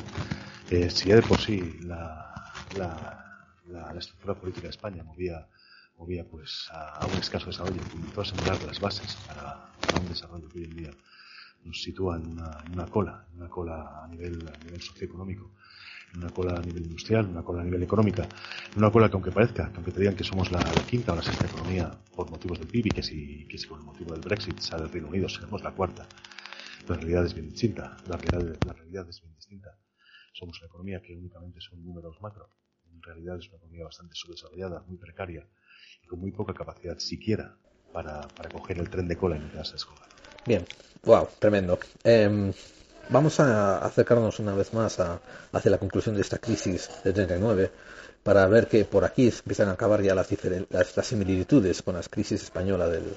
Eh, si ya de por sí la, la, la, estructura política de España movía, movía pues a, un escaso desarrollo, comenzó a sembrar las bases para, un desarrollo que hoy en día nos sitúa en una, cola, en una cola a nivel, a nivel socioeconómico, una cola a nivel industrial, una cola a nivel económica, una cola que aunque parezca, que aunque te digan que somos la, la quinta o la sexta economía por motivos del PIB y que si, que si por el motivo del Brexit sale el Reino Unido seremos la cuarta, la realidad es bien distinta, la realidad, la realidad es bien distinta. somos una economía que únicamente son números macro. En realidad es una economía bastante subdesarrollada, muy precaria y con muy poca capacidad siquiera para, para coger el tren de cola en casa escolar. Bien, wow, tremendo. Em, vamos a acercarnos una vez más a, hacia la conclusión de esta crisis de 39 para ver que por aquí empiezan a acabar ya las, las, similitudes con las crisis española del,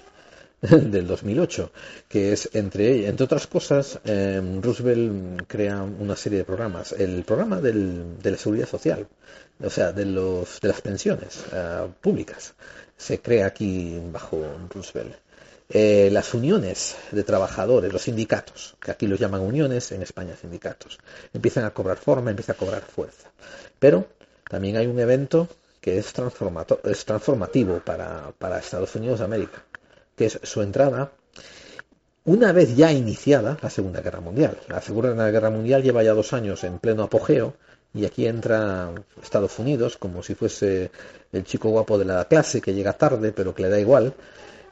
del 2008, que es entre entre otras cosas, em, Roosevelt crea una serie de programas. El programa del, de la seguridad social, o sea, de, los, de las pensiones eh, públicas, se crea aquí bajo Roosevelt. Eh, las uniones de trabajadores, los sindicatos, que aquí los llaman uniones, en España sindicatos, empiezan a cobrar forma, empiezan a cobrar fuerza. Pero también hay un evento que es, es transformativo para, para Estados Unidos de América, que es su entrada una vez ya iniciada la Segunda Guerra Mundial. La Segunda Guerra Mundial lleva ya dos años en pleno apogeo y aquí entra Estados Unidos como si fuese el chico guapo de la clase que llega tarde pero que le da igual.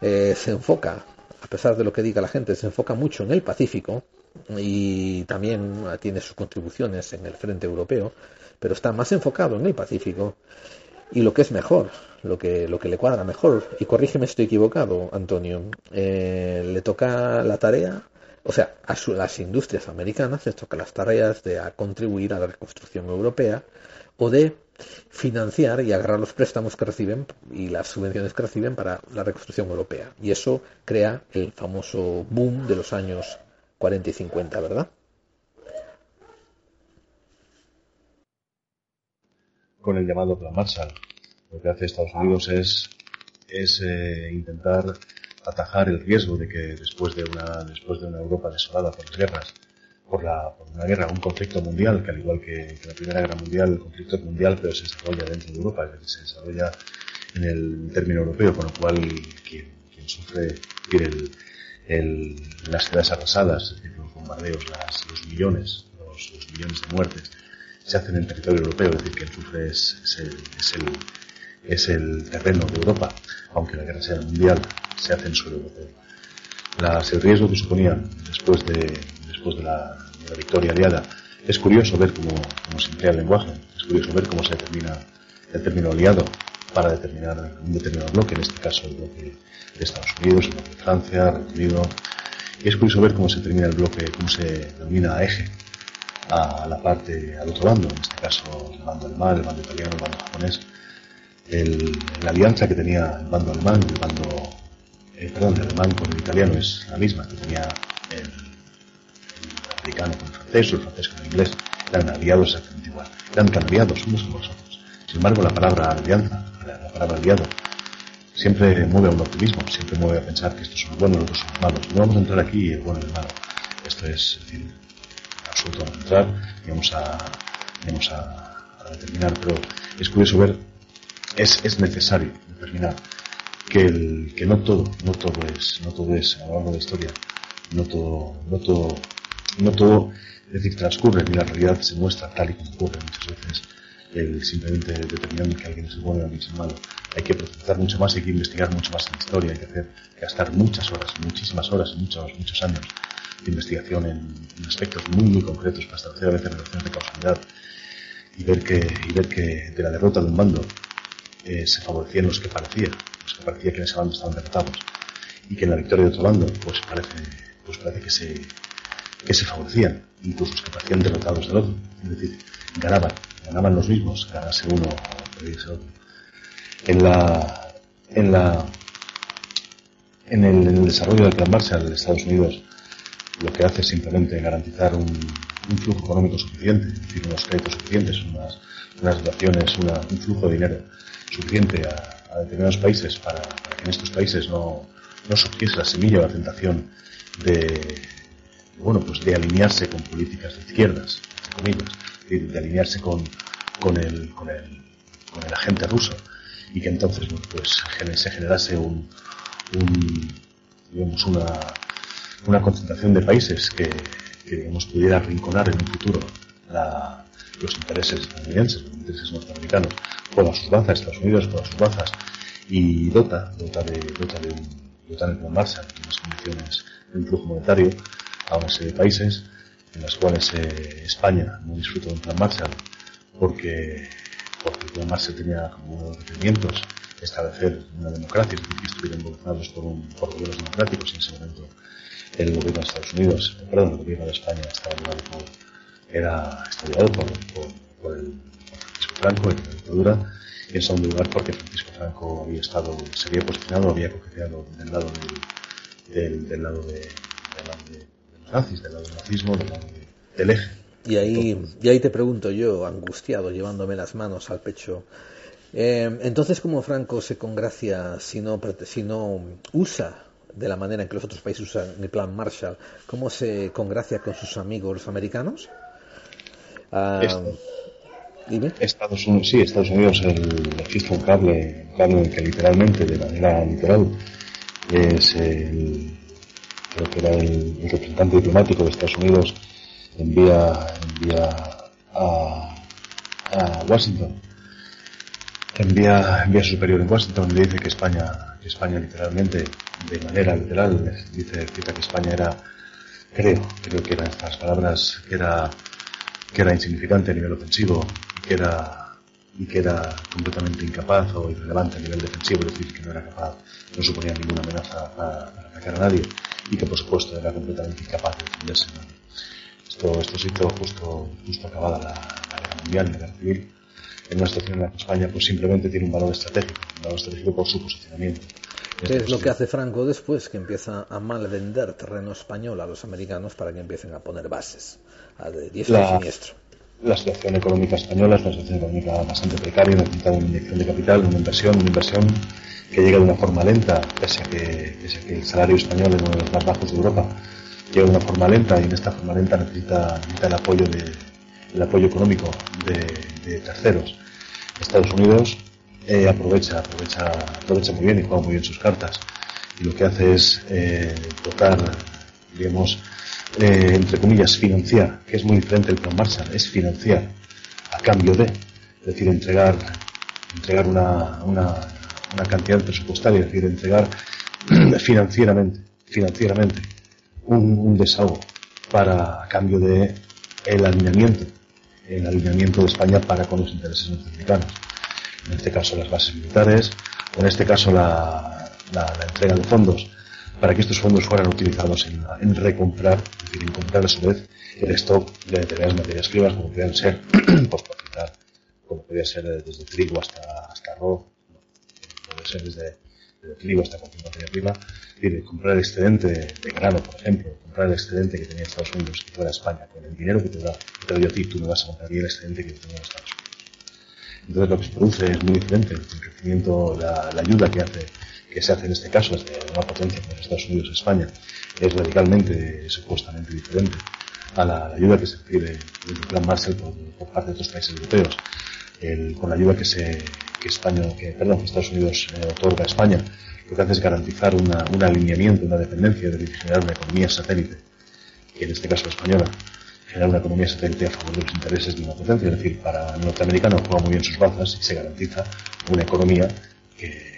Eh, se enfoca, a pesar de lo que diga la gente, se enfoca mucho en el Pacífico y también tiene sus contribuciones en el frente europeo, pero está más enfocado en el Pacífico y lo que es mejor, lo que, lo que le cuadra mejor, y corrígeme si estoy equivocado, Antonio, eh, le toca la tarea, o sea, a las industrias americanas les toca las tareas de contribuir a la reconstrucción europea o de financiar y agarrar los préstamos que reciben y las subvenciones que reciben para la reconstrucción europea. Y eso crea el famoso boom de los años 40 y 50, ¿verdad? con el llamado Plan Marshall. Lo que hace Estados Unidos es, es eh, intentar atajar el riesgo de que después de una, después de una Europa desolada por las guerras, por, la, por una guerra, un conflicto mundial, que al igual que, la Primera Guerra Mundial, el conflicto mundial, pero se desarrolla dentro de Europa, es decir, se desarrolla en el término europeo, con lo cual quien, quien sufre el, el, las ciudades arrasadas, es decir, los bombardeos, las, los millones, los, los millones de muertes, se hacen en territorio europeo, es decir, que el sufre es, es, el, es, el, es el terreno de Europa, aunque la guerra sea mundial, se hace en suelo europeo. Las, el riesgo que suponía después de, después de la, de la victoria aliada, es curioso ver cómo, cómo, se emplea el lenguaje, es curioso ver cómo se determina el término aliado para determinar un determinado bloque, en este caso el bloque de Estados Unidos, el bloque de Francia, Reino Unido, y es curioso ver cómo se determina el bloque, cómo se denomina eje a la parte, al otro bando, en este caso el bando alemán, el bando italiano, el bando japonés, el, la alianza que tenía el bando alemán, el bando, eh, perdón, el alemán con el italiano es la misma que tenía el, el americano con el francés o el francés con el inglés, eran aliados exactamente igual, eran tan aliados unos como los otros. Sin embargo, la palabra alianza, la, la palabra aliado, siempre mueve a un optimismo, siempre mueve a pensar que estos son buenos, los otros son malos. No vamos a entrar aquí el bueno y el malo. Esto es, es decir, absoluto a entrar y vamos a, vamos a, a, determinar, pero es curioso ver, es, es necesario determinar que, el, que no todo, no todo es, no todo es a lo largo de la historia, no todo, no todo, no todo, es decir, transcurre ni la realidad se muestra tal y como ocurre muchas veces, el simplemente determinando que alguien es bueno y alguien es malo. Hay que procesar mucho más, hay que investigar mucho más en la historia, hay que hacer, gastar muchas horas, muchísimas horas, muchos, muchos años de investigación en, en, aspectos muy, muy concretos para establecer a veces relaciones de causalidad y ver que, y ver que de la derrota de un bando eh, se favorecían los que parecía, los que parecía que en ese bando estaban derrotados y que en la victoria de otro bando pues parece, pues parece que se, que se favorecían, incluso los que parecían derrotados del otro, es decir, ganaban, ganaban los mismos, ganase uno o perdiese otro. En la, en la, en el, en el desarrollo del plan Marshall de Estados Unidos lo que hace es simplemente garantizar un, un flujo económico suficiente, es decir, unos créditos suficientes, unas, unas dotaciones, una, un flujo de dinero suficiente a, a determinados países para, para, que en estos países no, no surgiese la semilla o la tentación de, bueno, pues de alinearse con políticas de izquierdas, entre comillas, de, alinearse con, con, el, con, el, con el agente ruso y que entonces pues se generase un, un digamos una una concentración de países que, que digamos, pudiera arrinconar en un futuro la, los intereses estadounidenses, los intereses norteamericanos, por sus bazas, Estados Unidos por sus bazas, y dota, dota de, dota de un, dota de un Marshall, unas condiciones de un flujo monetario una serie de países, en las cuales eh, España no disfrutó de un plan Marshall porque, porque el plan Marshall tenía como uno de los requerimientos establecer una democracia, es decir, que estuvieran gobernados por, un, por gobiernos democráticos en ese momento el gobierno de Estados Unidos, perdón, el gobierno de España estaba por, era estudiado por, por, por, el Francisco Franco en la dictadura y en segundo lugar porque Francisco Franco había estado, se había posicionado, había coqueteado del lado del, del, lado de, lado de, los nazis, del nazismo, del del eje. Y ahí, y ahí te pregunto yo, angustiado, llevándome las manos al pecho, eh, entonces, ¿cómo Franco se congracia si no, si no usa de la manera en que los otros países usan el plan Marshall? ¿Cómo se congracia con sus amigos los americanos? Ah, dime. Estados Unidos, sí, Estados Unidos el, existe un cable, un cable que literalmente, de manera literal, es el, creo que era el, representante diplomático de Estados Unidos envía, envía a, a Washington. Envía, envía su superior en Washington le dice que España, que España literalmente, de manera literal, dice, cita que España era, creo, creo que eran estas palabras, que era, que era insignificante a nivel ofensivo, que era, y que era completamente incapaz o irrelevante a nivel defensivo, es decir, que no era capaz, no suponía ninguna amenaza para, atacar a nadie, y que por supuesto era completamente incapaz de defenderse. Esto, esto se hizo justo, justo acabada la, la guerra mundial, la guerra civil, en una situación en la que España pues simplemente tiene un valor estratégico, un valor estratégico por su posicionamiento. ¿Qué es lo que hace Franco después? Que empieza a mal vender terreno español a los americanos para que empiecen a poner bases a de diestro y siniestro. La situación económica española es una situación económica bastante precaria, necesita una inyección de capital, una inversión, una inversión que llega de una forma lenta, pese a que, pese a que el salario español es uno de los más bajos de Europa, llega de una forma lenta y en esta forma lenta necesita, necesita el apoyo de, apoyo económico de, terceros. Estados Unidos eh, aprovecha, aprovecha, aprovecha muy bien y juega muy bien sus cartas. Y lo que hace es eh, tocar, digamos, eh, entre comillas, financiar, que es muy diferente el plan Marshall, es financiar a cambio de, es decir, entregar, entregar una, una, una cantidad presupuestaria, es decir, entregar financieramente, financieramente un, un desahogo para a cambio de el alineamiento el alineamiento de España para con los intereses norteamericanos. En este caso las bases militares, o en este caso la, la, entrega de fondos para que estos fondos fueran utilizados en, en, recomprar, es decir, en comprar a su vez el stock de determinadas materias primas, como podrían ser, por citar, como podría ser desde trigo hasta, hasta arroz, puede ser desde, desde trigo hasta cualquier materia prima, es decir, comprar el excedente de, grano, por ejemplo, comprar el excedente que tenía Estados Unidos, que fuera España, con el dinero que te da, que te doy a ti, tú no vas a comprar el excedente que tenía Estados Unidos. Entonces lo que se produce es muy diferente. El crecimiento, la, la ayuda que hace, que se hace en este caso desde una potencia como Estados Unidos España, es radicalmente, supuestamente diferente a la, la ayuda que se recibe desde el plan Marshall por, por, parte de otros países europeos. El, con la ayuda que se, que España, que, perdón, que Estados Unidos eh, otorga a España, lo que hace es garantizar una, un alineamiento, una dependencia, de generar una economía satélite, que en este caso española, generar una economía satélite a favor de los intereses de una potencia, es decir, para el norteamericano juega muy bien sus bazas y se garantiza una economía que,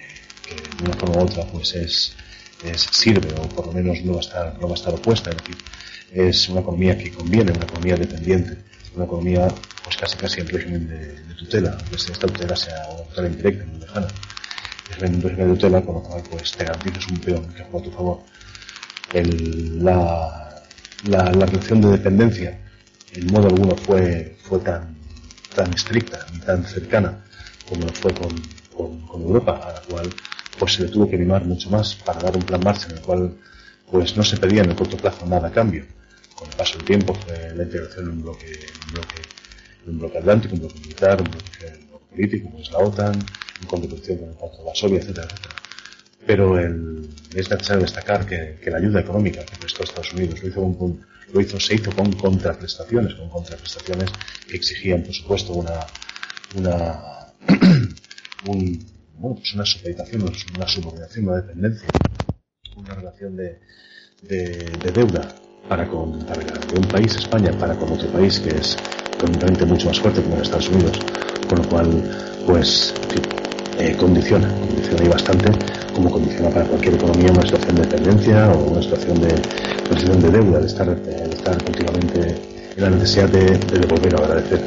que de una forma u otra pues es, es, sirve o por lo menos no va a estar, no va a estar opuesta, es decir, es una economía que conviene, una economía dependiente, una economía pues casi casi en régimen de, de tutela, aunque esta tutela sea una tutela indirecta, muy lejana en régimen de tutela, con lo cual pues te garantizas un peón que juega a tu favor. El, la, la, la, de dependencia en modo alguno fue, fue tan, tan estricta ni tan cercana como lo fue con, con, con, Europa, a la cual pues se le tuvo que animar mucho más para dar un plan marcha en el cual pues no se pedía en el corto plazo nada a cambio. Con el paso del tiempo fue la integración en un bloque, en un bloque, en un bloque atlántico, un bloque militar, un bloque, un bloque político, como es la OTAN, con contribución con el Pacto de Varsovia, etcétera, etcétera. Pero el, es necesario destacar que, que, la ayuda económica que prestó Estados Unidos lo hizo, con, lo hizo, se hizo con contraprestaciones, con contraprestaciones que exigían, por supuesto, una, una, un, bueno, pues una supeditación, una subordinación, una dependencia, una relación de, de, de deuda para con, para con un país, España, para con otro país que es económicamente mucho más fuerte como Estados Unidos, con lo cual, pues, eh, condiciona, condiciona y bastante, como condiciona para cualquier economía una situación de dependencia o una situación de, una situación de deuda, de estar, de estar continuamente en la necesidad de, de devolver o agradecer.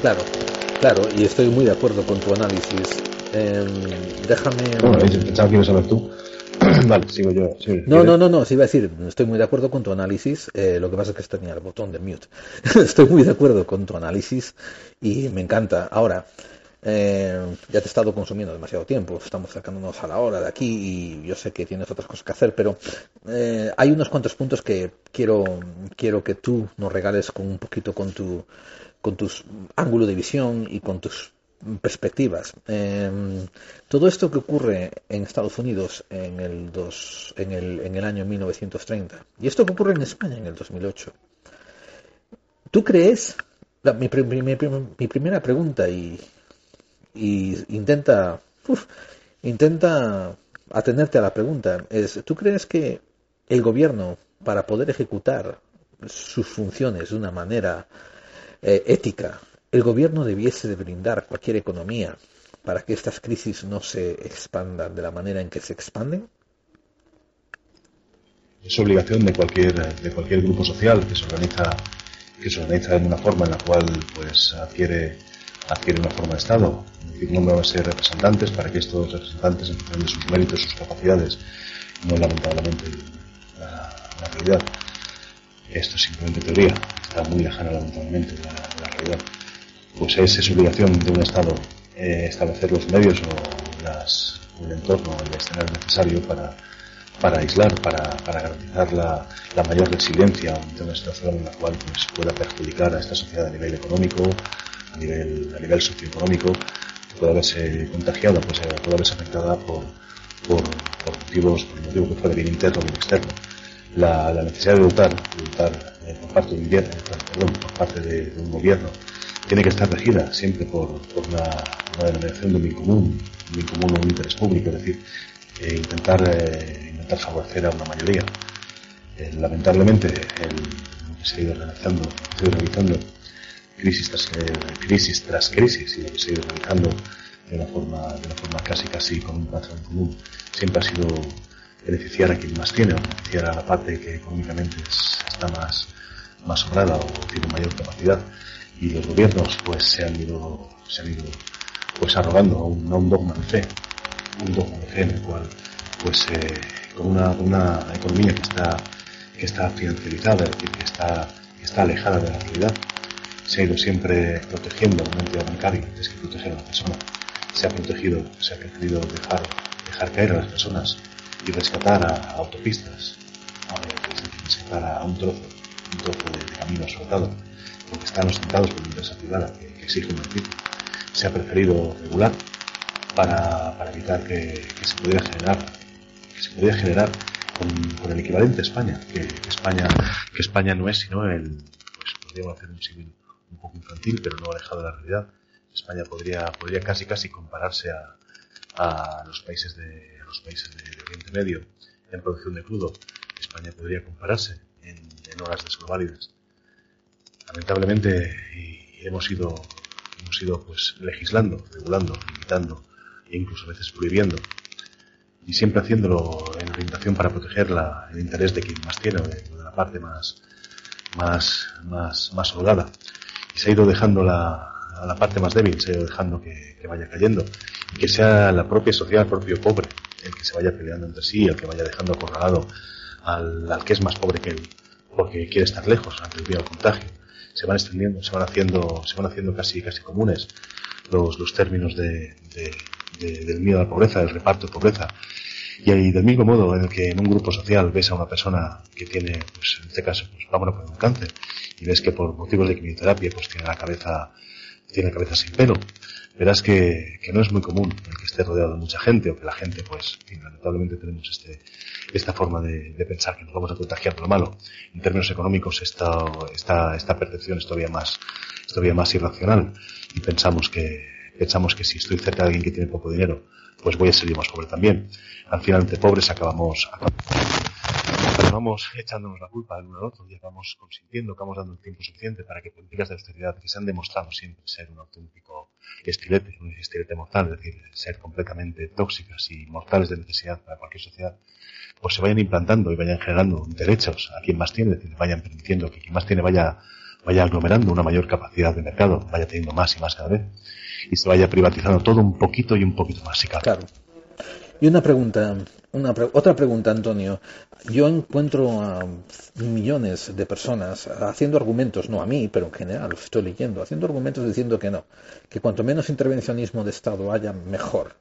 Claro, claro, y estoy muy de acuerdo con tu análisis. Em, déjame. Bueno, pensaba que ibas a ver tú. vale, sigo yo. no, no, no, no, sí iba a decir, estoy muy de acuerdo con tu análisis, eh, lo que pasa es que tenía el botón de mute. estoy muy de acuerdo con tu análisis y me encanta. Ahora, eh, ya te he estado consumiendo demasiado tiempo, estamos sacándonos a la hora de aquí y yo sé que tienes otras cosas que hacer, pero eh, hay unos cuantos puntos que quiero, quiero que tú nos regales con un poquito con tu con tus ángulo de visión y con tus perspectivas. Em, todo esto que ocurre en Estados Unidos en el, dos, en, el, en el año 1930 y esto que ocurre en España en el 2008, ¿tú crees? mi, mi, primera pregunta y, intenta intenta atenerte a la pregunta es ¿tú crees que el gobierno para poder ejecutar sus funciones de una manera eh, ética el gobierno debiese de brindar cualquier economía para que estas crisis no se expandan de la manera en que se expanden? Es obligación de cualquier, de cualquier grupo social que se organiza, que se organiza en una forma en la cual pues adquiere, adquiere una forma de Estado. Es decir, ser representantes para que estos representantes, en función de sus méritos, sus capacidades, no lamentablemente la, realidad. Esto es simplemente teoría, está muy lejana lamentablemente de la realidad pues es, es obligación de un Estado eh, establecer los medios o las, el entorno, el escenario necesario para, para aislar, para, para garantizar la, la, mayor resiliencia ante una situación en la cual pues, pueda perjudicar a esta sociedad a nivel económico, a nivel, a nivel socioeconómico, que pueda verse contagiada, pues eh, pueda verse afectada por, por, por motivos, por motivo que fuera bien interno o bien externo. La, la, necesidad de dotar, dotar eh, por parte de un, perdón, por parte de un gobierno tiene que estar regida siempre por, por una, denominación de un común, un común o un interés público, es decir, eh, intentar, eh, intentar favorecer a una mayoría. Eh, lamentablemente, el, se ha ido realizando, se ha ido realizando crisis tras crisis tras crisis y se ha ido realizando de una forma, de una forma casi casi con un patrón común, siempre ha sido beneficiar a quien más tiene, beneficiar a la parte que económicamente está más, más sobrada o tiene mayor capacidad y los gobiernos pues se han ido, se han ido pues arrogando a un, un dogma de fe, un dogma de fe en el cual pues eh, con una, una, economía que está, que está financiarizada, es decir, que está, que está alejada de la realidad, se ha ido siempre protegiendo una entidad bancaria antes que proteger a la persona. Se ha protegido, se ha preferido dejar, dejar caer a las personas y rescatar a, autopistas, a, rescatar a un trozo, un trozo de, de camino asfaltado porque están ostentados por una empresa privada que, exige un beneficio, se ha preferido regular para, para evitar que, que, se pudiera generar que se pudiera generar con, con el equivalente a España, que, que, España que España no es sino el pues podríamos hacer un civil un poco infantil pero no alejado de la realidad. España podría podría casi casi compararse a, a los países de a los países de, de Oriente Medio en producción de crudo. España podría compararse en, en horas desglobálidas lamentablemente hemos ido, hemos ido pues legislando, regulando, limitando e incluso a veces prohibiendo y siempre haciéndolo en orientación para proteger la, el interés de quien más tiene o de, la parte más, más, más, más holgada. Y se ha ido dejando la, a la parte más débil, se ha ido dejando que, vaya cayendo y que sea la propia sociedad, el propio pobre, el que se vaya peleando entre sí, el que vaya dejando acorralado al, al que es más pobre que él, porque quiere estar lejos ante el al contagio se van extendiendo, se van haciendo, se van haciendo casi, casi comunes los, los términos de, de, de, del miedo a la pobreza, del reparto de pobreza. Y ahí, del mismo modo en el que en un grupo social ves a una persona que tiene, pues en este caso, pues a poner un cáncer, y ves que por motivos de quimioterapia, pues tiene la cabeza, tiene cabeza sin pelo, verás que, que no es muy común el que esté rodeado de mucha gente, o que la gente, pues, lamentablemente tenemos este, esta forma de, de, pensar que nos vamos a contagiar lo malo. En términos económicos, esta, esta, esta percepción es todavía más, es todavía más irracional y pensamos que, pensamos que si estoy cerca de alguien que tiene poco dinero, pues voy a ser yo más pobre también. Al final, entre pobres acabamos, acabamos vamos echándonos la culpa el uno al otro, ya vamos consintiendo, que vamos dando el tiempo suficiente para que políticas de austeridad que se han demostrado siempre ser un auténtico estilete, un estilete mortal, es decir, ser completamente tóxicas y mortales de necesidad para cualquier sociedad, pues se vayan implantando y vayan generando derechos a quien más tiene, es decir, vayan permitiendo que quien más tiene vaya, vaya aglomerando una mayor capacidad de mercado, vaya teniendo más y más cada vez, y se vaya privatizando todo un poquito y un poquito más, si cabe. Claro. Y una pregunta, una otra pregunta, Antonio. Yo encuentro a millones de personas haciendo argumentos, no a mí, pero en general, los estoy leyendo, haciendo argumentos diciendo que no, que cuanto menos intervencionismo de Estado haya, mejor.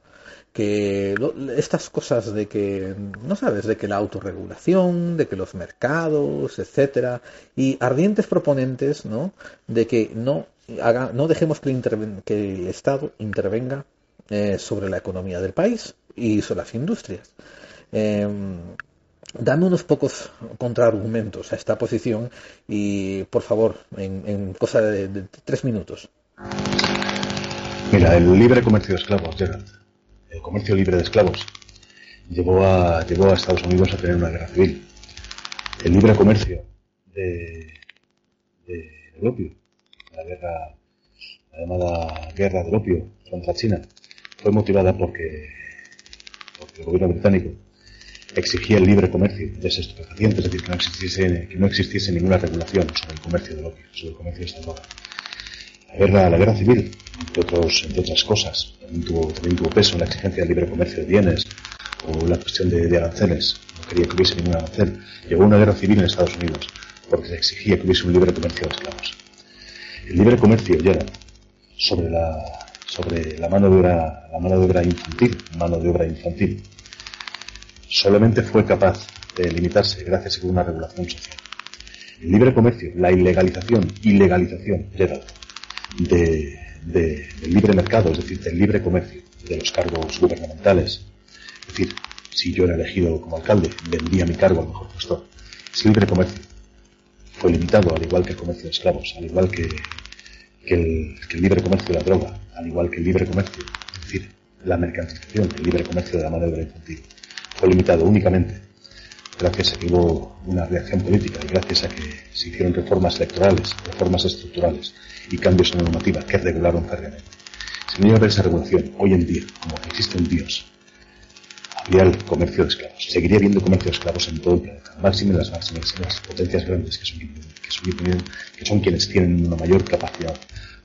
Que estas cosas de que, no sabes, de que la autorregulación, de que los mercados, etcétera, y ardientes proponentes, ¿no? De que no haga, no dejemos que el Estado intervenga eh, sobre la economía del país y sobre las industrias. Eh, dame unos pocos contraargumentos a esta posición y, por favor, en, cosa de, tres minutos. Mira, el libre comercio de esclavos, Gerald, el comercio libre de esclavos, llevó a, llevó a Estados Unidos a tener una guerra civil. El libre comercio de, del opio, la guerra, la llamada guerra del opio contra China, fue motivada porque, el gobierno británico exigía el libre comercio de ese estupefaciente, es decir, que no existiese, que no existiese ninguna regulación sobre el comercio del opio, sobre el comercio de esta droga. La guerra, la guerra civil, entre, otros, entre otras cosas, también tuvo, también tuvo peso en la exigencia del libre comercio de bienes o la cuestión de, aranceles. No quería que hubiese ningún arancel. Llegó una guerra civil en Estados Unidos porque se exigía que hubiese un libre comercio de esclavos. El libre comercio ya sobre la, sobre la mano de obra, la mano de obra infantil, mano de obra infantil, solamente fue capaz de limitarse gracias a una regulación social. El libre comercio, la ilegalización, ilegalización, de, de, del libre mercado, es decir, del libre comercio, de los cargos gubernamentales, es decir, si yo era elegido como alcalde, vendía mi cargo al mejor postor. Ese libre comercio fue limitado, al igual que el comercio de esclavos, al igual que el, libre comercio de la droga, al igual que el libre comercio, es decir, la mercantilización, el libre comercio de la mano de obra infantil, fue limitado únicamente gracias a que hubo una reacción política y gracias a que se hicieron reformas electorales, reformas estructurales y cambios en la normativa que regularon férreamente. Si no esa regulación, hoy en día, como existe un Dios, habría el comercio de esclavos. Seguiría habiendo comercio de esclavos en todo el planeta, máximo en las máximas, en las potencias grandes que son, que son, que son quienes tienen una mayor capacidad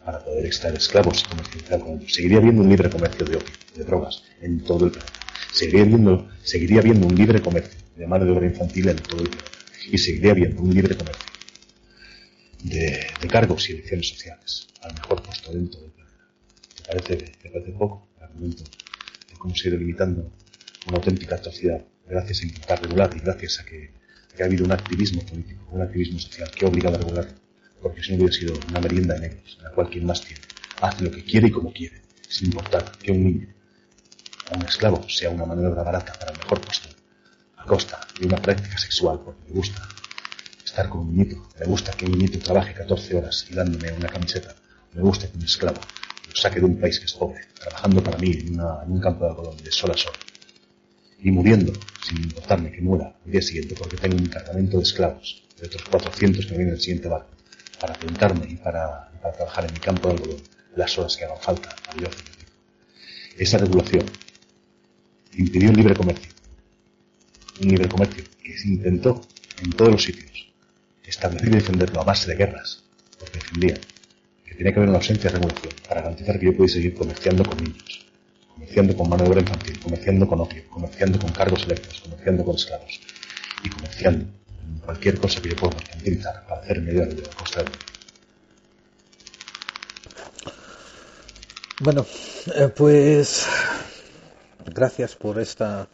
para poder extraer esclavos y comercializar con ellos. Seguiría habiendo un libre comercio de opio, de drogas, en todo el planeta. Seguiría habiendo, seguiría habiendo un libre comercio de mano de obra infantil en todo el planeta. Y seguiría habiendo un libre comercio de, cargos y elecciones sociales al mejor puesto dentro del planeta. ¿Te parece, te parece poco el argumento de cómo se ha ido limitando una auténtica atrocidad gracias a intentar regular y gracias a que, ha habido un activismo político, un activismo social que ha obligado a regular porque si no hubiera sido una merienda de negros, en la cual quien más tiene hace lo que quiere y como quiere, sin importar que un niño o un esclavo sea una maniobra barata para el mejor puesto, a costa de una práctica sexual porque le gusta estar con un niñito, me gusta que un niñito trabaje 14 horas y dándome una camiseta, me gusta que un esclavo lo saque de un país que es pobre, trabajando para mí en, un campo de algodón de sol a sol, y muriendo, sin importarme que muera el día siguiente porque tengo un cargamento de esclavos, de otros 400 que vienen el siguiente barco, para pintarme y para, trabajar en mi campo de algodón las horas que hagan falta Esa regulación impidió el libre comercio. Un libre comercio que se intentó en todos los sitios establecer y defenderlo a base de guerras, porque defendía que tenía que haber una ausencia de regulación para garantizar que yo pudiera seguir comerciando con niños, comerciando con mano de obra infantil, comerciando con opio, comerciando con cargos electos, comerciando con esclavos y comerciando cualquier cosa que yo pueda mercantilizar para hacer medio de costa. Del Bueno, eh, pues gracias por esta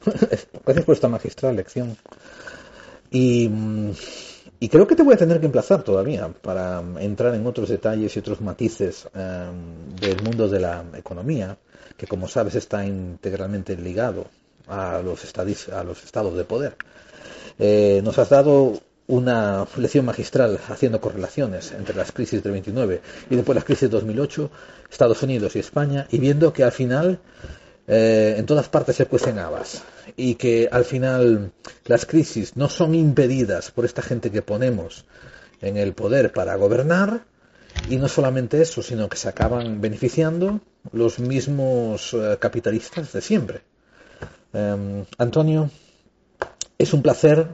gracias por esta magistral lección. Y, y, creo que te voy a tener que emplazar todavía para entrar en otros detalles y otros matices em, del mundo de la economía que como sabes está integralmente ligado a los, a los estados de poder eh, nos has dado una lección magistral haciendo correlaciones entre las crisis del 29 y después las crisis de 2008, Estados Unidos y España, y viendo que al final eh, en todas partes se cuecen habas y que al final las crisis no son impedidas por esta gente que ponemos en el poder para gobernar y no solamente eso, sino que se acaban beneficiando los mismos eh, capitalistas de siempre. Em, Antonio, es un placer,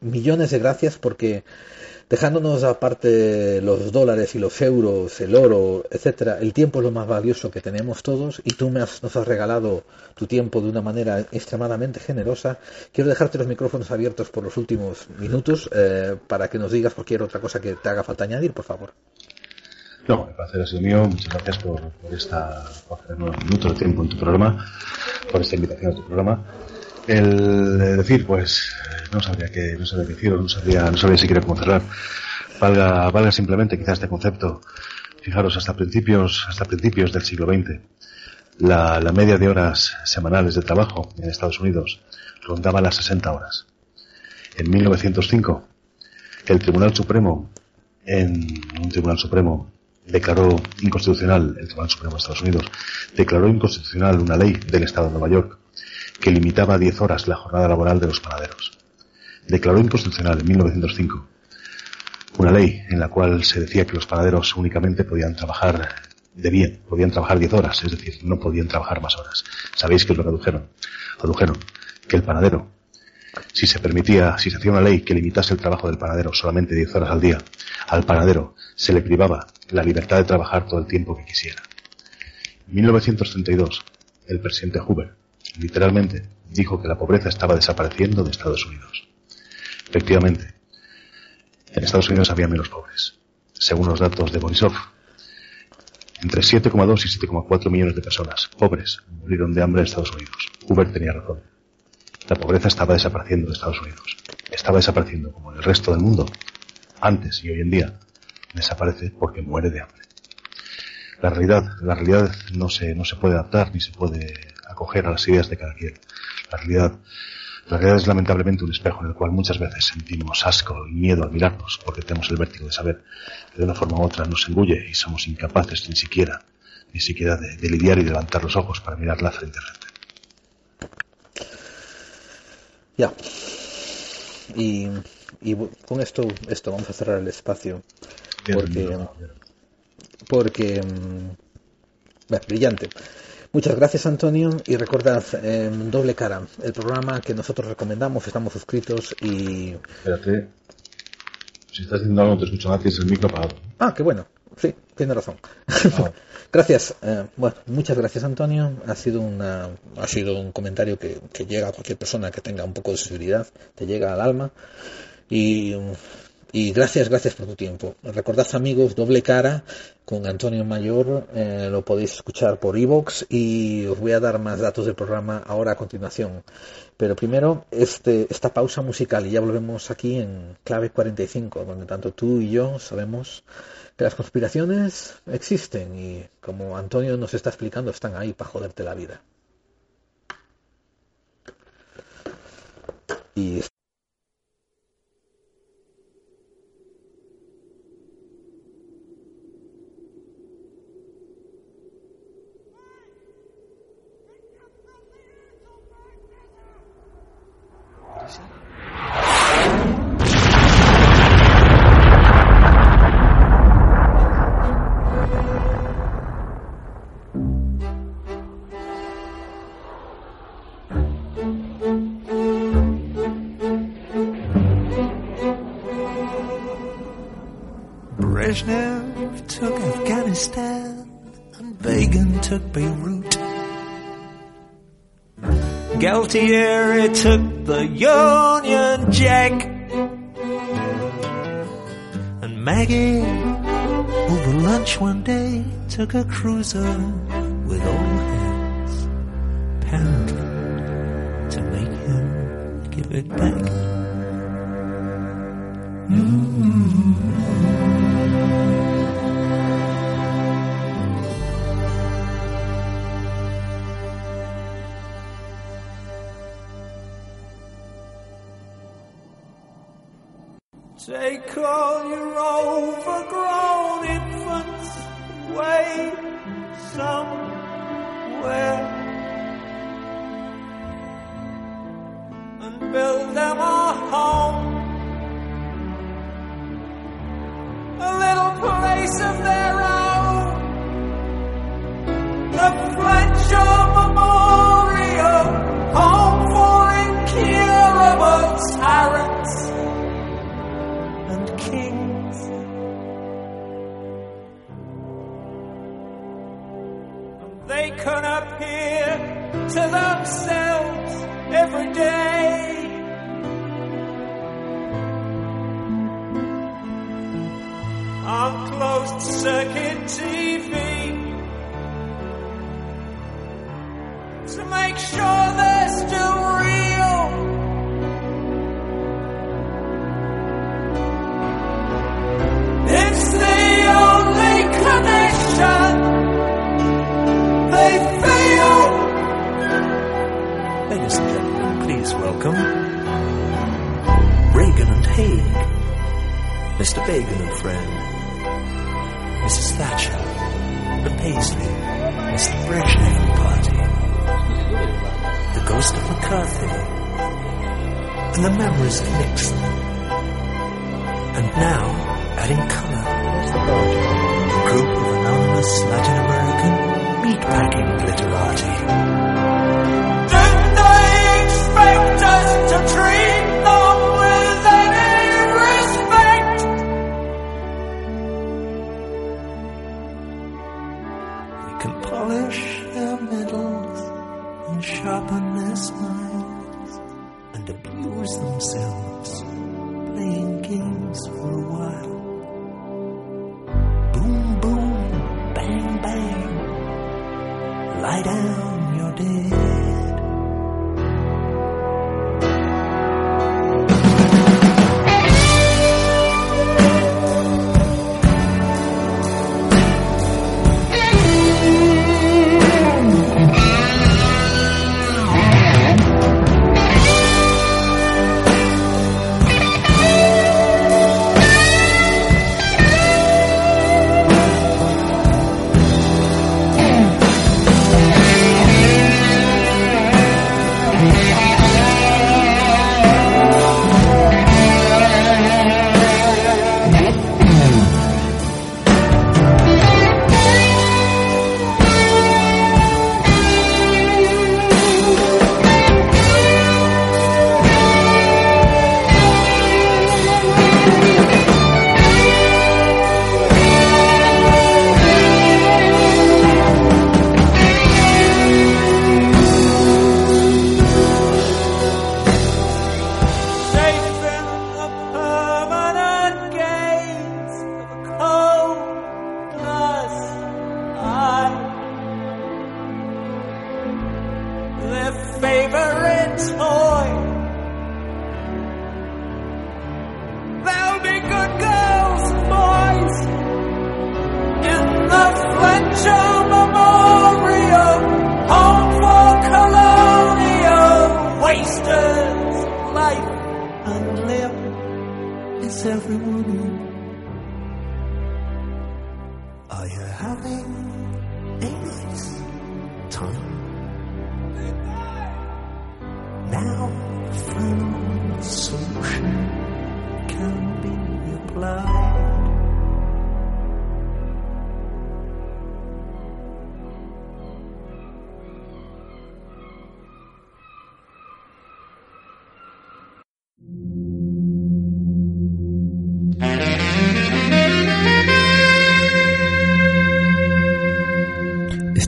millones de gracias porque dejándonos aparte los dólares y los euros, el oro, etcétera, el tiempo es lo más valioso que tenemos todos y tú me has, nos has regalado tu tiempo de una manera extremadamente generosa. Quiero dejarte los micrófonos abiertos por los últimos minutos eh, para que nos digas cualquier otra cosa que te haga falta añadir, por favor. No, el placer ha sido mío. Muchas gracias por, por esta, por unos minutos de tiempo en tu programa, por esta invitación a tu programa. El decir, pues, no sabría qué, no sabría qué decir, no sabría, no sabría siquiera cómo cerrar. Valga, valga simplemente quizás este concepto. Fijaros, hasta principios, hasta principios del siglo XX, la, la media de horas semanales de trabajo en Estados Unidos rondaba las 60 horas. En 1905, el Tribunal Supremo, en un Tribunal Supremo declaró inconstitucional, el Tribunal Supremo de Estados Unidos, declaró inconstitucional una ley del Estado de Nueva York que limitaba a 10 horas la jornada laboral de los panaderos. Declaró inconstitucional en 1905 una ley en la cual se decía que los panaderos únicamente podían trabajar de bien, podían trabajar 10 horas, es decir, no podían trabajar más horas. ¿Sabéis que lo redujeron? Redujeron que el panadero, si se permitía, si se hacía una ley que limitase el trabajo del panadero solamente 10 horas al día, al panadero se le privaba la libertad de trabajar todo el tiempo que quisiera. En 1932, el presidente Hoover, literalmente, dijo que la pobreza estaba desapareciendo de Estados Unidos. Efectivamente, en Estados Unidos había menos pobres. Según los datos de Borisov, entre 7,2 y 7,4 millones de personas pobres murieron de hambre en Estados Unidos. Hoover tenía razón. La pobreza estaba desapareciendo de Estados Unidos. Estaba desapareciendo como en el resto del mundo. Antes y hoy en día desaparece porque muere de hambre. La realidad, la realidad no se, no se puede adaptar ni se puede acoger a las ideas de cada quien. La realidad, la realidad es lamentablemente un espejo en el cual muchas veces sentimos asco y miedo al mirarnos porque tenemos el vértigo de saber que de una forma u otra nos engulle y somos incapaces ni siquiera, ni siquiera de, de lidiar y de levantar los ojos para mirarla frente a frente. Ya. Y, y con esto, esto vamos a cerrar el espacio porque, porque bueno, brillante. Muchas gracias Antonio y recordad eh, doble cara, el programa que nosotros recomendamos, estamos suscritos y Espérate. Si estás diciendo algo no te escucho nada, tienes el micro apagado. ah qué bueno, sí, tiene razón. Ah, Gracias, eh, bueno, muchas gracias Antonio. Ha sido una, ha sido un comentario que, que llega a cualquier persona que tenga un poco de sensibilidad, te llega al alma. Y, y gracias, gracias por tu tiempo. Recordad amigos, doble cara con Antonio Mayor, eh, lo podéis escuchar por iVoox y os voy a dar más datos del programa ahora a continuación. Pero primero este, esta pausa musical y ya volvemos aquí en clave 45, donde tanto tú y yo sabemos que las conspiraciones existen y como Antonio nos está explicando están ahí para joderte la vida. Y Brezhnev took Afghanistan and Begin took Beirut. Galtieri took the Union Jack. And Maggie, over lunch one day, took a cruiser with all hands, apparently to make him give it back. Take please welcome Reagan and Haig, Mr. Bagan and friend, Mrs. Thatcher, the Paisley, Mr. Brezhnev party, the ghost of McCarthy, and the memories of Nixon. And now, adding color, a group of anonymous Latin American meatpacking glitterati life just a dream.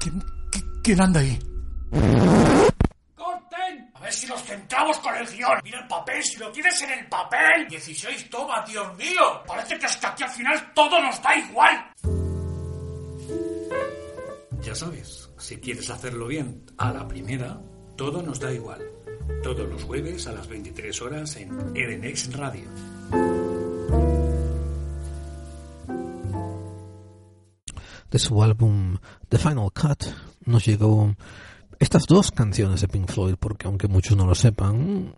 ¿Quién, qui- quién anda ahí? ¡Corten! A ver si los centramos con el guion. Mira el papel, si lo tienes en el papel. 16 toma, Dios mío. Parece que hasta aquí al final todo nos da igual. Ya sabes, si quieres hacerlo bien a la primera, todo nos da igual. Todos los jueves a las 23 horas en Edenex Radio. De su álbum The Final Cut nos llegó estas dos canciones de Pink Floyd, porque aunque muchos no lo sepan,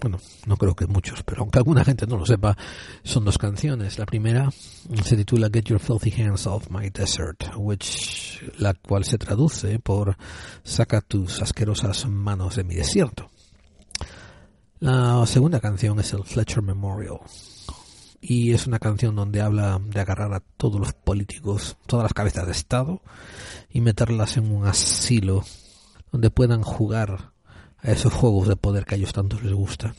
bueno, no creo que muchos, pero aunque alguna gente no lo sepa, son dos canciones. La primera se titula Get Your Filthy Hands Off My Desert, which, la cual se traduce por Saca tus asquerosas manos de mi desierto. La segunda canción es el Fletcher Memorial, y es una canción donde habla de agarrar a todos los políticos, todas las cabezas de Estado y meterlas en un asilo donde puedan jugar a esos juegos de poder que a ellos tanto les gusta.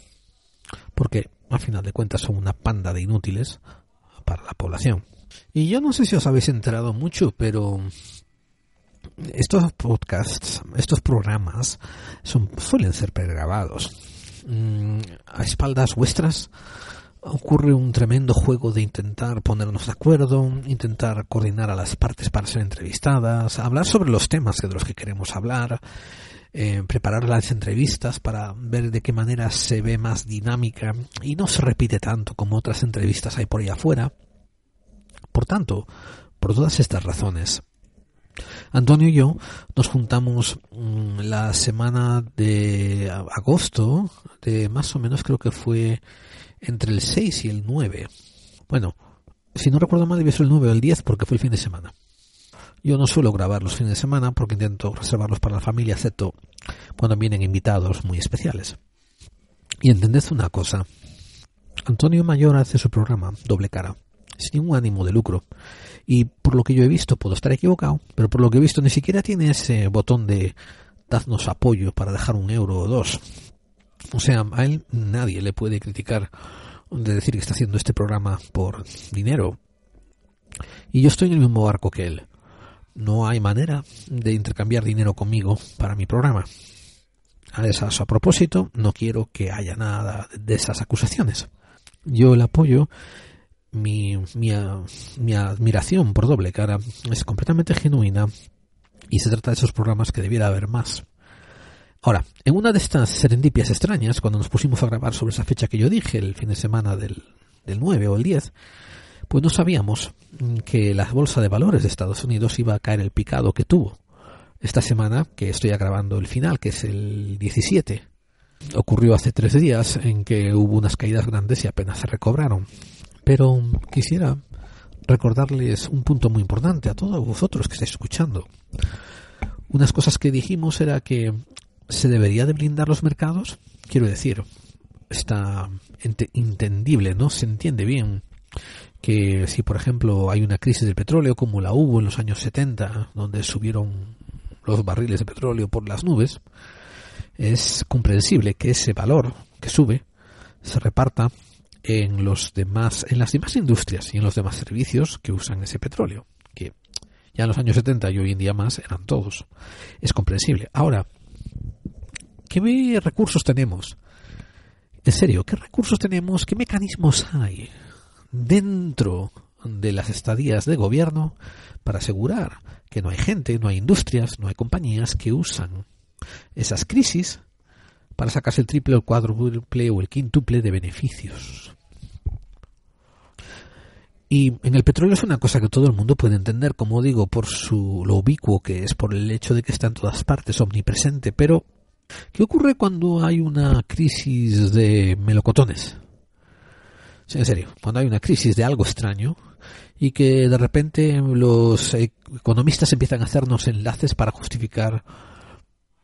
Porque, a final de cuentas, son una panda de inútiles para la población. Y yo no sé si os habéis enterado mucho, pero estos podcasts, estos programas, son, suelen ser pregrabados. Mm, a espaldas vuestras ocurre un tremendo juego de intentar ponernos de acuerdo, intentar coordinar a las partes para ser entrevistadas, hablar sobre los temas de los que queremos hablar, eh, preparar las entrevistas para ver de qué manera se ve más dinámica y no se repite tanto como otras entrevistas hay por ahí afuera. Por tanto, por todas estas razones, Antonio y yo nos juntamos mmm, la semana de agosto, de más o menos creo que fue entre el 6 y el 9. Bueno, si no recuerdo mal, debe ser el 9 o el 10 porque fue el fin de semana. Yo no suelo grabar los fines de semana porque intento reservarlos para la familia, excepto cuando vienen invitados muy especiales. Y entended una cosa. Antonio Mayor hace su programa Doble Cara, sin ningún ánimo de lucro. Y por lo que yo he visto, puedo estar equivocado, pero por lo que he visto ni siquiera tiene ese botón de dadnos apoyo para dejar un euro o dos. O sea, a él nadie le puede criticar de decir que está haciendo este programa por dinero. Y yo estoy en el mismo barco que él. No hay manera de intercambiar dinero conmigo para mi programa. A, esas, a propósito, no quiero que haya nada de esas acusaciones. Yo el apoyo, mi, mi, mi admiración por doble cara es completamente genuina y se trata de esos programas que debiera haber más. Ahora, en una de estas serendipias extrañas, cuando nos pusimos a grabar sobre esa fecha que yo dije, el fin de semana del, del 9 o el 10, pues no sabíamos que la bolsa de valores de Estados Unidos iba a caer el picado que tuvo. Esta semana, que estoy grabando el final, que es el 17, ocurrió hace tres días en que hubo unas caídas grandes y apenas se recobraron. Pero quisiera recordarles un punto muy importante a todos vosotros que estáis escuchando. Unas cosas que dijimos era que ¿Se debería de blindar los mercados? Quiero decir, está entendible, ¿no? Se entiende bien que si, por ejemplo, hay una crisis del petróleo como la hubo en los años 70, donde subieron los barriles de petróleo por las nubes, es comprensible que ese valor que sube se reparta en los demás en las demás industrias y en los demás servicios que usan ese petróleo, que ya en los años 70 y hoy en día más eran todos. Es comprensible. Ahora, ¿Qué recursos tenemos? En serio, ¿qué recursos tenemos? ¿Qué mecanismos hay dentro de las estadías de gobierno para asegurar que no hay gente, no hay industrias, no hay compañías que usan esas crisis para sacarse el triple, el cuádruple o el quíntuple de beneficios? Y en el petróleo es una cosa que todo el mundo puede entender, como digo, por su lo ubicuo que es, por el hecho de que está en todas partes, omnipresente, pero ¿Qué ocurre cuando hay una crisis de melocotones? En serio, cuando hay una crisis de algo extraño y que de repente los economistas empiezan a hacernos enlaces para justificar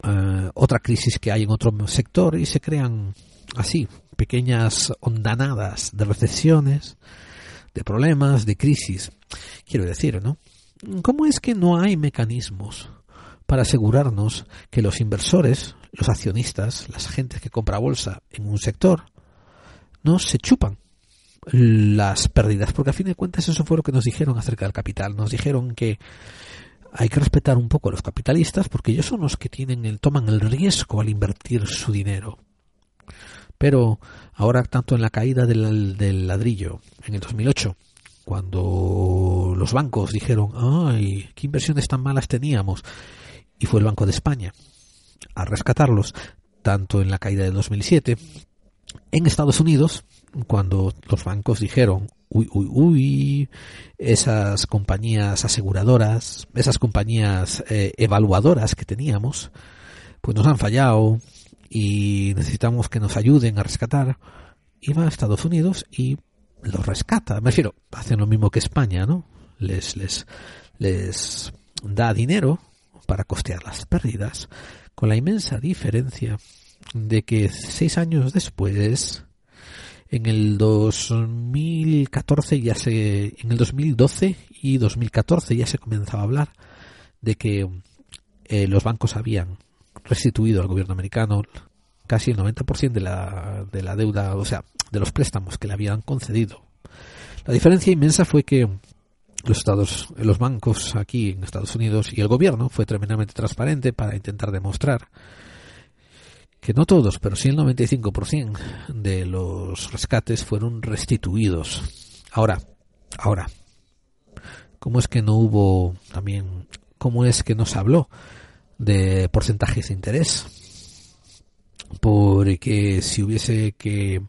uh, otra crisis que hay en otro sector y se crean así pequeñas ondanadas de recesiones, de problemas, de crisis. Quiero decir, ¿no? ¿Cómo es que no hay mecanismos para asegurarnos que los inversores, los accionistas, las gentes que compra bolsa en un sector, no se chupan las pérdidas, porque a fin de cuentas eso fue lo que nos dijeron acerca del capital. Nos dijeron que hay que respetar un poco a los capitalistas porque ellos son los que tienen el, toman el riesgo al invertir su dinero. Pero ahora, tanto en la caída del, del ladrillo en el 2008, cuando los bancos dijeron, ay, qué inversiones tan malas teníamos, y fue el Banco de España a rescatarlos, tanto en la caída del 2007, en Estados Unidos, cuando los bancos dijeron, uy, uy, uy, esas compañías aseguradoras, esas compañías eh, evaluadoras que teníamos, pues nos han fallado y necesitamos que nos ayuden a rescatar, iba a Estados Unidos y los rescata. Me refiero, hacen lo mismo que España, ¿no? Les, les, les da dinero para costear las pérdidas, con la inmensa diferencia de que seis años después, en el 2014 ya se, en el 2012 y 2014 ya se comenzaba a hablar de que eh, los bancos habían restituido al gobierno americano casi el 90% de la, de la deuda, o sea, de los préstamos que le habían concedido. La diferencia inmensa fue que los estados, los bancos aquí en Estados Unidos y el gobierno fue tremendamente transparente para intentar demostrar que no todos, pero sí el 95% de los rescates fueron restituidos. Ahora, ahora, ¿cómo es que no hubo también, cómo es que no se habló de porcentajes de interés? Porque si hubiese que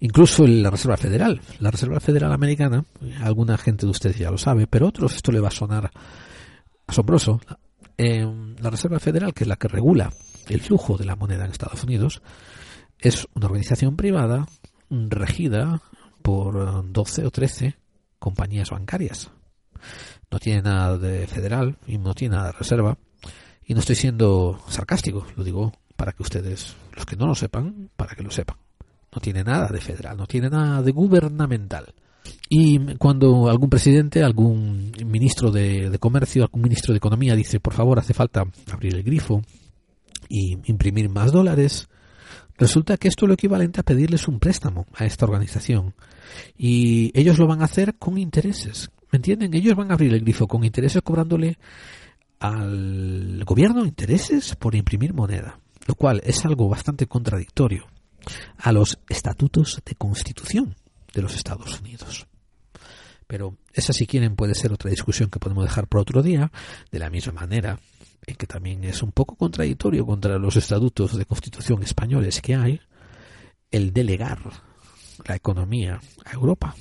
incluso la Reserva Federal, la Reserva Federal Americana, alguna gente de ustedes ya lo sabe, pero otros esto le va a sonar asombroso. Eh, la Reserva Federal, que es la que regula el flujo de la moneda en Estados Unidos, es una organización privada regida por 12 o 13 compañías bancarias. No tiene nada de federal y no tiene nada de reserva. Y no estoy siendo sarcástico, lo digo para que ustedes, los que no lo sepan, para que lo sepan. No tiene nada de federal, no tiene nada de gubernamental. Y cuando algún presidente, algún ministro de, de, comercio, algún ministro de economía dice, por favor, hace falta abrir el grifo y imprimir más dólares, resulta que esto es lo equivalente a pedirles un préstamo a esta organización. Y ellos lo van a hacer con intereses. ¿Me entienden? Ellos van a abrir el grifo con intereses cobrándole al gobierno intereses por imprimir moneda lo cual es algo bastante contradictorio a los estatutos de constitución de los Estados Unidos. Pero esa si quieren puede ser otra discusión que podemos dejar por otro día, de la misma manera en que también es un poco contradictorio contra los estatutos de constitución españoles que hay el delegar la economía a Europa.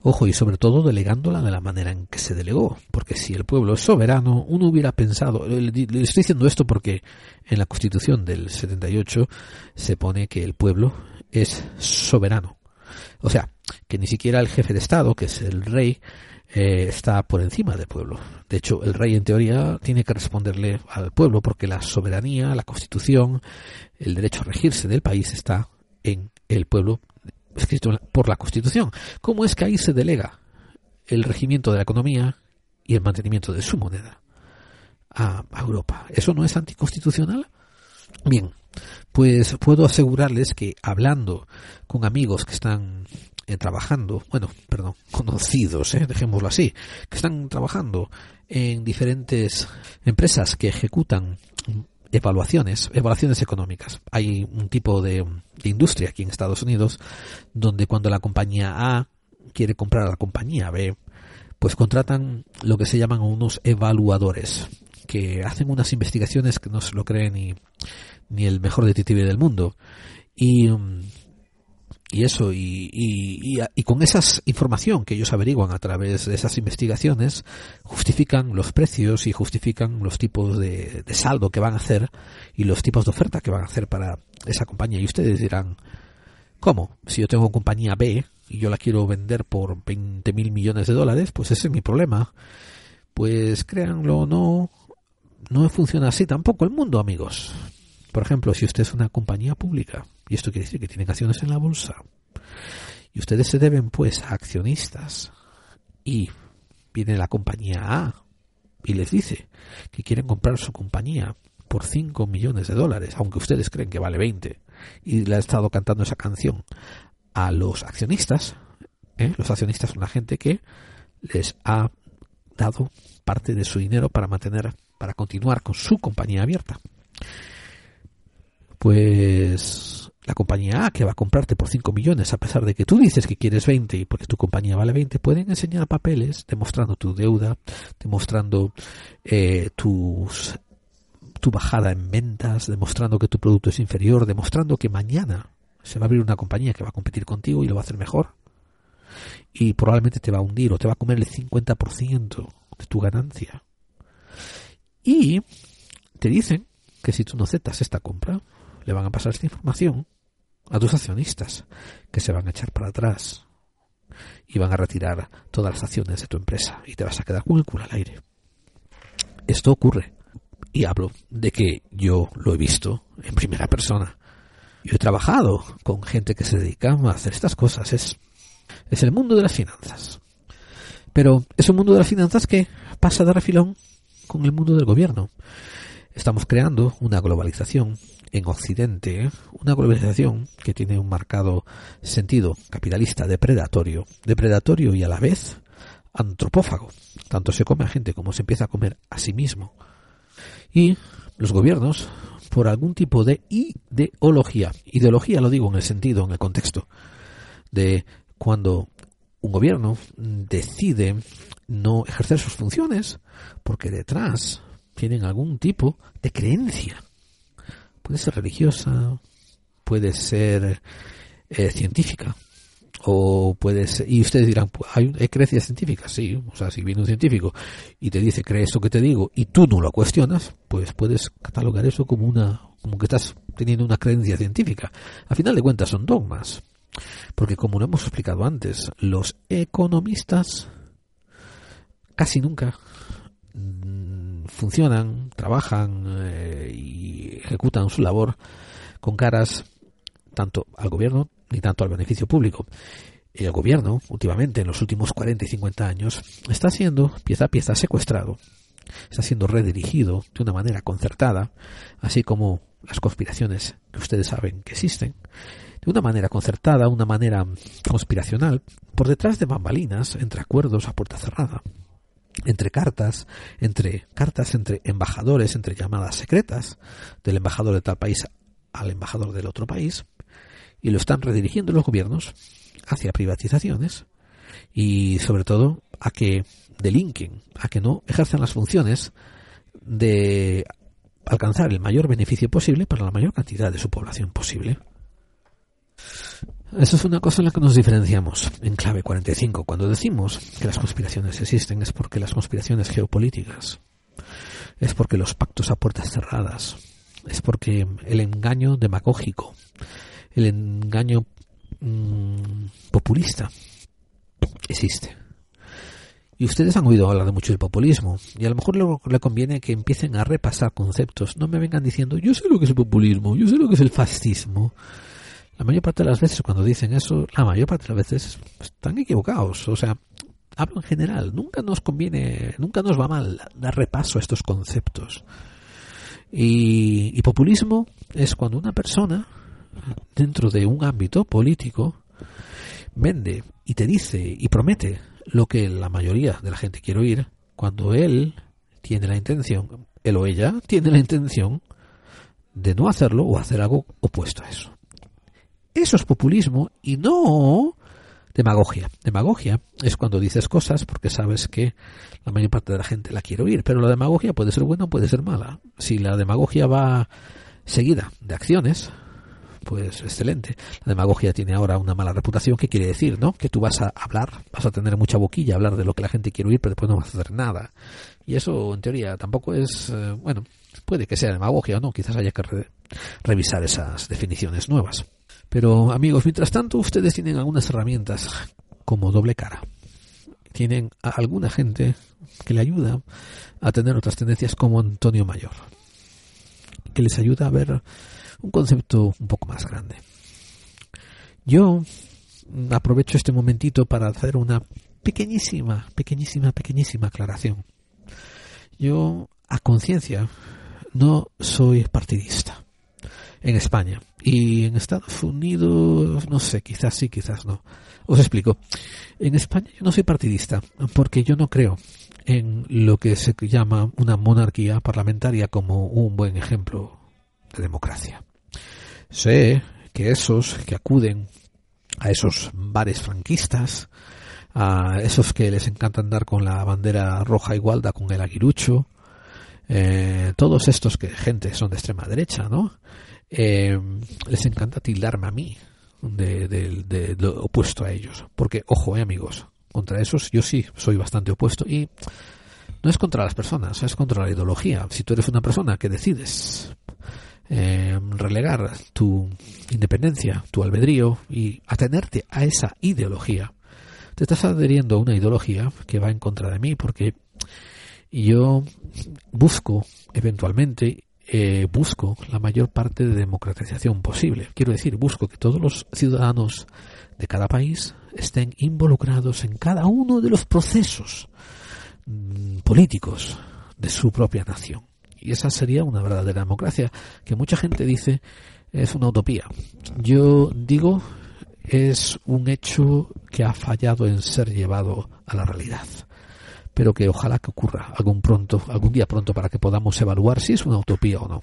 Ojo, y sobre todo delegándola de la manera en que se delegó, porque si el pueblo es soberano, uno hubiera pensado, estoy diciendo esto porque en la Constitución del 78 se pone que el pueblo es soberano. O sea, que ni siquiera el jefe de Estado, que es el rey, eh, está por encima del pueblo. De hecho, el rey en teoría tiene que responderle al pueblo porque la soberanía, la constitución, el derecho a regirse del país está en el pueblo escrito por la Constitución. ¿Cómo es que ahí se delega el regimiento de la economía y el mantenimiento de su moneda a, Europa? ¿Eso no es anticonstitucional? Bien, pues puedo asegurarles que hablando con amigos que están eh, trabajando, bueno, perdón, conocidos, eh, dejémoslo así, que están trabajando en diferentes empresas que ejecutan evaluaciones, evaluaciones económicas. Hay un tipo de, industria aquí en Estados Unidos donde cuando la compañía A quiere comprar a la compañía B, pues contratan lo que se llaman unos evaluadores que hacen unas investigaciones que no se lo cree ni, ni el mejor detective del mundo. Y, mm, y eso, y, y, y, con esa información que ellos averiguan a través de esas investigaciones, justifican los precios y justifican los tipos de, de, saldo que van a hacer y los tipos de oferta que van a hacer para esa compañía. Y ustedes dirán, ¿cómo? Si yo tengo compañía B y yo la quiero vender por 20 mil millones de dólares, pues ese es mi problema. Pues créanlo o no, no funciona así tampoco el mundo, amigos. Por ejemplo, si usted es una compañía pública, y esto quiere decir que tienen acciones en la bolsa, y ustedes se deben pues a accionistas, y viene la compañía A y les dice que quieren comprar su compañía por 5 millones de dólares, aunque ustedes creen que vale 20, y le ha estado cantando esa canción a los accionistas, ¿eh? los accionistas son la gente que les ha dado parte de su dinero para mantener, para continuar con su compañía abierta. Pues la compañía A que va a comprarte por 5 millones a pesar de que tú dices que quieres 20 y porque tu compañía vale 20, pueden enseñar papeles demostrando tu deuda, demostrando eh, tus, tu bajada en ventas, demostrando que tu producto es inferior, demostrando que mañana se va a abrir una compañía que va a competir contigo y lo va a hacer mejor. Y probablemente te va a hundir o te va a comer el 50% de tu ganancia. Y te dicen que si tú no aceptas esta compra, le van a pasar esta información a tus accionistas, que se van a echar para atrás y van a retirar todas las acciones de tu empresa y te vas a quedar con el culo al aire. Esto ocurre. Y hablo de que yo lo he visto en primera persona. Yo he trabajado con gente que se dedica a hacer estas cosas. Es, es el mundo de las finanzas. Pero es un mundo de las finanzas que pasa de refilón con el mundo del gobierno. Estamos creando una globalización en Occidente, una globalización que tiene un marcado sentido capitalista depredatorio, depredatorio y a la vez antropófago. Tanto se come a gente como se empieza a comer a sí mismo. Y los gobiernos, por algún tipo de ideología, ideología lo digo en el sentido, en el contexto, de cuando un gobierno decide no ejercer sus funciones porque detrás tienen algún tipo de creencia puede ser religiosa, puede ser eh, científica, o puede ser, y ustedes dirán, pues, ¿hay, ¿hay, creencias científicas? Sí, o sea, si viene un científico y te dice, cree esto que te digo, y tú no lo cuestionas, pues puedes catalogar eso como una, como que estás teniendo una creencia científica. A final de cuentas son dogmas. Porque como lo hemos explicado antes, los economistas casi nunca funcionan, trabajan eh, ejecutan su labor con caras tanto al gobierno ni tanto al beneficio público. El gobierno, últimamente, en los últimos 40 y 50 años, está siendo pieza a pieza secuestrado, está siendo redirigido de una manera concertada, así como las conspiraciones que ustedes saben que existen, de una manera concertada, una manera conspiracional, por detrás de bambalinas, entre acuerdos a puerta cerrada entre cartas, entre cartas entre embajadores, entre llamadas secretas del embajador de tal país al embajador del otro país, y lo están redirigiendo los gobiernos hacia privatizaciones y sobre todo a que delinquen, a que no ejerzan las funciones de alcanzar el mayor beneficio posible para la mayor cantidad de su población posible. Eso es una cosa en la que nos diferenciamos en clave 45. Cuando decimos que las conspiraciones existen es porque las conspiraciones geopolíticas, es porque los pactos a puertas cerradas, es porque el engaño demagógico, el engaño mmm, populista existe. Y ustedes han oído hablar de mucho del populismo, y a lo mejor le conviene que empiecen a repasar conceptos. No me vengan diciendo, yo sé lo que es el populismo, yo sé lo que es el fascismo. La mayor parte de las veces cuando dicen eso, la mayor parte de las veces están equivocados. O sea, hablo en general. Nunca nos conviene, nunca nos va mal dar repaso a estos conceptos. Y, y populismo es cuando una persona, dentro de un ámbito político, vende y te dice y promete lo que la mayoría de la gente quiere oír, cuando él tiene la intención, él o ella tiene la intención de no hacerlo o hacer algo opuesto a eso. Eso es populismo y no demagogia. Demagogia es cuando dices cosas porque sabes que la mayor parte de la gente la quiere oír, pero la demagogia puede ser buena o puede ser mala. Si la demagogia va seguida de acciones, pues excelente. La demagogia tiene ahora una mala reputación, ¿qué quiere decir, no? Que tú vas a hablar, vas a tener mucha boquilla, hablar de lo que la gente quiere oír, pero después no vas a hacer nada. Y eso, en teoría, tampoco es, eh, bueno, puede que sea demagogia o no, quizás haya que re revisar esas definiciones nuevas. Pero amigos, mientras tanto ustedes tienen algunas herramientas como doble cara. Tienen alguna gente que le ayuda a tener otras tendencias como Antonio Mayor, que les ayuda a ver un concepto un poco más grande. Yo aprovecho este momentito para hacer una pequeñísima, pequeñísima, pequeñísima aclaración. Yo, a conciencia, no soy partidista en España. Y en Estados Unidos, no sé, quizás sí, quizás no. Os explico. En España yo no soy partidista, porque yo no creo en lo que se llama una monarquía parlamentaria como un buen ejemplo de democracia. Sé que esos que acuden a esos bares franquistas, a esos que les encanta andar con la bandera roja igualda con el aguirucho, eh, todos estos que gente son de extrema derecha, ¿no? Eh, les encanta tildarme a mí de, lo opuesto a ellos. Porque, ojo, eh, amigos, contra esos yo sí soy bastante opuesto y no es contra las personas, es contra la ideología. Si tú eres una persona que decides eh, relegar tu independencia, tu albedrío y atenerte a esa ideología, te estás adheriendo a una ideología que va en contra de mí porque yo busco eventualmente eh, busco la mayor parte de democratización posible. Quiero decir, busco que todos los ciudadanos de cada país estén involucrados en cada uno de los procesos mm, políticos de su propia nación. Y esa sería una verdadera democracia, que mucha gente dice es una utopía. Yo digo es un hecho que ha fallado en ser llevado a la realidad pero que ojalá que ocurra algún pronto, algún día pronto para que podamos evaluar si es una utopía o no.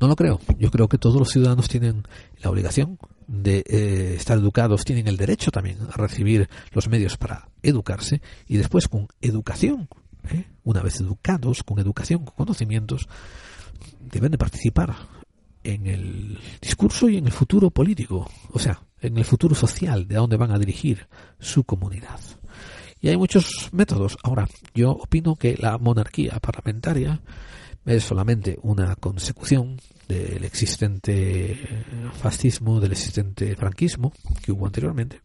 No lo creo. Yo creo que todos los ciudadanos tienen la obligación de eh, estar educados, tienen el derecho también a recibir los medios para educarse y después con educación, ¿eh? una vez educados, con educación, con conocimientos, deben de participar en el discurso y en el futuro político, o sea, en el futuro social de a dónde van a dirigir su comunidad. Y hay muchos métodos. Ahora, yo opino que la monarquía parlamentaria es solamente una consecución del existente fascismo, del existente franquismo que hubo anteriormente.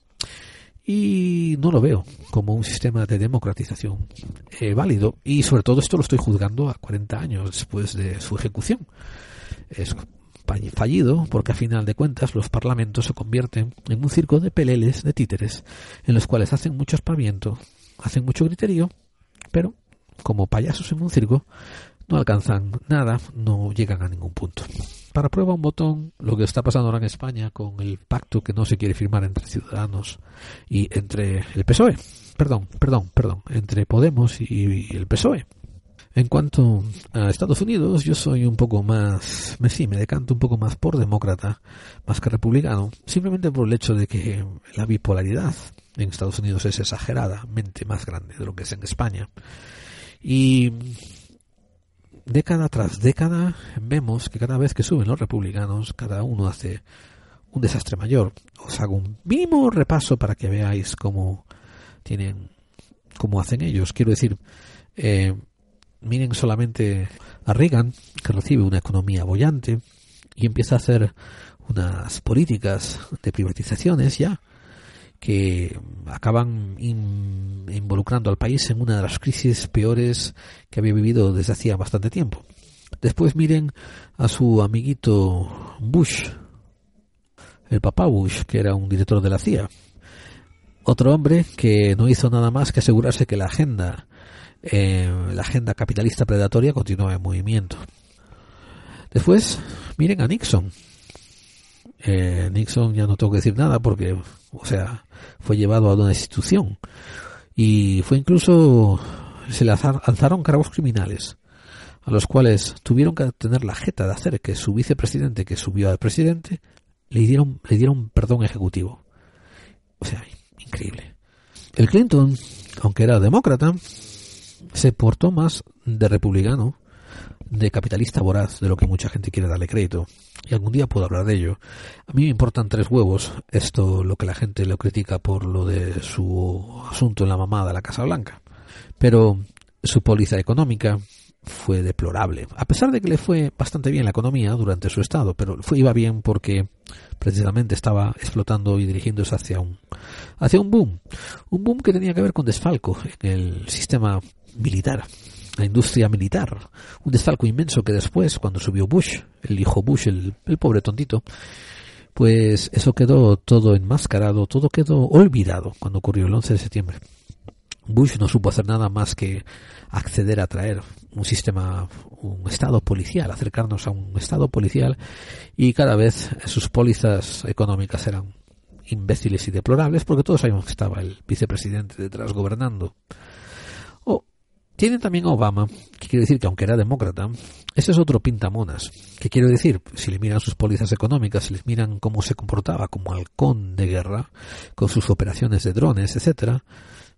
Y no lo veo como un sistema de democratización eh, válido. Y sobre todo esto lo estoy juzgando a 40 años después de su ejecución. Es fallido porque a final de cuentas los parlamentos se convierten en un circo de peleles, de títeres, en los cuales hacen mucho aspaviento, hacen mucho criterio, pero como payasos en un circo no alcanzan nada, no llegan a ningún punto. Para prueba un botón lo que está pasando ahora en España con el pacto que no se quiere firmar entre Ciudadanos y entre el PSOE, perdón, perdón, perdón, entre Podemos y el PSOE. En cuanto a Estados Unidos, yo soy un poco más, me sí, me decanto un poco más por demócrata, más que republicano, simplemente por el hecho de que la bipolaridad en Estados Unidos es exageradamente más grande de lo que es en España. Y década tras década vemos que cada vez que suben los republicanos, cada uno hace un desastre mayor. Os hago un mínimo repaso para que veáis cómo tienen, cómo hacen ellos. Quiero decir, eh, miren solamente a Reagan, que recibe una economía bollante y empieza a hacer unas políticas de privatizaciones ya que acaban in, involucrando al país en una de las crisis peores que había vivido desde hacía bastante tiempo. Después miren a su amiguito Bush, el papá Bush, que era un director de la CIA. Otro hombre que no hizo nada más que asegurarse que la agenda eh, la agenda capitalista predatoria continúa en movimiento. Después, miren a Nixon. Eh, Nixon ya no tengo que decir nada porque, o sea, fue llevado a una institución y fue incluso se le alzaron cargos criminales a los cuales tuvieron que tener la jeta de hacer que su vicepresidente que subió al presidente le dieron le dieron perdón ejecutivo. O sea, increíble. El Clinton, aunque era demócrata, se portó más de republicano, de capitalista voraz, de lo que mucha gente quiere darle crédito. Y algún día puedo hablar de ello. A mí me importan tres huevos esto, lo que la gente lo critica por lo de su asunto en la mamada la Casa Blanca. Pero su póliza económica fue deplorable. A pesar de que le fue bastante bien la economía durante su estado, pero fue, iba bien porque precisamente estaba explotando y dirigiéndose hacia un, hacia un boom. Un boom que tenía que ver con desfalco en el sistema militar, la industria militar. Un desfalco inmenso que después, cuando subió Bush, el hijo Bush, el, el pobre tontito, pues eso quedó todo enmascarado, todo quedó olvidado cuando ocurrió el 11 de septiembre. Bush no supo hacer nada más que acceder a traer un sistema, un estado policial, acercarnos a un estado policial y cada vez sus pólizas económicas eran imbéciles y deplorables porque todos sabíamos que estaba el vicepresidente detrás gobernando. O tienen también Obama, Que quiero decir que aunque era demócrata, ese es otro pintamonas. ¿Qué quiero decir? Si le miran sus pólizas económicas, si les miran cómo se comportaba como halcón de guerra, con sus operaciones de drones, etcétera,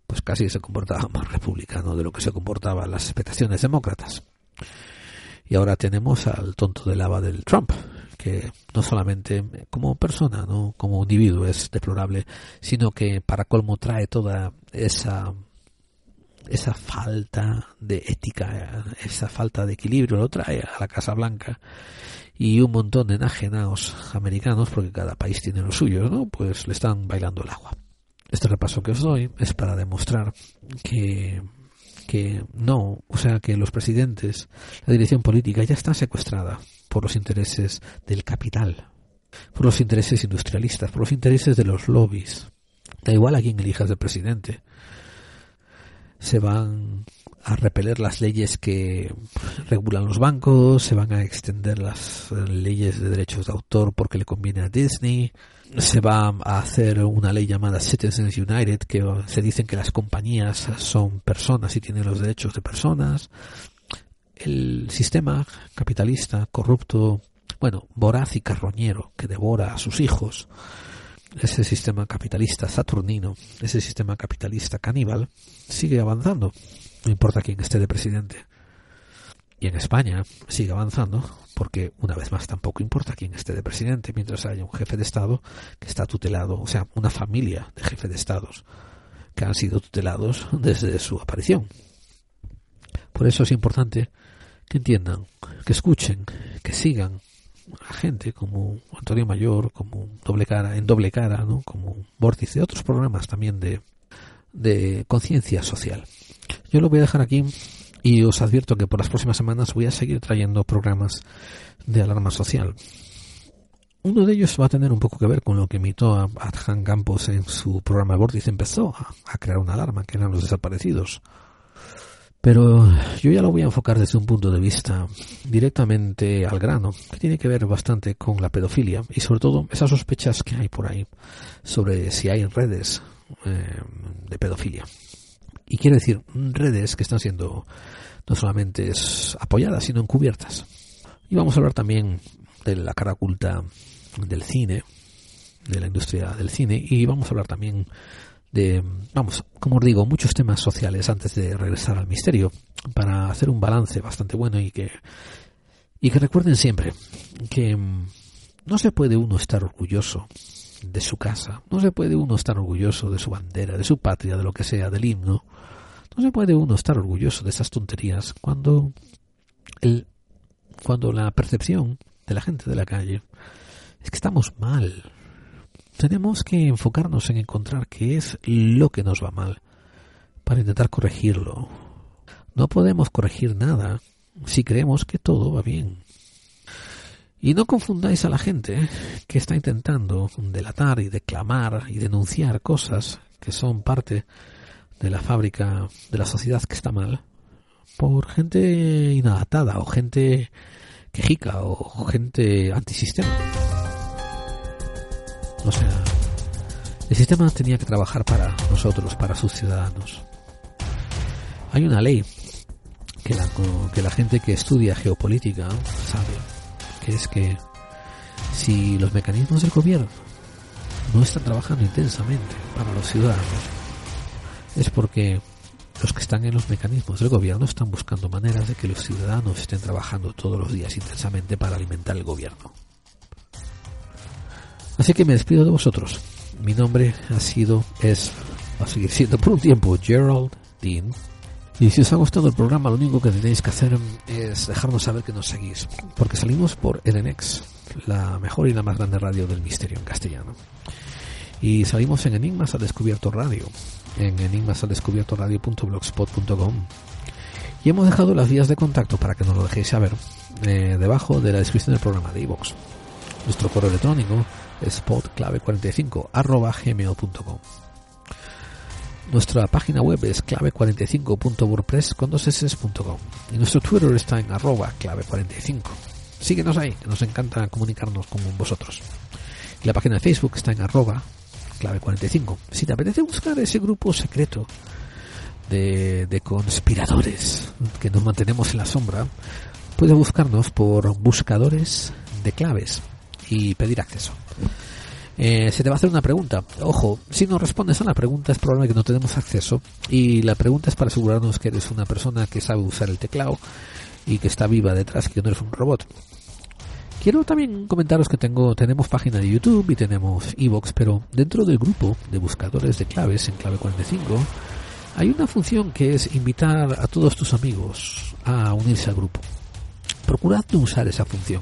pues casi se comportaba más republicano de lo que se comportaban las expectaciones demócratas. Y ahora tenemos al tonto de lava del Trump, que no solamente como persona, no como individuo es deplorable, sino que para colmo trae toda esa esa falta de ética, esa falta de equilibrio lo trae a la Casa Blanca y un montón de enajenados americanos, porque cada país tiene lo suyo, ¿no? Pues le están bailando el agua. Este repaso que os doy es para demostrar que que no, o sea, que los presidentes, la dirección política ya está secuestrada por los intereses del capital, por los intereses industrialistas, por los intereses de los lobbies. Da igual a quién elijas de presidente. Se van a repeler las leyes que regulan los bancos, se van a extender las leyes de derechos de autor porque le conviene a Disney, se va a hacer una ley llamada Citizens United que se dicen que las compañías son personas y tienen los derechos de personas. El sistema capitalista corrupto, bueno, voraz y carroñero que devora a sus hijos, ese sistema capitalista saturnino, ese sistema capitalista caníbal, sigue avanzando, no importa quién esté de presidente. Y en España sigue avanzando porque, una vez más, tampoco importa quién esté de presidente mientras haya un jefe de Estado que está tutelado, o sea, una familia de jefes de Estados que han sido tutelados desde su aparición. Por eso es importante que entiendan, que escuchen, que sigan a gente como Antonio Mayor, como doble cara, en doble cara, ¿no? como Vórtice, otros programas también de, de conciencia social. Yo lo voy a dejar aquí y os advierto que por las próximas semanas voy a seguir trayendo programas de alarma social. Uno de ellos va a tener un poco que ver con lo que imitó a Adhan Campos en su programa Vórtice. Empezó a, a crear una alarma, que eran los desaparecidos. Pero yo ya lo voy a enfocar desde un punto de vista directamente al grano, que tiene que ver bastante con la pedofilia y sobre todo esas sospechas que hay por ahí sobre si hay redes eh, de pedofilia. Y quiero decir, redes que están siendo no solamente apoyadas, sino encubiertas. Y vamos a hablar también de la cara oculta del cine, de la industria del cine, y vamos a hablar también de, vamos, como os digo, muchos temas sociales antes de regresar al misterio, para hacer un balance bastante bueno y que, y que recuerden siempre que no se puede uno estar orgulloso de su casa, no se puede uno estar orgulloso de su bandera, de su patria, de lo que sea, del himno, no se puede uno estar orgulloso de esas tonterías cuando el, cuando la percepción de la gente de la calle es que estamos mal, tenemos que enfocarnos en encontrar qué es lo que nos va mal para intentar corregirlo. No podemos corregir nada si creemos que todo va bien. Y no confundáis a la gente que está intentando delatar y declamar y denunciar cosas que son parte de la fábrica de la sociedad que está mal por gente inadaptada o gente quejica o gente antisistema. O sea, el sistema tenía que trabajar para nosotros, para sus ciudadanos. Hay una ley que la, que la gente que estudia geopolítica sabe, que es que si los mecanismos del gobierno no están trabajando intensamente para los ciudadanos, es porque los que están en los mecanismos del gobierno están buscando maneras de que los ciudadanos estén trabajando todos los días intensamente para alimentar el gobierno. Así que me despido de vosotros. Mi nombre ha sido, es, va a seguir siendo por un tiempo Gerald Dean. Y si os ha gustado el programa, lo único que tenéis que hacer es dejarnos saber que nos seguís. Porque salimos por Edenex, la mejor y la más grande radio del misterio en castellano. Y salimos en Enigmas al Descubierto Radio, en enigmasaldescubiertoradio.blogspot.com. Y hemos dejado las vías de contacto para que nos lo dejéis saber eh, debajo de la descripción del programa de iVoox. Nuestro correo electrónico es podclave45 arroba gmail.com. Nuestra página web es clave45.wordpress con dos y nuestro Twitter está en arroba clave45. Síguenos ahí, que nos encanta comunicarnos con vosotros. Y la página de Facebook está en arroba clave45. Si te apetece buscar ese grupo secreto de, de conspiradores que nos mantenemos en la sombra, puedes buscarnos por buscadores de claves y pedir acceso. Eh, se te va a hacer una pregunta. Ojo, si no respondes a la pregunta es probable que no tenemos acceso y la pregunta es para asegurarnos que eres una persona que sabe usar el teclado y que está viva detrás, que no eres un robot. Quiero también comentaros que tengo, tenemos página de YouTube y tenemos Evox, pero dentro del grupo de buscadores de claves en clave 45 hay una función que es invitar a todos tus amigos a unirse al grupo. Procurad de usar esa función,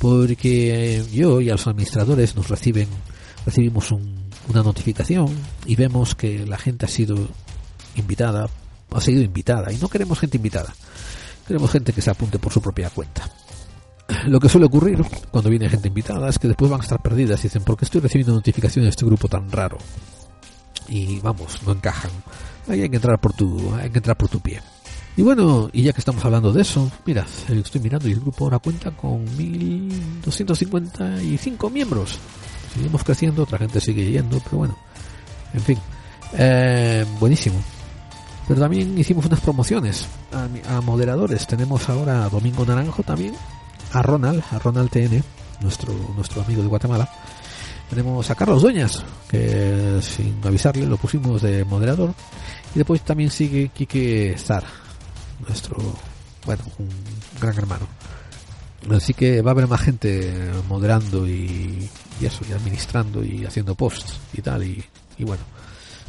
porque yo y a los administradores nos reciben, recibimos un- una notificación y vemos que la gente ha sido invitada, ha sido invitada y no queremos gente invitada, queremos gente que se apunte por su propia cuenta. Lo que suele ocurrir cuando viene gente invitada es que después van a estar perdidas y dicen, ¿por qué estoy recibiendo notificaciones de este grupo tan raro? Y vamos, no encajan. Ahí hay que entrar por tu, hay que entrar por tu pie. Y bueno, y ya que estamos hablando de eso, mira, eh, estoy mirando y el grupo ahora cuenta con 1255 miembros. Seguimos creciendo, otra gente sigue yendo, pero bueno, en fin, Eh, buenísimo. Pero también hicimos unas promociones a, a moderadores. Tenemos ahora a Domingo Naranjo también, a Ronald, a Ronald TN, nuestro, nuestro amigo de Guatemala. Tenemos a Carlos Dueñas, que sin avisarle lo pusimos de moderador. Y después también sigue Quique Zar, nuestro, bueno, un gran hermano. Así que va a haber más gente moderando y, y eso, y administrando y haciendo posts y tal, y, y bueno,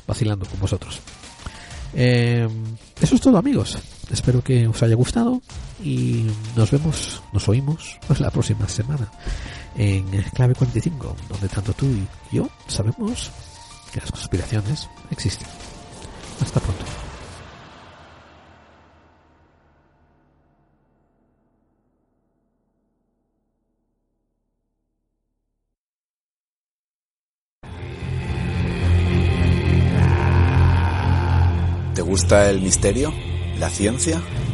vacilando con vosotros. Eh, eso es todo amigos. Espero que os haya gustado y nos vemos, nos oímos la próxima semana en Clave 45, donde tanto tú y yo sabemos que las conspiraciones existen. Hasta pronto. ¿Te gusta el misterio? ¿La ciencia?